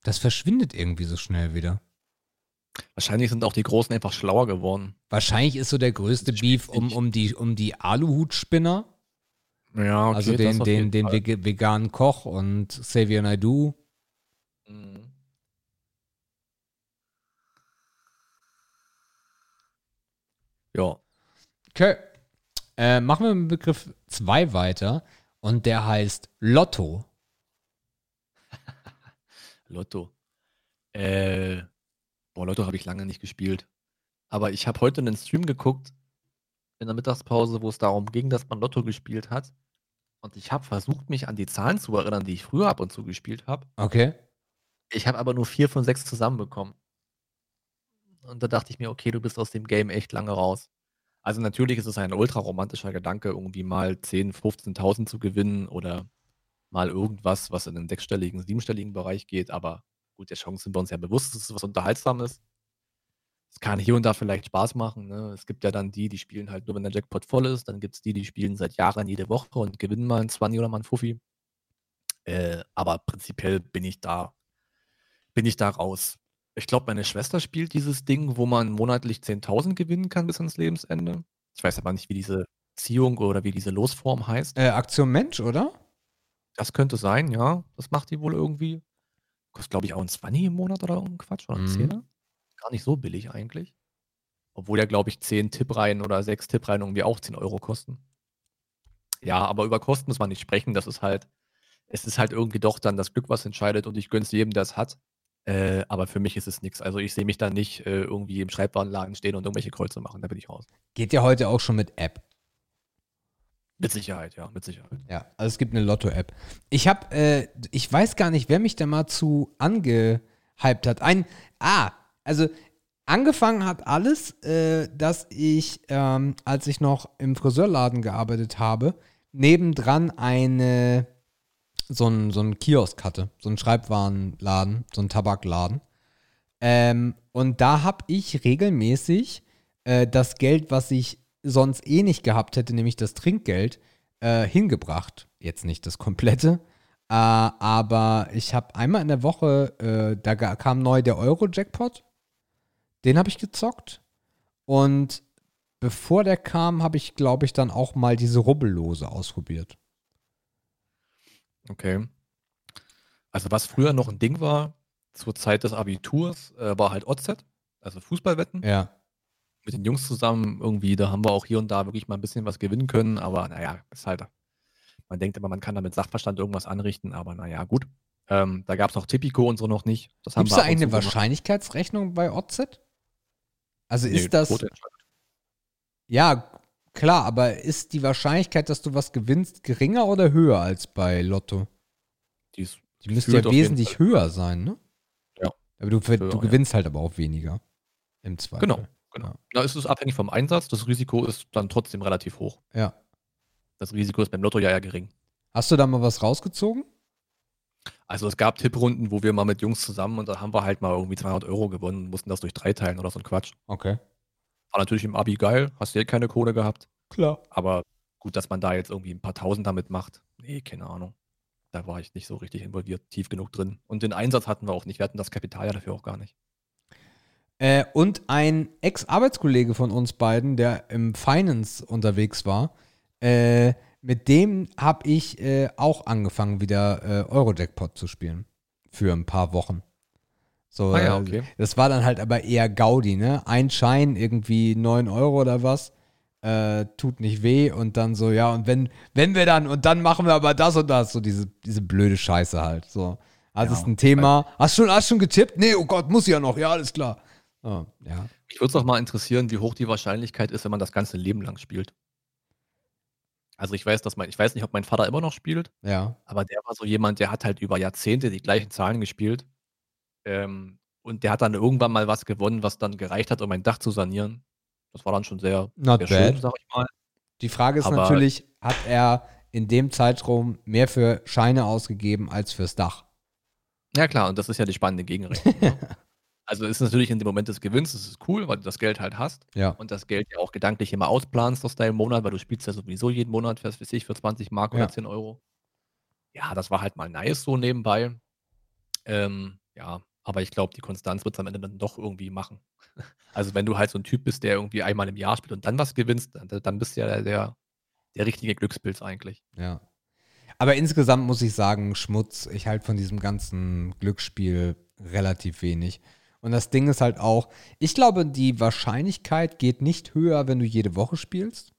Das verschwindet irgendwie so schnell wieder. Wahrscheinlich sind auch die Großen einfach schlauer geworden. Wahrscheinlich ist so der größte Beef um, um die, um die Aluhutspinner, Ja, okay, also den, den, den Fall. veganen Koch und Xavier Naidoo. Mhm. Ja, Okay. Äh, machen wir mit Begriff 2 weiter und der heißt Lotto. [laughs] Lotto. Äh, boah, Lotto habe ich lange nicht gespielt. Aber ich habe heute einen Stream geguckt in der Mittagspause, wo es darum ging, dass man Lotto gespielt hat. Und ich habe versucht, mich an die Zahlen zu erinnern, die ich früher ab und zu gespielt habe. Okay. Ich habe aber nur vier von sechs zusammenbekommen. Und da dachte ich mir, okay, du bist aus dem Game echt lange raus. Also natürlich ist es ein ultra romantischer Gedanke, irgendwie mal 10, 15.000 zu gewinnen oder mal irgendwas, was in den sechsstelligen, siebenstelligen Bereich geht. Aber gut, der Chance sind wir uns ja bewusst, dass es was Unterhaltsames. Es kann hier und da vielleicht Spaß machen. Ne? Es gibt ja dann die, die spielen halt nur, wenn der Jackpot voll ist. Dann gibt es die, die spielen seit Jahren jede Woche und gewinnen mal ein 20 oder mal ein Fuffi. Äh, aber prinzipiell bin ich da bin ich da raus. Ich glaube, meine Schwester spielt dieses Ding, wo man monatlich 10.000 gewinnen kann bis ans Lebensende. Ich weiß aber nicht, wie diese Ziehung oder wie diese Losform heißt. Äh, Aktion Mensch, oder? Das könnte sein, ja. Das macht die wohl irgendwie. Kostet, glaube ich, auch ein 20 im Monat oder irgendein Quatsch. Oder ein Mhm. Zehner. Gar nicht so billig eigentlich. Obwohl ja, glaube ich, 10 Tippreihen oder 6 Tippreihen irgendwie auch 10 Euro kosten. Ja, aber über Kosten muss man nicht sprechen. Das ist halt, es ist halt irgendwie doch dann das Glück, was entscheidet und ich gönn's jedem, der es hat. Äh, aber für mich ist es nichts. Also ich sehe mich da nicht äh, irgendwie im Schreibwarenladen stehen und irgendwelche Kreuze machen. Da bin ich raus. Geht ja heute auch schon mit App. Mit Sicherheit, ja, mit Sicherheit. Ja, also es gibt eine Lotto-App. Ich habe, äh, ich weiß gar nicht, wer mich da mal zu angehypt hat. Ein, ah, also angefangen hat alles, äh, dass ich, ähm, als ich noch im Friseurladen gearbeitet habe, nebendran eine, so ein, so ein Kiosk hatte, so ein Schreibwarenladen, so ein Tabakladen. Ähm, und da habe ich regelmäßig äh, das Geld, was ich sonst eh nicht gehabt hätte, nämlich das Trinkgeld, äh, hingebracht. Jetzt nicht das komplette, äh, aber ich habe einmal in der Woche, äh, da kam neu der Euro-Jackpot. Den habe ich gezockt. Und bevor der kam, habe ich, glaube ich, dann auch mal diese Rubbellose ausprobiert. Okay. Also was früher noch ein Ding war, zur Zeit des Abiturs, äh, war halt OZ, also Fußballwetten. Ja. Mit den Jungs zusammen irgendwie, da haben wir auch hier und da wirklich mal ein bisschen was gewinnen können, aber naja, ist halt, man denkt immer, man kann da mit Sachverstand irgendwas anrichten, aber naja, gut. Ähm, da gab es noch Tipico und so noch nicht. Das haben Gibt es wir da eine. Wahrscheinlichkeitsrechnung bei OZ? Also Nee, ist das. Ja, klar, aber ist die Wahrscheinlichkeit, dass du was gewinnst, geringer oder höher als bei Lotto? Die, ist Die müsste ja wesentlich höher sein, ne? Ja. Aber du, Höher, du ja. gewinnst halt aber auch weniger. Im Zweifel. Genau, genau. Ja. Es ist abhängig vom Einsatz. Das Risiko ist dann trotzdem relativ hoch. Ja. Das Risiko ist beim Lotto ja eher gering. Hast du da mal was rausgezogen? Also es gab Tipprunden, wo wir mal mit Jungs zusammen und da haben wir halt mal irgendwie 200 Euro gewonnen und mussten das durch drei teilen oder so ein Quatsch. Okay. War natürlich im Abi geil, hast du eh keine Kohle gehabt. Klar. Aber gut, dass man da jetzt irgendwie ein paar Tausend damit macht. Nee, keine Ahnung. Da war ich nicht so richtig involviert, tief genug drin. Und den Einsatz hatten wir auch nicht. Wir hatten das Kapital ja dafür auch gar nicht. Äh, und ein Ex-Arbeitskollege von uns beiden, der im Finance unterwegs war, äh, mit dem habe ich äh, auch angefangen, wieder äh, Eurojackpot zu spielen. Für ein paar Wochen. So, Ah ja, äh, okay. Das war dann halt aber eher Gaudi, ne? Ein Schein, irgendwie 9 Euro oder was. Äh, tut nicht weh und dann so, ja, und wenn, wenn wir dann, und dann machen wir aber das und das, so diese, diese blöde Scheiße halt. So. Also Ja, ist ein Thema. Hast schon, hast schon getippt? Nee, oh Gott, muss ja noch, ja, alles klar. Oh, ja. Mich würde es auch mal interessieren, wie hoch die Wahrscheinlichkeit ist, wenn man das ganze Leben lang spielt. Also ich weiß, dass mein, ich weiß nicht, ob mein Vater immer noch spielt, Ja. aber der war so jemand, der hat halt über Jahrzehnte die gleichen Zahlen gespielt. Ähm, und der hat dann irgendwann mal was gewonnen, was dann gereicht hat, um ein Dach zu sanieren. Das war dann schon sehr, Not sehr schön, sag ich mal. Die Frage ist Aber- natürlich, hat er in dem Zeitraum mehr für Scheine ausgegeben als fürs Dach? Ja klar, und das ist ja die spannende Gegenrechnung. ne? [laughs] Also ist natürlich in dem Moment des Gewinns, das ist cool, weil du das Geld halt hast Ja. und das Geld ja auch gedanklich immer ausplanst aus deinem Monat, weil du spielst ja sowieso jeden Monat, was weiß ich, für 20 Mark Ja. oder 10 Euro. Ja, das war halt mal nice so nebenbei. Ähm, ja, aber ich glaube, die Konstanz wird es am Ende dann doch irgendwie machen. Also wenn du halt so ein Typ bist, der irgendwie einmal im Jahr spielt und dann was gewinnst, dann, bist du ja der, der, der richtige Glückspilz eigentlich. Ja. Aber insgesamt muss ich sagen, Schmutz, ich halte von diesem ganzen Glücksspiel relativ wenig. Und das Ding ist halt auch, ich glaube, die Wahrscheinlichkeit geht nicht höher, wenn du jede Woche spielst.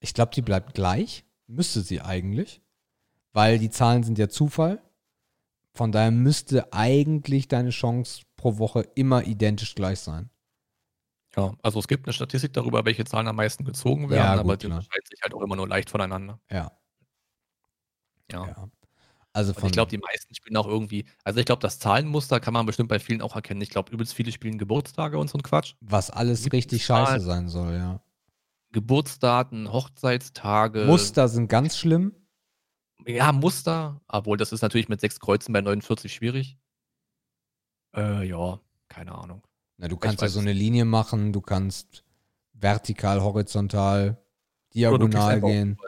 Ich glaube, die bleibt gleich. Müsste sie eigentlich. Weil die Zahlen sind ja Zufall. Von daher müsste eigentlich deine Chance pro Woche immer identisch gleich sein. Ja, also es gibt eine Statistik darüber, welche Zahlen am meisten gezogen Ja, werden, gut, aber die klar. unterscheiden sich halt auch immer nur leicht voneinander. Ja. Ja. ja. Also ich glaube, die meisten spielen auch irgendwie, also ich glaube, das Zahlenmuster kann man bestimmt bei vielen auch erkennen. Ich glaube, übelst viele spielen Geburtstage und so ein Quatsch. was alles Gibt richtig Zahlen? scheiße sein soll, ja. Geburtsdaten, Hochzeitstage. Muster sind ganz schlimm. Ja, Muster, obwohl das ist natürlich mit sechs Kreuzen bei 49 schwierig. Äh, ja, keine Ahnung. Na, du kannst ja so es eine Linie machen, du kannst vertikal, horizontal, diagonal gehen.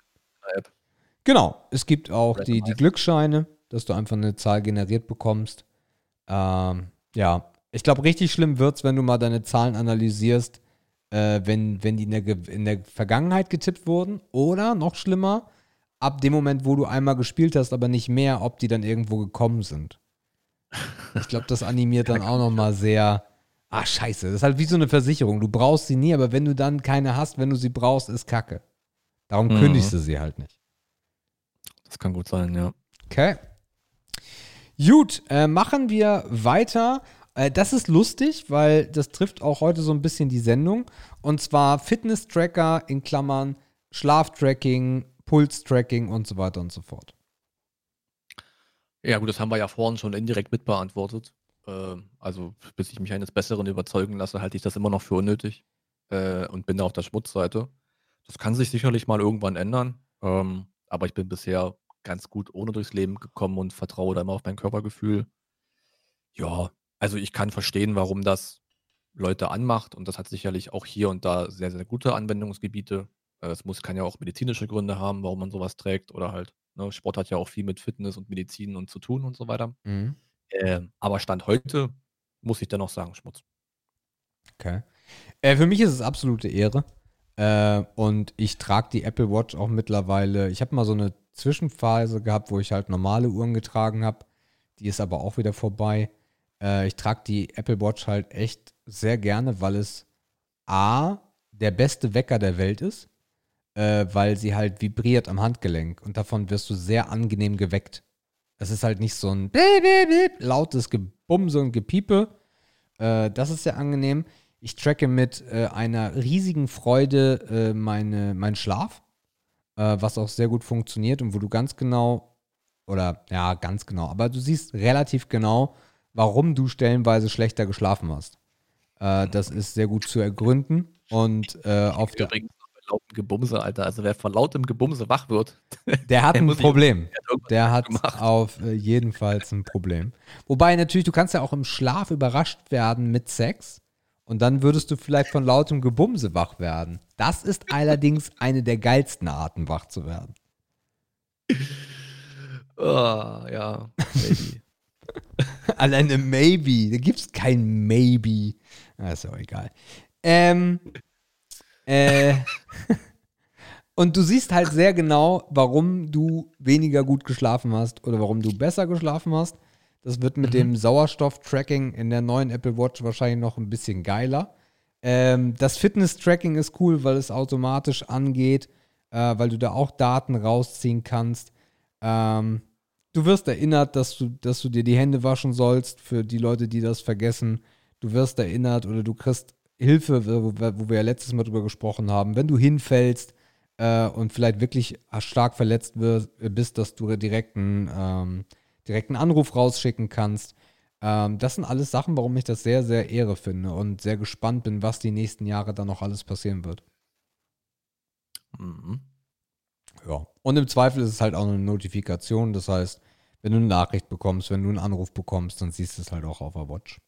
Genau, es gibt auch die, die. Glücksscheine, dass du einfach eine Zahl generiert bekommst. Ähm, ja, ich glaube, richtig schlimm wird's, wenn du mal deine Zahlen analysierst, äh, wenn, wenn die in der, in der Vergangenheit getippt wurden. Oder noch schlimmer, ab dem Moment, wo du einmal gespielt hast, aber nicht mehr, ob die dann irgendwo gekommen sind. Ich glaube, das animiert dann auch nochmal sehr. Ah, scheiße. Das ist halt wie so eine Versicherung. Du brauchst sie nie, aber wenn du dann keine hast, wenn du sie brauchst, ist Kacke. Darum Mhm. kündigst du sie halt nicht. Das kann gut sein, ja. Okay. Gut, äh, machen wir weiter. Äh, das ist lustig, weil das trifft auch heute so ein bisschen die Sendung. Und zwar Fitness-Tracker in Klammern, Schlaftracking, Pulstracking und so weiter und so fort. Ja, gut, das haben wir ja vorhin schon indirekt mitbeantwortet. Ähm, also, bis ich mich eines Besseren überzeugen lasse, halte ich das immer noch für unnötig äh, und bin da auf der Schmutzseite. Das kann sich sicherlich mal irgendwann ändern, ähm, aber ich bin bisher ganz gut ohne durchs Leben gekommen und vertraue da immer auf mein Körpergefühl. Ja, also ich kann verstehen, warum das Leute anmacht und das hat sicherlich auch hier und da sehr, sehr gute Anwendungsgebiete. Äh, Es muss, kann ja auch medizinische Gründe haben, warum man sowas trägt oder halt, ne, Sport hat ja auch viel mit Fitness und Medizin und zu tun und so weiter. Mhm. Ähm, aber Stand heute muss ich dennoch sagen, Schmutz. Okay. Äh, für mich ist es absolute Ehre. Äh, und ich trage die Apple Watch auch mittlerweile. Ich habe mal so eine Zwischenphase gehabt, wo ich halt normale Uhren getragen habe. Die ist aber auch wieder vorbei. Äh, ich trage die Apple Watch halt echt sehr gerne, weil es A, der beste Wecker der Welt ist, äh, weil sie halt vibriert am Handgelenk und davon wirst du sehr angenehm geweckt. Es ist halt nicht so ein lautes Gebumse und Gepiepe. Äh, das ist sehr angenehm. Ich tracke mit äh, einer riesigen Freude äh, meine, meinen Schlaf, äh, was auch sehr gut funktioniert und wo du ganz genau, oder ja, ganz genau, aber du siehst relativ genau, warum du stellenweise schlechter geschlafen hast. Äh, das ist sehr gut zu ergründen. Und äh, auf der, Übrigens lautem Gebumse, Alter. Also wer vor lautem Gebumse wach wird, [laughs] der hat Der ein Problem. der [laughs] hat irgendwas Der hat gemacht. auf äh, jeden Fall ein Problem. Wobei natürlich, du kannst ja auch im Schlaf überrascht werden mit Sex. Und dann würdest du vielleicht von lautem Gebumse wach werden. Das ist allerdings eine der geilsten Arten, wach zu werden. [laughs] Ah, ja, maybe. Alleine Maybe. Da gibt es kein Maybe. Ist ja auch egal. Ähm, äh, und du siehst halt sehr genau, warum du weniger gut geschlafen hast oder warum du besser geschlafen hast. Das wird mit dem Sauerstoff-Tracking in der neuen Apple Watch wahrscheinlich noch ein bisschen geiler. Ähm, das Fitness-Tracking ist cool, weil es automatisch angeht, äh, weil du da auch Daten rausziehen kannst. Ähm, du wirst erinnert, dass du, dass du dir die Hände waschen sollst, für die Leute, die das vergessen. Du wirst erinnert oder du kriegst Hilfe, wo, wir ja letztes Mal drüber gesprochen haben, wenn du hinfällst äh, und vielleicht wirklich stark verletzt wirst, bist, dass du direkt einen, ähm, direkt einen Anruf rausschicken kannst. Ähm, das sind alles Sachen, warum ich das sehr, sehr Ehre finde und sehr gespannt bin, was die nächsten Jahre dann noch alles passieren wird. Mhm. Ja. Und im Zweifel ist es halt auch eine Notifikation. Das heißt, wenn du eine Nachricht bekommst, wenn du einen Anruf bekommst, dann siehst du es halt auch auf der Watch.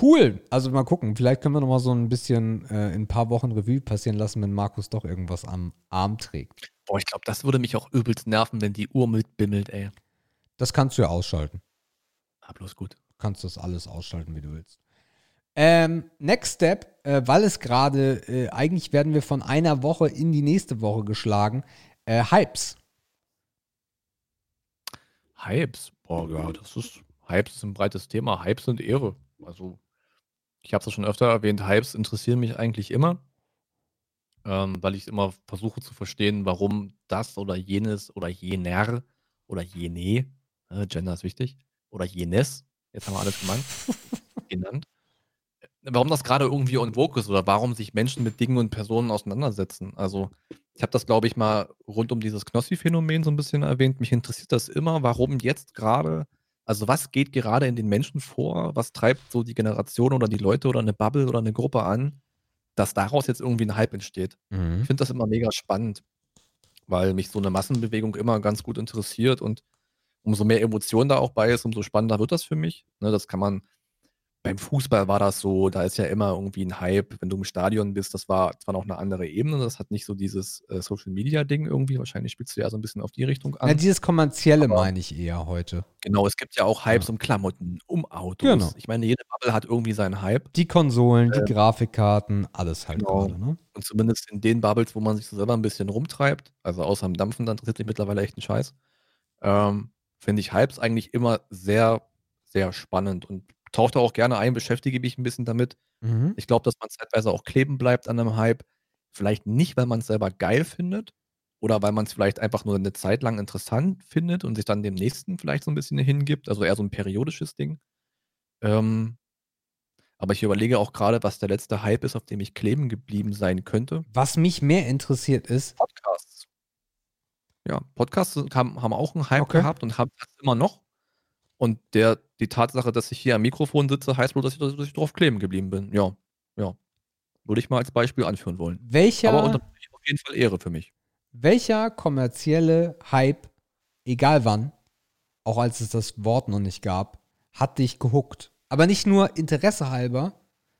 Cool. Also mal gucken. Vielleicht können wir noch mal so ein bisschen äh, in ein paar Wochen Revue passieren lassen, wenn Markus doch irgendwas am Arm trägt. Boah, ich glaube, das würde mich auch übelst nerven, wenn die Uhr mitbimmelt, ey. Das kannst du ja ausschalten. Ah, bloß gut. Du kannst das alles ausschalten, wie du willst. Ähm, next Step, äh, weil es gerade, äh, eigentlich werden wir von einer Woche in die nächste Woche geschlagen. Äh, Hypes. Hypes. Boah, ja, das ist. Hypes ist ein breites Thema. Hypes sind Ehre. Also, ich habe es schon öfter erwähnt, Hypes interessieren mich eigentlich immer. Ähm, weil ich immer versuche zu verstehen, warum das oder jenes oder jener oder jene, äh, Gender ist wichtig, oder jenes, jetzt haben wir alles genannt, [laughs] genannt, äh, warum das gerade irgendwie on vogue ist oder warum sich Menschen mit Dingen und Personen auseinandersetzen. Also, ich habe das, glaube ich, mal rund um dieses Knossi-Phänomen so ein bisschen erwähnt. Mich interessiert das immer, warum jetzt gerade, also was geht gerade in den Menschen vor? Was treibt so die Generation oder die Leute oder eine Bubble oder eine Gruppe an, dass daraus jetzt irgendwie ein Hype entsteht? Ich finde das immer mega spannend, weil mich so eine Massenbewegung immer ganz gut interessiert und umso mehr Emotion da auch bei ist, umso spannender wird das für mich. Ne, das kann man, beim Fußball war das so, da ist ja immer irgendwie ein Hype, wenn du im Stadion bist, das war zwar noch eine andere Ebene, das hat nicht so dieses äh, Social-Media-Ding irgendwie, wahrscheinlich spielst du ja so ein bisschen auf die Richtung an. Ja, dieses kommerzielle Aber- meine ich eher heute. Genau, es gibt ja auch Hypes Ja. um Klamotten, um Autos. Genau. Ich meine, jede Bubble hat irgendwie seinen Hype. Die Konsolen, die Ähm, Grafikkarten, alles halt genau. gerade, ne? Und zumindest in den Bubbles, wo man sich so selber ein bisschen rumtreibt, also außer dem Dampfen, da interessiert mich mittlerweile echt ein Scheiß, ähm, finde ich Hypes eigentlich immer sehr, sehr spannend und taucht da auch gerne ein, beschäftige mich ein bisschen damit. Mhm. Ich glaube, dass man zeitweise auch kleben bleibt an einem Hype. Vielleicht nicht, weil man es selber geil findet oder weil man es vielleicht einfach nur eine Zeit lang interessant findet und sich dann dem nächsten vielleicht so ein bisschen hingibt. Also eher so ein periodisches Ding. Ähm, aber ich überlege auch gerade, was der letzte Hype ist, auf dem ich kleben geblieben sein könnte. Was mich mehr interessiert ist, Podcasts. Ja, Podcasts haben, haben auch einen Hype Okay. gehabt und haben das immer noch. Und der, die Tatsache, dass ich hier am Mikrofon sitze, heißt wohl, dass ich, dass ich drauf kleben geblieben bin. Ja, ja. Würde ich mal als Beispiel anführen wollen. welcher, Aber unter auf jeden Fall Ehre für mich. welcher kommerzielle Hype, egal wann, auch als es das Wort noch nicht gab, hat dich gehuckt? Aber nicht nur Interesse halber,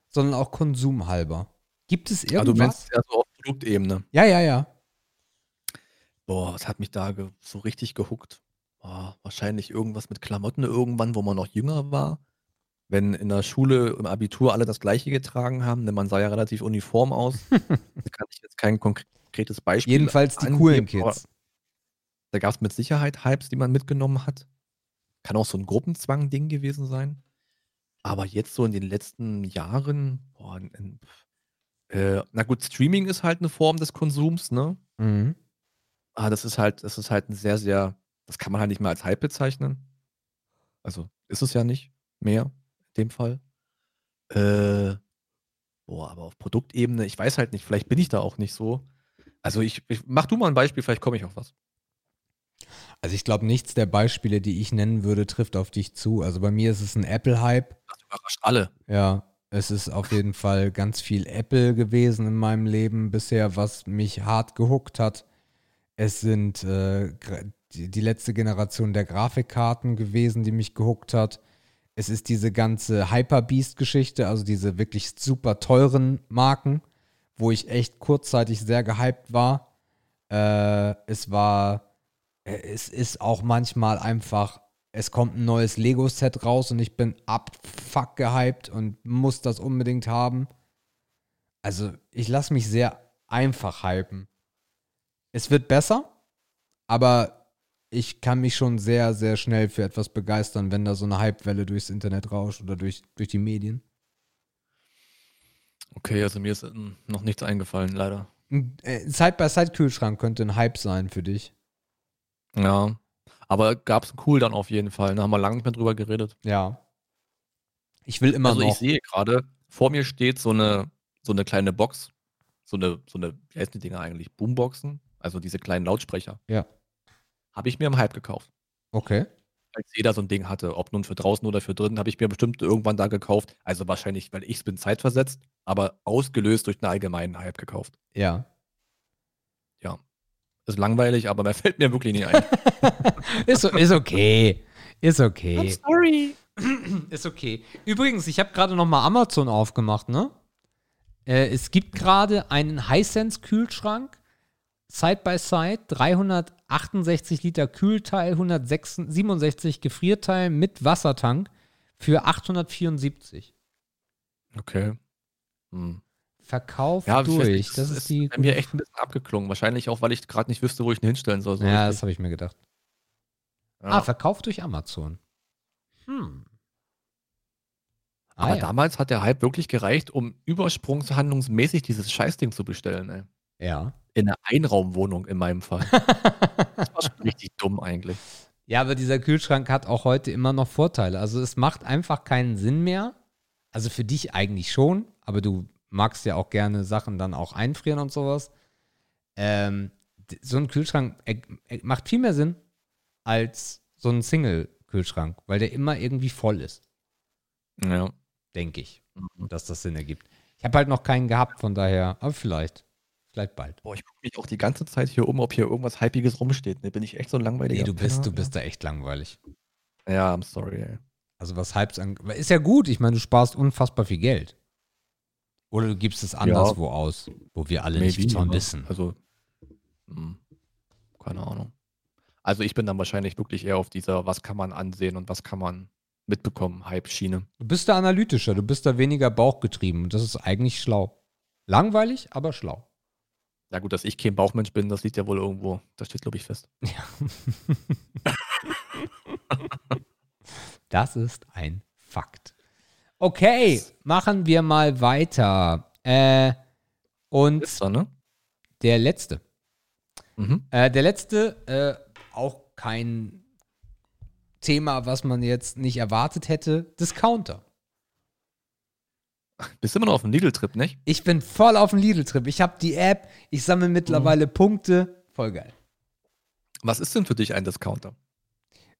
sondern auch Konsum halber. Gibt es Ah, du irgendwas? meinst ja so auf Produktebene. ja, ja, ja. Boah, was hat mich da so richtig gehuckt? Boah, wahrscheinlich irgendwas mit Klamotten irgendwann, wo man noch jünger war. Wenn in der Schule im Abitur alle das Gleiche getragen haben, denn man sah ja relativ uniform aus. [laughs] da kann ich jetzt kein konkretes Beispiel Jedenfalls die angeben, coolen Kids. Da gab es mit Sicherheit Hypes, die man mitgenommen hat. Kann auch so ein Gruppenzwang-Ding gewesen sein. Aber jetzt so in den letzten Jahren, boah, in, äh, na gut, Streaming ist halt eine Form des Konsums, ne? Mhm. Ah, das ist halt, das ist halt ein sehr, sehr, das kann man halt nicht mehr als Hype bezeichnen. Also ist es ja nicht mehr in dem Fall. Äh, boah, aber auf Produktebene, ich weiß halt nicht, vielleicht bin ich da auch nicht so. Also ich, ich mach du mal ein Beispiel, vielleicht komme ich auf was. Also ich glaube, nichts der Beispiele, die ich nennen würde, trifft auf dich zu. Also bei mir ist es ein Apple-Hype. Du Überrascht alle. Ja, es ist auf jeden Fall ganz viel Apple gewesen in meinem Leben bisher, was mich hart gehuckt hat. Es sind äh, die, die letzte Generation der Grafikkarten gewesen, die mich gehuckt hat. Es ist diese ganze Hyper-Beast-Geschichte, also diese wirklich super teuren Marken, wo ich echt kurzzeitig sehr gehypt war. Äh, es war, äh, es ist auch manchmal einfach, es kommt ein neues Lego-Set raus und ich bin abfuck gehypt und muss das unbedingt haben. Also, ich lasse mich sehr einfach hypen. Es wird besser, aber ich kann mich schon sehr, sehr schnell für etwas begeistern, wenn da so eine Hypewelle durchs Internet rauscht oder durch, durch die Medien. Okay, also mir ist ähm, noch nichts eingefallen, leider. Ein äh, Side-by-Side-Kühlschrank könnte ein Hype sein für dich. Ja. Aber gab es Cool dann auf jeden Fall. Da haben wir lange nicht mehr drüber geredet. Ja. Ich will immer also noch. ich sehe gerade, vor mir steht so eine, so eine kleine Box. So eine, so eine, wie heißen die Dinger eigentlich? Boomboxen? Also diese kleinen Lautsprecher. Ja. Habe ich mir im Hype gekauft. Okay. Als jeder so ein Ding hatte, ob nun für draußen oder für drin, habe ich mir bestimmt irgendwann da gekauft. Also wahrscheinlich, weil ich es bin zeitversetzt, aber ausgelöst durch einen allgemeinen Hype gekauft. Ja. Ist langweilig, aber mehr [laughs] fällt mir wirklich nicht ein. [laughs] ist, ist okay. Ist okay. sorry. [clears throat] Ist okay. Übrigens, ich habe gerade noch mal Amazon aufgemacht, ne? Äh, es gibt gerade einen Hisense-Kühlschrank, Side by Side, 368 Liter Kühlteil, 167 Gefrierteil mit Wassertank für 874. Okay. Hm. Verkauf Ja, durch. Das ist die. bei mir echt ein bisschen abgeklungen. Wahrscheinlich auch, weil ich gerade nicht wüsste, wo ich ihn hinstellen soll. So ja, das richtig. habe ich mir gedacht. Ja. Ah, Verkauf durch Amazon. Hm. Ah, Aber ja. damals hat der Hype wirklich gereicht, um übersprungshandlungsmäßig dieses Scheißding zu bestellen, ey. ja. In einer Einraumwohnung in meinem Fall. Das war schon richtig dumm eigentlich. Ja, aber dieser Kühlschrank hat auch heute immer noch Vorteile. Also es macht einfach keinen Sinn mehr. Also für dich eigentlich schon, aber du magst ja auch gerne Sachen dann auch einfrieren und sowas. Ähm, so ein Kühlschrank äh, äh, macht viel mehr Sinn als so ein Single-Kühlschrank, weil der immer irgendwie voll ist, Ja. denke ich, Mhm. dass das Sinn ergibt. Ich habe halt noch keinen gehabt, von daher, aber vielleicht. Vielleicht bald. Boah, ich gucke mich auch die ganze Zeit hier um, ob hier irgendwas Hypiges rumsteht. Ne, bin ich echt so ein langweiliger Nee, du bist, Penner, du bist da echt langweilig. Ja, I'm sorry, ey. Also was Hypes an. Ist ja gut, ich meine, du sparst unfassbar viel Geld. Oder du gibst es anderswo aus, wo wir alle Maybe, nichts von aber- wissen. Also, hm, keine Ahnung. Also ich bin dann wahrscheinlich wirklich eher auf dieser, was kann man ansehen und was kann man mitbekommen, Hype-Schiene. Du bist da analytischer, du bist da weniger bauchgetrieben und das ist eigentlich schlau. Langweilig, aber schlau. Ja gut, dass ich kein Bauchmensch bin, das liegt ja wohl irgendwo, das steht glaube ich fest. Das ist ein Fakt. Okay, machen wir mal weiter. Äh, und da, ne? der letzte. Mhm. Äh, der letzte, äh, auch kein Thema, was man jetzt nicht erwartet hätte. Discounter. [laughs] Bist immer noch auf dem Lidl-Trip, nicht? Ich bin voll auf dem Lidl-Trip. Ich habe die App, ich sammle mittlerweile Punkte. Voll geil. Was ist denn für dich ein Discounter?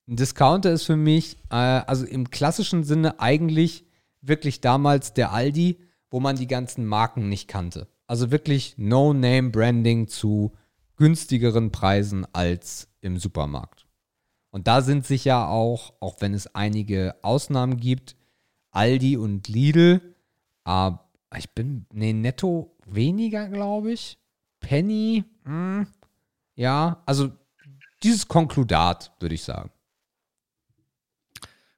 Ein Discounter ist für mich, äh, also im klassischen Sinne eigentlich wirklich damals der Aldi, wo man die ganzen Marken nicht kannte. Also wirklich No-Name-Branding zu günstigeren Preisen als im Supermarkt. Und da sind sich ja auch, auch wenn es einige Ausnahmen gibt, Aldi und Lidl, aber ich bin, nee, netto weniger, glaube ich. Penny, hm, ja, also dieses Konkludat, würde ich sagen.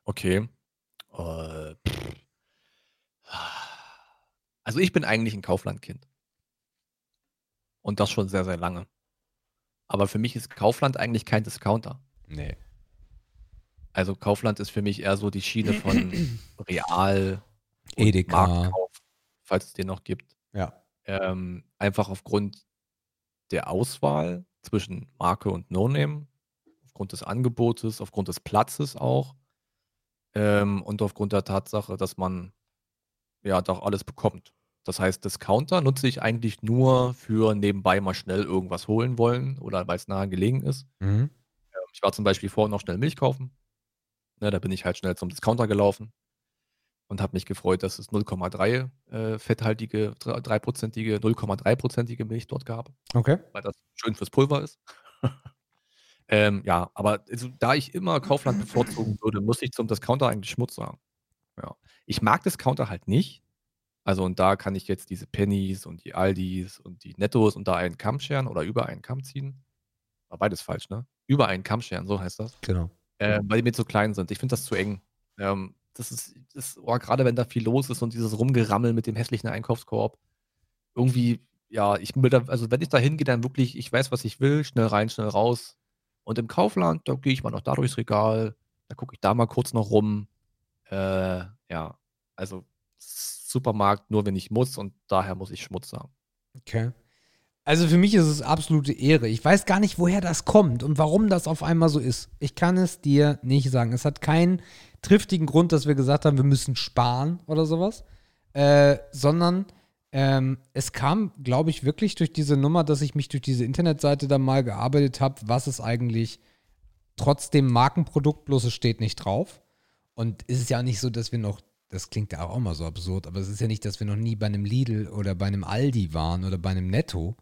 Okay. Pff. also ich bin eigentlich ein Kauflandkind. Und das schon sehr, sehr lange. Aber für mich ist Kaufland eigentlich kein Discounter. Nee. Also Kaufland ist für mich eher so die Schiene von [clears throat] Real, und Edeka. Marktkauf, falls es den noch gibt. Ja. Ähm, einfach aufgrund der Auswahl zwischen Marke und No-Name, aufgrund des Angebotes, aufgrund des Platzes auch ähm, und aufgrund der Tatsache, dass man ja doch alles bekommt. Das heißt, Discounter nutze ich eigentlich nur für nebenbei mal schnell irgendwas holen wollen oder weil es nahe gelegen ist. Mhm. Ich war zum Beispiel vorhin noch schnell Milch kaufen. Ne, da bin ich halt schnell zum Discounter gelaufen. Und habe mich gefreut, dass es 0,3 äh, fetthaltige, 3-prozentige, 0,3-prozentige Milch dort gab, Okay. weil das schön fürs Pulver ist. [laughs] ähm, ja, aber also, da ich immer Kaufland bevorzugen würde, muss ich zum Discounter eigentlich Schmutz sagen. Ja. Ich mag Discounter halt nicht. Also und da kann ich jetzt diese Pennies und die Aldis und die Nettos unter einen Kamm scheren oder über einen Kamm ziehen. War beides falsch, ne? Über einen Kamm scheren, so heißt das. Genau. Äh, weil die mir zu klein sind. Ich finde das zu eng. Ähm, das ist, das, oh, gerade wenn da viel los ist und dieses Rumgerammel mit dem hässlichen Einkaufskorb. Irgendwie, ja, ich will da, also wenn ich da hingehe, dann wirklich, ich weiß, was ich will, schnell rein, schnell raus. Und im Kaufland, da gehe ich mal noch da durchs Regal, da gucke ich da mal kurz noch rum. Äh, ja, also Supermarkt nur, wenn ich muss und daher muss ich Schmutz sagen. Okay. Also für mich ist es absolute Ehre. Ich weiß gar nicht, woher das kommt und warum das auf einmal so ist. Ich kann es dir nicht sagen. Es hat keinen triftigen Grund, dass wir gesagt haben, wir müssen sparen oder sowas, äh, sondern ähm, es kam, glaube ich, wirklich durch diese Nummer, dass ich mich durch diese Internetseite da mal gearbeitet habe, was ist eigentlich trotzdem Markenprodukt, bloß es steht nicht drauf. Und es ist ja nicht so, dass wir noch, das klingt ja auch immer so absurd, aber es ist ja nicht, dass wir noch nie bei einem Lidl oder bei einem Aldi waren oder bei einem Netto,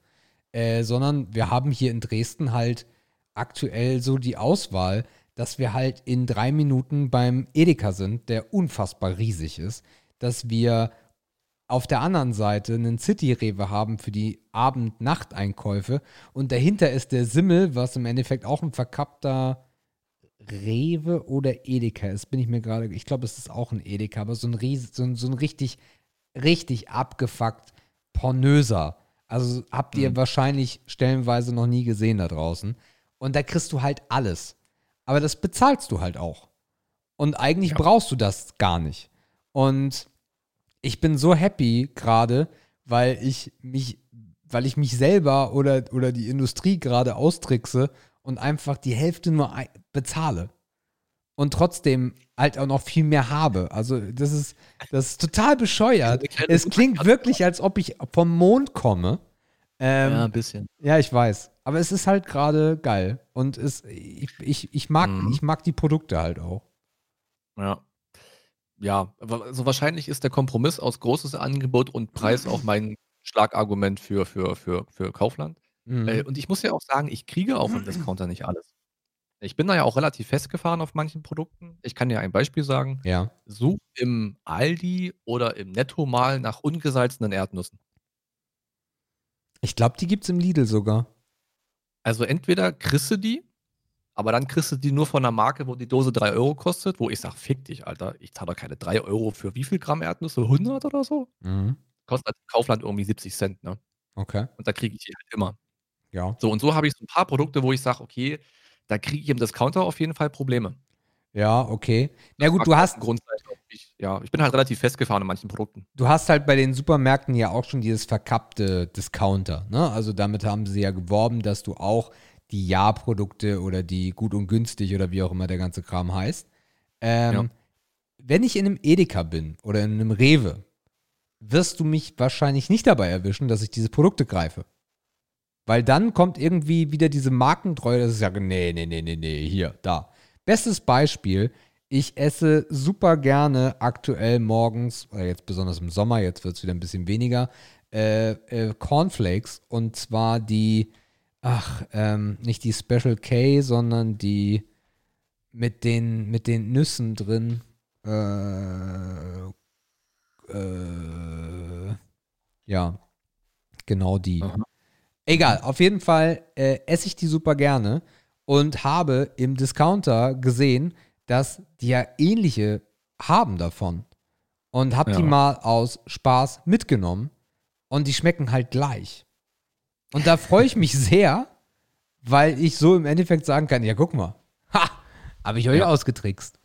äh, sondern wir haben hier in Dresden halt aktuell so die Auswahl, dass wir halt in drei Minuten beim Edeka sind, der unfassbar riesig ist, dass wir auf der anderen Seite einen City-Rewe haben für die Abend-Nacht-Einkäufe und dahinter ist der Simmel, was im Endeffekt auch ein verkappter Rewe oder Edeka ist, bin ich mir gerade, ich glaube, es ist auch ein Edeka, aber so ein, ries, so ein, so ein richtig, richtig abgefuckt pornöser. Also habt ihr Mhm. wahrscheinlich stellenweise noch nie gesehen da draußen. Und da kriegst du halt alles. Aber das bezahlst du halt auch. Und eigentlich Ja. brauchst du das gar nicht. Und ich bin so happy gerade, weil ich mich, weil ich mich selber oder, oder die Industrie gerade austrickse und einfach die Hälfte nur bezahle. Und trotzdem halt auch noch viel mehr habe. Also, das ist, das ist total bescheuert. Es klingt wirklich, als ob ich vom Mond komme. Ähm, ja, ja. ein bisschen. ich weiß. Aber es ist halt gerade geil. Und es, ich, ich, ich, mag, Mhm. ich mag die Produkte halt auch. Ja. Ja, aber also wahrscheinlich ist der Kompromiss aus großes Angebot und Preis auch mein Schlagargument für, für, für, für Kaufland. Mhm. Äh, und ich muss ja auch sagen, ich kriege auch im Discounter nicht alles. Ich bin da ja auch relativ festgefahren auf manchen Produkten. Ich kann dir ein Beispiel sagen. ja. Such im Aldi oder im Netto mal nach ungesalzenen Erdnüssen. Ich glaube, die gibt es im Lidl sogar. Also entweder kriegst du die, aber dann kriegst du die nur von einer Marke, wo die Dose 3 Euro kostet, wo ich sage, fick dich, Alter, ich zahle doch keine 3 Euro für wie viel Gramm Erdnüsse? 100 oder so? Mhm. Kostet als Kaufland irgendwie 70 Cent, ne? Okay. Und da kriege ich die halt immer. Ja. So, und so habe ich so ein paar Produkte, wo ich sage, okay, da kriege ich im Discounter auf jeden Fall Probleme. Ja, okay. Na gut, du hast, ich, ja, ich bin halt relativ festgefahren in manchen Produkten. du hast halt bei den Supermärkten ja auch schon dieses verkappte Discounter. Ne? Also damit haben sie ja geworben, dass du auch die Ja-Produkte oder die gut und günstig oder wie auch immer der ganze Kram heißt. Ähm, Ja. Wenn ich in einem Edeka bin oder in einem Rewe, wirst du mich wahrscheinlich nicht dabei erwischen, dass ich diese Produkte greife. Weil dann kommt irgendwie wieder diese Markentreue, dass ich sage, nee, nee, nee, nee, nee, hier, da. Bestes Beispiel, ich esse super gerne aktuell morgens, oder jetzt besonders im Sommer, jetzt wird es wieder ein bisschen weniger, äh, äh, Cornflakes. Und zwar die, ach, ähm, nicht die Special K, sondern die mit den, mit den Nüssen drin. Äh, äh, ja, genau die. Aha. Egal, auf jeden Fall äh, esse ich die super gerne und habe im Discounter gesehen, dass die ja ähnliche haben davon. Und habe die Ja. mal aus Spaß mitgenommen und die schmecken halt gleich. Und da freue ich mich [laughs] sehr, weil ich so im Endeffekt sagen kann, ja guck mal, ha, habe ich euch Ja. ausgetrickst.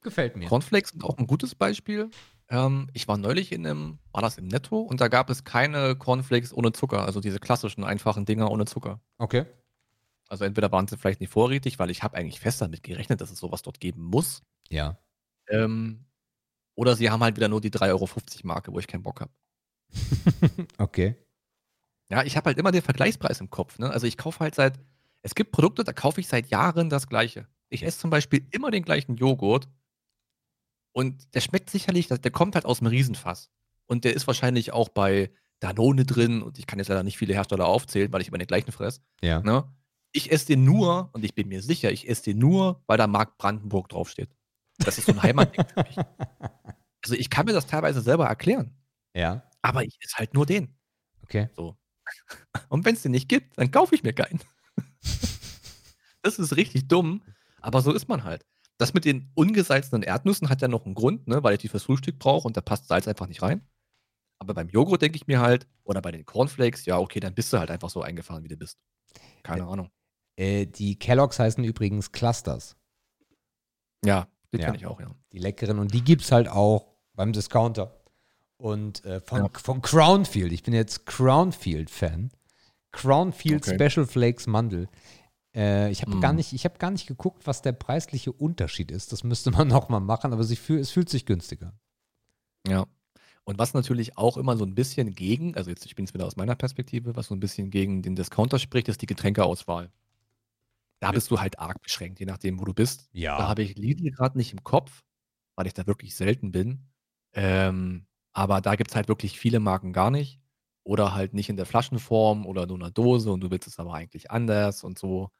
Gefällt mir. Cornflakes sind auch ein gutes Beispiel. Ähm, ich war neulich in einem, war das im Netto? Und da gab es keine Cornflakes ohne Zucker, also diese klassischen, einfachen Dinger ohne Zucker. Okay. Also entweder waren sie vielleicht nicht vorrätig, weil ich habe eigentlich fest damit gerechnet, dass es sowas dort geben muss. Ja. Ähm, oder sie haben halt wieder nur die 3,50 Euro Marke, wo ich keinen Bock habe. [laughs] Okay. Ja, ich habe halt immer den Vergleichspreis im Kopf. Ne? Also ich kaufe halt seit, es gibt Produkte, da kaufe ich seit Jahren das gleiche. Ich esse zum Beispiel immer den gleichen Joghurt Und der schmeckt sicherlich, der kommt halt aus dem Riesenfass. Und der ist wahrscheinlich auch bei Danone drin. Und ich kann jetzt leider nicht viele Hersteller aufzählen, weil ich immer den gleichen fress. Ja. Ne? Ich esse den nur, und ich bin mir sicher, ich esse den nur, weil da Mark Brandenburg draufsteht. Das ist so ein Heimatding für mich. [laughs] Also ich kann mir das teilweise selber erklären. Ja. Aber ich esse halt nur den. Okay. So. [laughs] Und wenn es den nicht gibt, dann kaufe ich mir keinen. [laughs] das ist richtig dumm, aber so ist man halt. Das mit den ungesalzenen Erdnüssen hat ja noch einen Grund, ne, weil ich die fürs Frühstück brauche und da passt Salz einfach nicht rein. Aber beim Joghurt denke ich mir halt, oder bei den Cornflakes, ja, okay, dann bist du halt einfach so eingefahren, wie du bist. Keine Ä- Ahnung. Äh, die Kelloggs heißen übrigens Clusters. Ja, den Ja. kenne ich auch, ja. Die leckeren. Und die gibt es halt auch beim Discounter. Und äh, von, Ja. von Crownfield. Ich bin jetzt Crownfield-Fan. Crownfield Okay. Special Flakes Mandel. Äh, ich habe Mm. gar, nicht- ich hab gar nicht geguckt, was der preisliche Unterschied ist. Das müsste man [laughs] noch mal machen, aber sie fühl, es fühlt sich günstiger. Ja. Und was natürlich auch immer so ein bisschen gegen, also jetzt, ich bin jetzt wieder aus meiner Perspektive, was so ein bisschen gegen den Discounter spricht, ist die Getränkeauswahl. Da bist du halt arg beschränkt, je nachdem, wo du bist. Da Ja. habe ich Lidl gerade nicht im Kopf, weil ich da wirklich selten bin. Ähm, aber da gibt es halt wirklich viele Marken gar nicht. Oder halt nicht in der Flaschenform oder nur in einer Dose und du willst es aber eigentlich anders und so.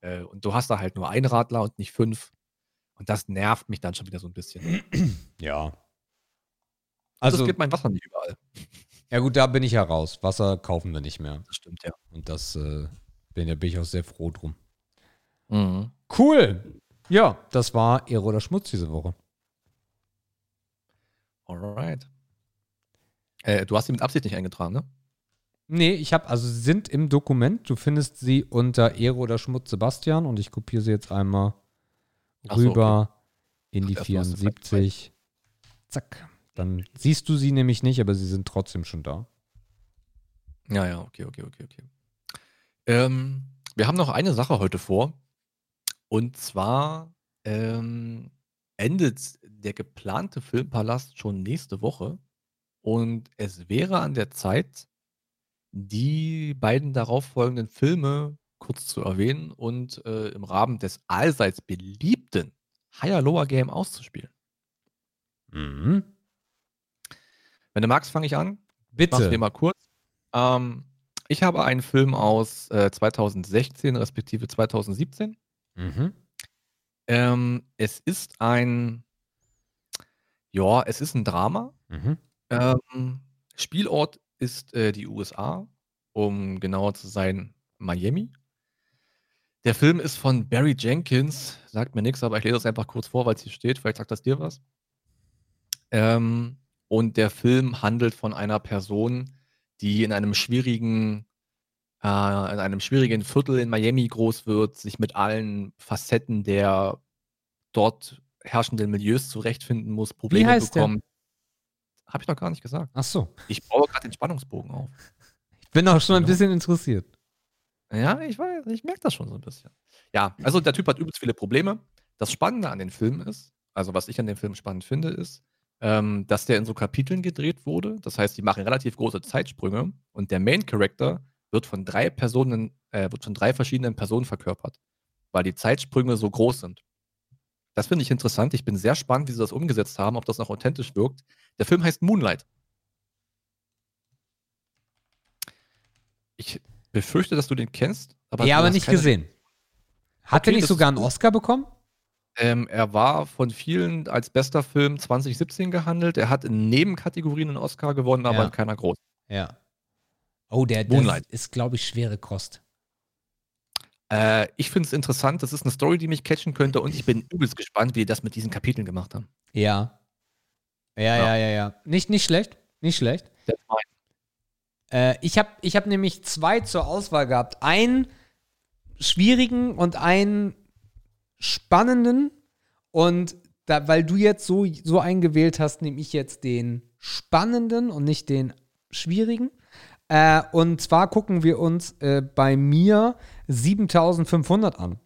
Äh, und du hast da halt nur einen Radler und nicht fünf. Und das nervt mich dann schon wieder so ein bisschen. [clears throat] Ja. Also, Also, es gibt mein Wasser nicht überall. [laughs] ja gut, da bin ich ja raus. Wasser kaufen wir nicht mehr. Das stimmt, ja. Und das äh, bin, da bin ich auch sehr froh drum. Mhm. Cool. Ja, das war Ehre oder Schmutz diese Woche. Alright. Äh, du hast sie mit Absicht nicht eingetragen, ne? Nee, ich habe, also sie sind im Dokument. Du findest sie unter Ehre oder Schmutz Sebastian und ich kopiere sie jetzt einmal Ach so, rüber in die Ach, erst hast du 74. Zack. Dann siehst du sie nämlich nicht, aber sie sind trotzdem schon da. Ja, ja, okay, okay, okay, okay. Ähm, wir haben noch eine Sache heute vor. Und zwar ähm, endet der geplante Filmpalast schon nächste Woche. Und es wäre an der Zeit, die beiden darauffolgenden Filme kurz zu erwähnen und äh, im Rahmen des allseits beliebten Higher Lower Game auszuspielen. Mhm. Wenn du magst, fange ich an. Mach's dir Bitte. mal kurz. Ähm, ich habe einen Film aus äh, 2016 respektive 2017. Mhm. Ähm, es ist ein, ja, es ist ein Drama. Mhm. Ähm, Spielort ist äh, die USA, um genauer zu sein, Miami. Der Film ist von Barry Jenkins, sagt mir nichts, aber ich lese es einfach kurz vor, weil es hier steht. Vielleicht sagt das dir was. Ähm, und der Film handelt von einer Person, die in einem schwierigen, äh, in einem schwierigen Viertel in Miami groß wird, sich mit allen Facetten der dort herrschenden Milieus zurechtfinden muss, Probleme heißt der? bekommt. Habe ich noch gar nicht gesagt. Ach so. Ich baue gerade den Spannungsbogen auf. Ich bin auch schon ein Genau. bisschen interessiert. Ja, ich weiß, ich merke das schon so ein bisschen. Ja, also der Typ hat übelst viele Probleme. Das Spannende an den Filmen ist, also was ich an dem Film spannend finde, ist, ähm, dass der in so Kapiteln gedreht wurde. Das heißt, die machen relativ große Zeitsprünge und der Main Character wird von drei Personen, äh, wird von drei verschiedenen Personen verkörpert, weil die Zeitsprünge so groß sind. Das finde ich interessant. Ich bin sehr spannend, wie sie das umgesetzt haben, ob das noch authentisch wirkt. Der Film heißt Moonlight. Ich befürchte, dass du den kennst. ja, du aber nicht gesehen. Hat Okay, er nicht sogar einen. Oscar bekommen? Ähm, er war von vielen als bester Film 2017 gehandelt. Er hat in Nebenkategorien einen Oscar gewonnen, aber Ja. in keiner großen. Ja. Oh, der, der Moonlight. ist, glaube ich, schwere Kost. Äh, ich finde es interessant. Das ist eine Story, die mich catchen könnte und ich bin [laughs] übelst gespannt, wie die das mit diesen Kapiteln gemacht haben. Ja. Ja, ja, ja, ja. Nicht, nicht schlecht. Nicht schlecht. Äh, ich habe ich hab nämlich zwei zur Auswahl gehabt. Einen schwierigen und einen spannenden. Und da, weil du jetzt so, so eingewählt hast, nehme ich jetzt den spannenden und nicht den schwierigen. Äh, und zwar gucken wir uns äh, bei mir 7500 an.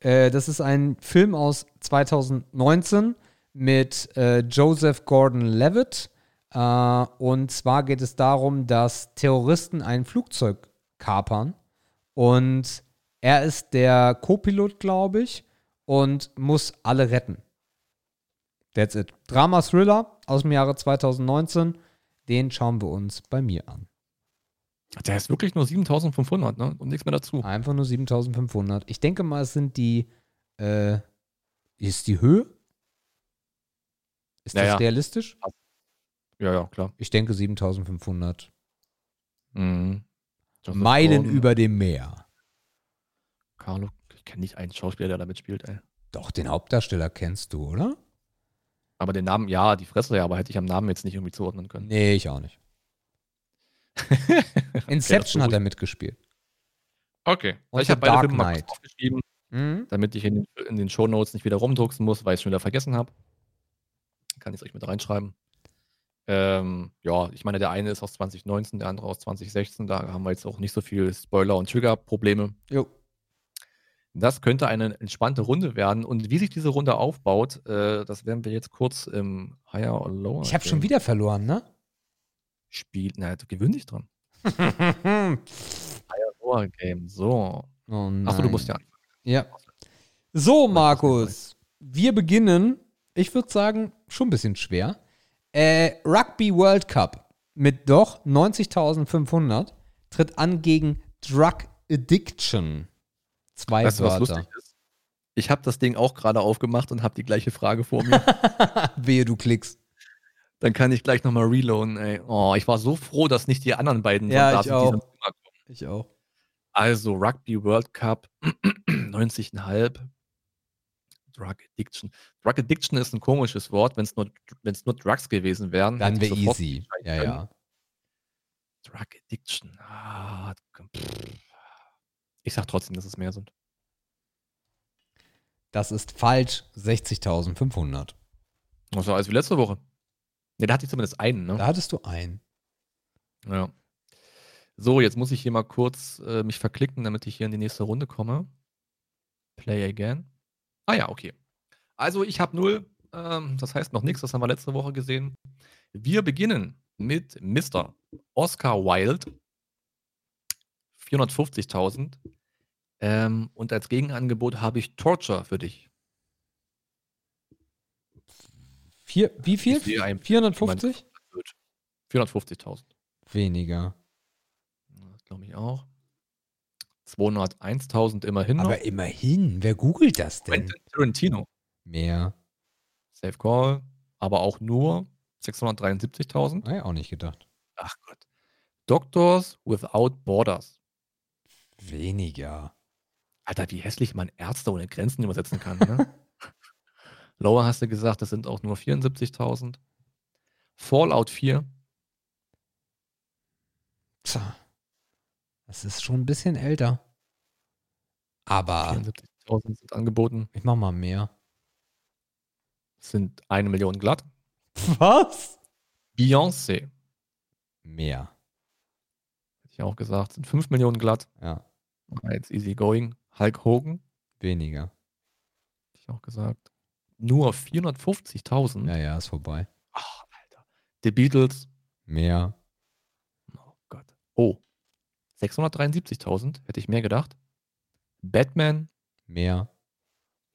Äh, das ist ein Film aus 2019 mit äh, Joseph Gordon-Levitt. Äh, und zwar geht es darum, dass Terroristen ein Flugzeug kapern und er ist der Co-Pilot, glaube ich, und muss alle retten. That's it. Drama-Thriller aus dem Jahre 2019. Den schauen wir uns bei mir an. Der ist wirklich nur 7500, ne? Und nichts mehr dazu. Einfach nur 7500. Ich denke mal, es sind die. Äh, ist die Höhe? Ist Ja, das realistisch? Ja, ja, klar. Ich denke 7500. Mhm. Meilen Gordon, über dem Meer. Carlo, ich kenne nicht einen Schauspieler, der da mitspielt, ey. Doch, den Hauptdarsteller kennst du, oder? Aber den Namen, ja, die Fresse, ja, aber hätte ich am Namen jetzt nicht irgendwie zuordnen können. Nee, ich auch nicht. [laughs] Inception hat er mitgespielt. Okay. Und ich habe beide Dark Filme mal aufgeschrieben, Mhm. damit ich in den, in den Shownotes nicht wieder rumdrucksen muss, weil ich es schon wieder vergessen habe. Kann ich es euch mit reinschreiben. Ähm, ja, ich meine, der eine ist aus 2019, der andere aus 2016. Da haben wir jetzt auch nicht so viel Spoiler- und Trigger-Probleme. Jo. Das könnte eine entspannte Runde werden. Und wie sich diese Runde aufbaut, äh, das werden wir jetzt kurz im Higher or Lower Ich habe schon wieder verloren, ne? Spiel. Na, du gewöhn dich dran. [laughs] Lower Game. So. Oh. Achso, du musst ja. Ja. So, Markus, wir beginnen, ich würde sagen, schon ein bisschen schwer. Äh, Rugby World Cup mit doch 90.500 tritt an gegen Drug Addiction. Zwei Weißt du, was Wörter. lustig ist? Ich habe das Ding auch gerade aufgemacht und habe die gleiche Frage vor mir. [laughs] Wehe, du klickst. Dann kann ich gleich nochmal reloaden, ey. Oh, ich war so froh, dass nicht die anderen beiden Ja, da ich auch. Ich auch. Also Rugby World Cup [clears throat] 90,5. Drug Addiction. Drug Addiction ist ein komisches Wort, wenn es nur, wenn's nur Drugs gewesen wären. Dann wäre easy. Ja, können. ja. Drug Addiction. Ah, ich sag trotzdem, dass es mehr sind. Das ist falsch. 60.500. Das war alles wie letzte Woche. Ne, da hatte ich zumindest einen, ne? Da hattest du einen. Ja. So, jetzt muss ich hier mal kurz äh, mich verklicken, damit ich hier in die nächste Runde komme. Play again. Ah ja, okay. Also ich habe null. Ähm, das heißt noch nichts, das haben wir letzte Woche gesehen. Wir beginnen mit Mr. Oscar Wilde. 450.000. Ähm, und als Gegenangebot habe ich Torture für dich. Vier, wie viel? Ich sehe ein- 450? 450.000. Weniger. Das glaube ich auch. 201.000 immerhin noch. Aber immerhin, wer googelt das denn? Quentin Tarantino. Mehr. Safe Call, aber auch nur 673.000. Habe ich auch nicht gedacht. Ach Gott. Doctors Without Borders. Weniger. Alter, wie hässlich man Ärzte ohne Grenzen übersetzen kann. Ne? [laughs] Lower hast du gesagt, das sind auch nur 74.000. Fallout 4, Tja. Das ist schon ein bisschen älter. Aber 74.000 sind angeboten. ich mach mal mehr. Sind eine Million glatt. Was? Beyoncé, Mehr. hätte ich auch gesagt, sind 5 Millionen glatt. Ja, Ah, Jetzt easy going. Hulk Hogan, weniger. hätte ich auch gesagt. Nur 450.000. Ja, ja, ist vorbei. Ach, Alter. The Beatles, Mehr. Oh Gott. Oh. 673.000, hätte ich mehr gedacht. Batman, Mehr.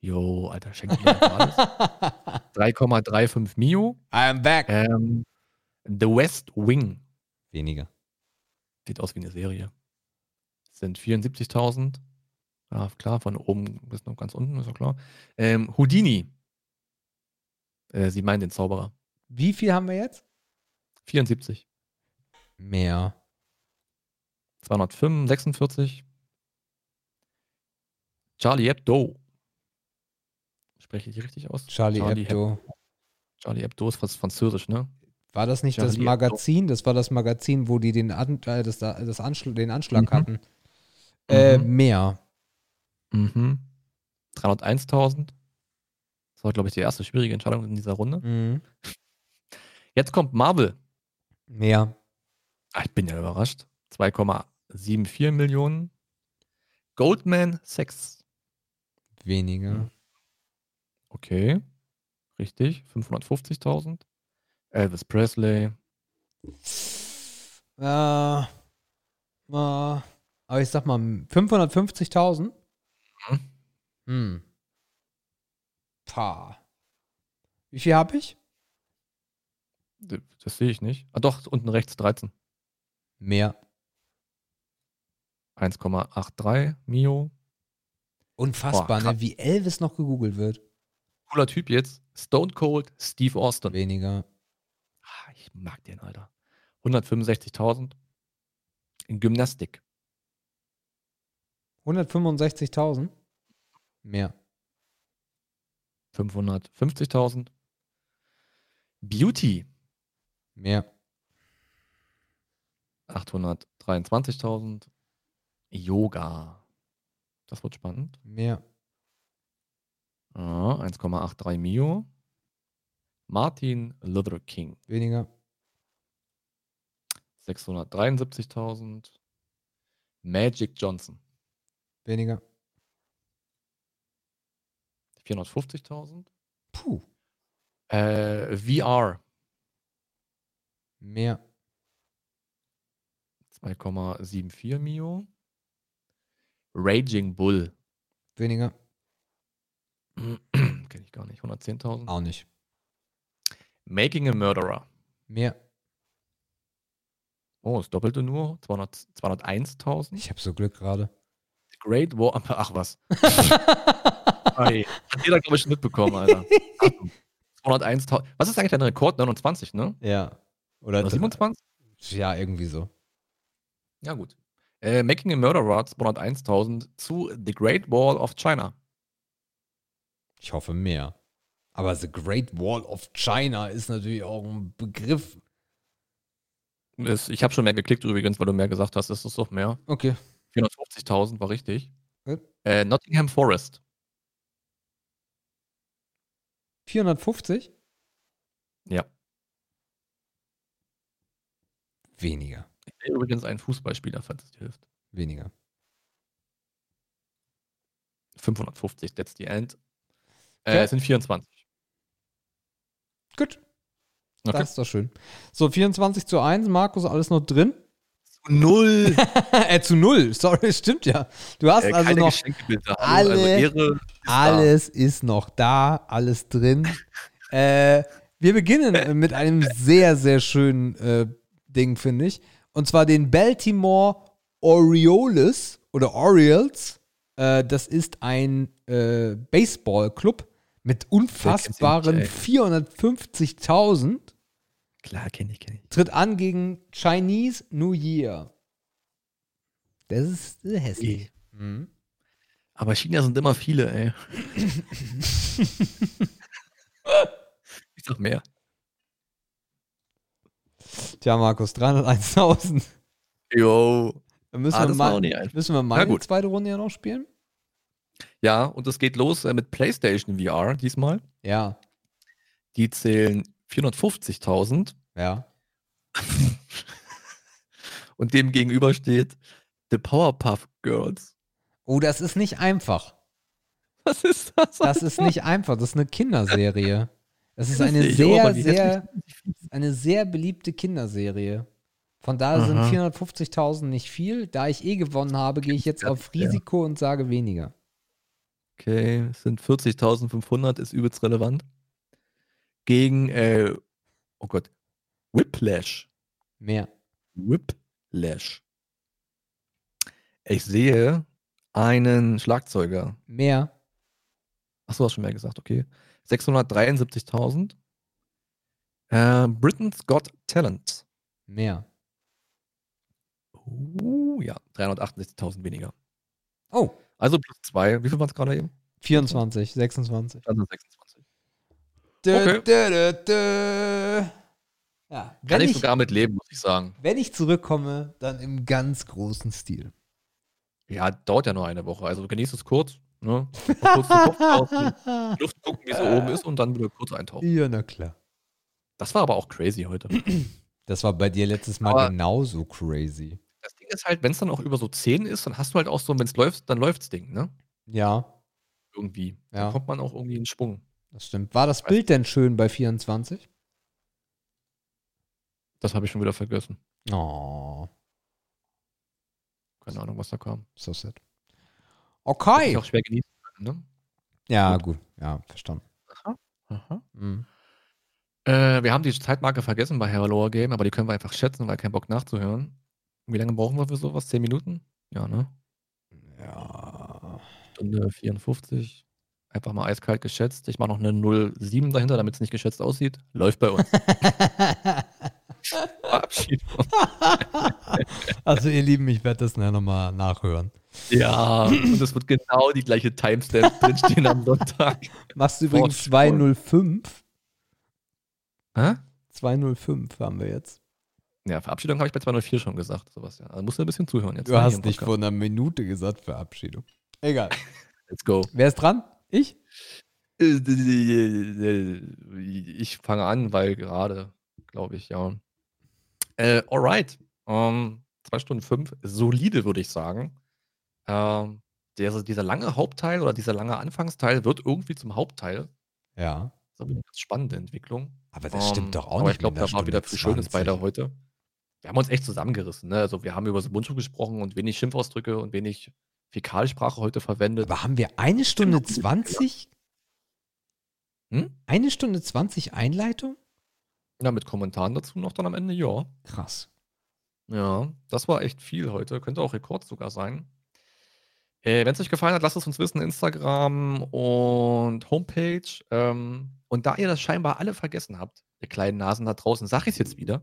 jo, Alter, schenkt mir alles. 3,35 Mio. I'm back. Ähm, The West Wing, Weniger. sieht aus wie eine Serie. Sind 74.000. Ja, klar, von oben bis noch ganz unten, ist ja klar. Ähm, Houdini. Äh, Sie meinen den Zauberer. Wie viel haben wir jetzt? 74. Mehr. 246. Charlie Hebdo. Spreche ich die richtig aus? Charlie, Charlie Hebdo. Charlie Hebdo ist Französisch, ne? War das nicht das Charlie Magazin? Das war das Magazin, wo die den, An äh, das, das Anschl den Anschlag Mhm. hatten. Äh, Mhm. mehr. Mhm. 301.000. Das war, glaube ich, die erste schwierige Entscheidung in dieser Runde. Mhm. Jetzt kommt Marvel. Mehr. Ah, ich bin ja überrascht. 2,74 Millionen. Goldman Sachs. Weniger. Mhm. Okay. Richtig. 550.000. Elvis Presley. Äh, äh, aber ich sag mal 550.000. Mhm. Hm. Pah. Wie viel habe ich? Das sehe ich nicht. Ah, doch, unten rechts 13. Mehr. 1,83 Mio. Unfassbar, Boah, ne? wie Elvis noch gegoogelt wird. Cooler Typ jetzt. Stone Cold Steve Austin. Weniger. Ah, Ich mag den, Alter. 165.000. In Gymnastik. 165.000? Mehr. 550.000. Beauty. Mehr. 823.000. Yoga. Das wird spannend. Mehr. Ah, 1,83 Mio. Martin Luther King. Weniger. 673.000. Magic Johnson. Weniger. 450.000. Puh. Äh, VR. Mehr. 2,74 Mio. Raging Bull. Weniger. [clears throat] Kenne ich gar nicht. 110.000. Auch nicht. Making a Murderer. Mehr. Oh, das Doppelte nur. 200 201.000. Ich habe so Glück gerade. Great War. Ach was. [laughs] Ei, [laughs] Hat jeder, glaube ich, schon mitbekommen, Alter. Achtung. 201.000. Was ist eigentlich dein Rekord? 29, ne? ja. Oder, Oder 27? Ja, irgendwie so. Ja, gut. Äh, Making a Murderer 201.000 zu The Great Wall of China. Ich hoffe mehr. Aber The Great Wall of China ist natürlich auch ein Begriff. Ist, ich habe schon mehr geklickt übrigens, weil du mehr gesagt hast. Das ist doch mehr. Okay. 450.000 war richtig. Gut. Äh, Nottingham Forest. 450? Ja. Weniger. Übrigens einen Fußballspieler, falls es dir hilft. Weniger. 550, that's the end. Äh. Es sind 24. Gut. Okay. Das ist doch schön. So, 24 zu 1. Markus, alles noch drin? Null. [laughs] äh, zu 0. Sorry, stimmt ja. Du hast Äh, also noch. Also alle- Ehre ist da. Alles ist noch da, alles drin. [laughs] äh, wir beginnen mit einem sehr, sehr schönen äh, Ding, finde ich. Und zwar den Baltimore Orioles oder Orioles. Äh, das ist ein äh, Baseballclub mit unfassbaren nicht, 450.000. Klar, kenne ich, kenne ich. Tritt an gegen Chinese New Year. Das ist hässlich. Mhm. Aber China sind immer viele, ey. [laughs] ich sag mehr. Tja, Markus, 301.000. Jo. Dann müssen Ah, wir mal, müssen wir mal die zweite Runde ja noch spielen? Ja, und es geht los äh, mit PlayStation VR diesmal. Ja, Die zählen 450.000 ja. [laughs] und dem gegenüber steht The Powerpuff Girls. Oh, das ist nicht einfach. Was ist das? Das ist nicht einfach. Das ist eine Kinderserie. Das ist eine sehr, sehr, eine sehr beliebte Kinderserie. Von daher sind Aha. 450.000 nicht viel. Da ich eh gewonnen habe, gehe ich jetzt auf. Risiko und sage weniger. Okay, es sind 40.500, ist übelst relevant. Gegen, äh, oh Gott, Whiplash. Mehr. Whiplash. Ich sehe einen Schlagzeuger. Mehr. Achso, hast schon mehr gesagt, okay. 673.000. Äh, Britain's Got Talent. Mehr. Uh, ja, 368.000 weniger. Oh, Also plus zwei. Wie viel waren es gerade eben? 24, 26. Also 26. Okay. dö, dö, dö. Ja, Kann ich ich, sogar mit leben, muss ich sagen. wenn ich zurückkomme, dann im ganz großen Stil. Ja, dauert ja nur eine Woche. Also genießt es kurz. Ne? Kurz die Luft gucken, wie es [laughs] oben ist und dann wieder kurz eintauchen. Ja, na klar. Das war aber auch crazy heute. [clears throat] Das war bei dir letztes Mal Aber- genauso crazy. Das Ding ist halt, wenn es dann auch über so 10 ist, dann hast du halt auch so, wenn es läuft, dann läuft's Ding, ne? Ja, Irgendwie. Ja. Dann kommt man auch irgendwie in Schwung. Das stimmt. War das Bild denn schön bei 24? Das habe ich schon wieder vergessen. Oh, Keine Ahnung, was da kam. so sad. Okay. ich auch schwer genießen können, ne? Ja, Gut. gut. Ja, verstanden. Aha. Mhm. Äh, wir haben die Zeitmarke vergessen bei Hello Game, aber die können wir einfach schätzen, weil kein Bock nachzuhören. Wie lange brauchen wir für sowas? 10 Minuten? Ja, ne? Ja. Stunde 54. Einfach mal eiskalt geschätzt. Ich mache noch eine 07 dahinter, damit es nicht geschätzt aussieht. Läuft bei uns. [laughs] Verabschiedung. also ihr Lieben, ich werde das nachher nochmal nachhören. Ja, und es wird genau die gleiche Timestamp drinstehen am Sonntag. Machst du übrigens 205? Hä? 205 haben wir jetzt. Ja, Verabschiedung habe ich bei 204 schon gesagt. Sowas, ja. Also musst du ein bisschen zuhören jetzt. Du hast im nicht vor einer Minute gesagt Verabschiedung. Egal. [laughs] Let's go. Wer ist dran? Ich? Ich fange an, weil gerade, glaube ich, ja. Äh, alright. Ähm, zwei Stunden fünf. Solide, würde ich sagen. Ähm, der, dieser lange Hauptteil oder dieser lange Anfangsteil wird irgendwie zum Hauptteil. Ja. Das ist aber eine ganz spannende Entwicklung. Aber das stimmt Ähm, doch auch aber nicht. ich glaube, da war wieder viel Schönes bei 20. der heute. Wir haben uns echt zusammengerissen. Ne? Also wir haben über Ubuntu gesprochen und wenig Schimpfausdrücke und wenig Fäkalsprache heute verwendet. Aber haben wir eine Stunde 20? Hm? Eine Stunde 20 Einleitung? Ja, mit Kommentaren dazu noch dann am Ende, ja. Krass. Ja, das war echt viel heute. Könnte auch Rekord sogar sein. Äh, Wenn es euch gefallen hat, lasst es uns wissen. Instagram und Homepage. Ähm, und da ihr das scheinbar alle vergessen habt, ihr kleinen Nasen da draußen, sag ich es jetzt wieder.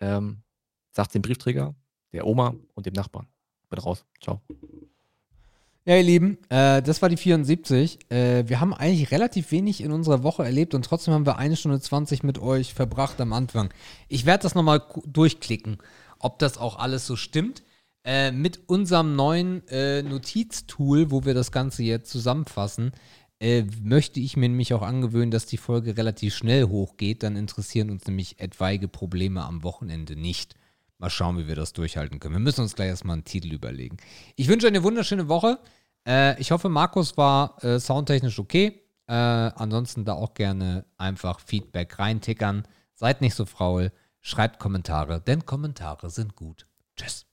Ähm, sagt dem Briefträger, der Oma und dem Nachbarn. Bin raus. Ciao. Ja, ihr Lieben, äh, das war die 74. Äh, wir haben eigentlich relativ wenig in unserer Woche erlebt und trotzdem haben wir eine Stunde 20 mit euch verbracht am Anfang. Ich werde das nochmal durchklicken, ob das auch alles so stimmt. Äh, mit unserem neuen äh, Notiztool, wo wir das Ganze jetzt zusammenfassen, äh, möchte ich mir nämlich auch angewöhnen, dass die Folge relativ schnell hochgeht. Dann interessieren uns nämlich etwaige Probleme am Wochenende nicht. Mal schauen, wie wir das durchhalten können. Wir müssen uns gleich erstmal einen Titel überlegen. Ich wünsche eine wunderschöne Woche. Äh, ich hoffe, Markus war äh, soundtechnisch okay. Äh, ansonsten da auch gerne einfach Feedback reintickern. Seid nicht so faul. Schreibt Kommentare, denn Kommentare sind gut. Tschüss.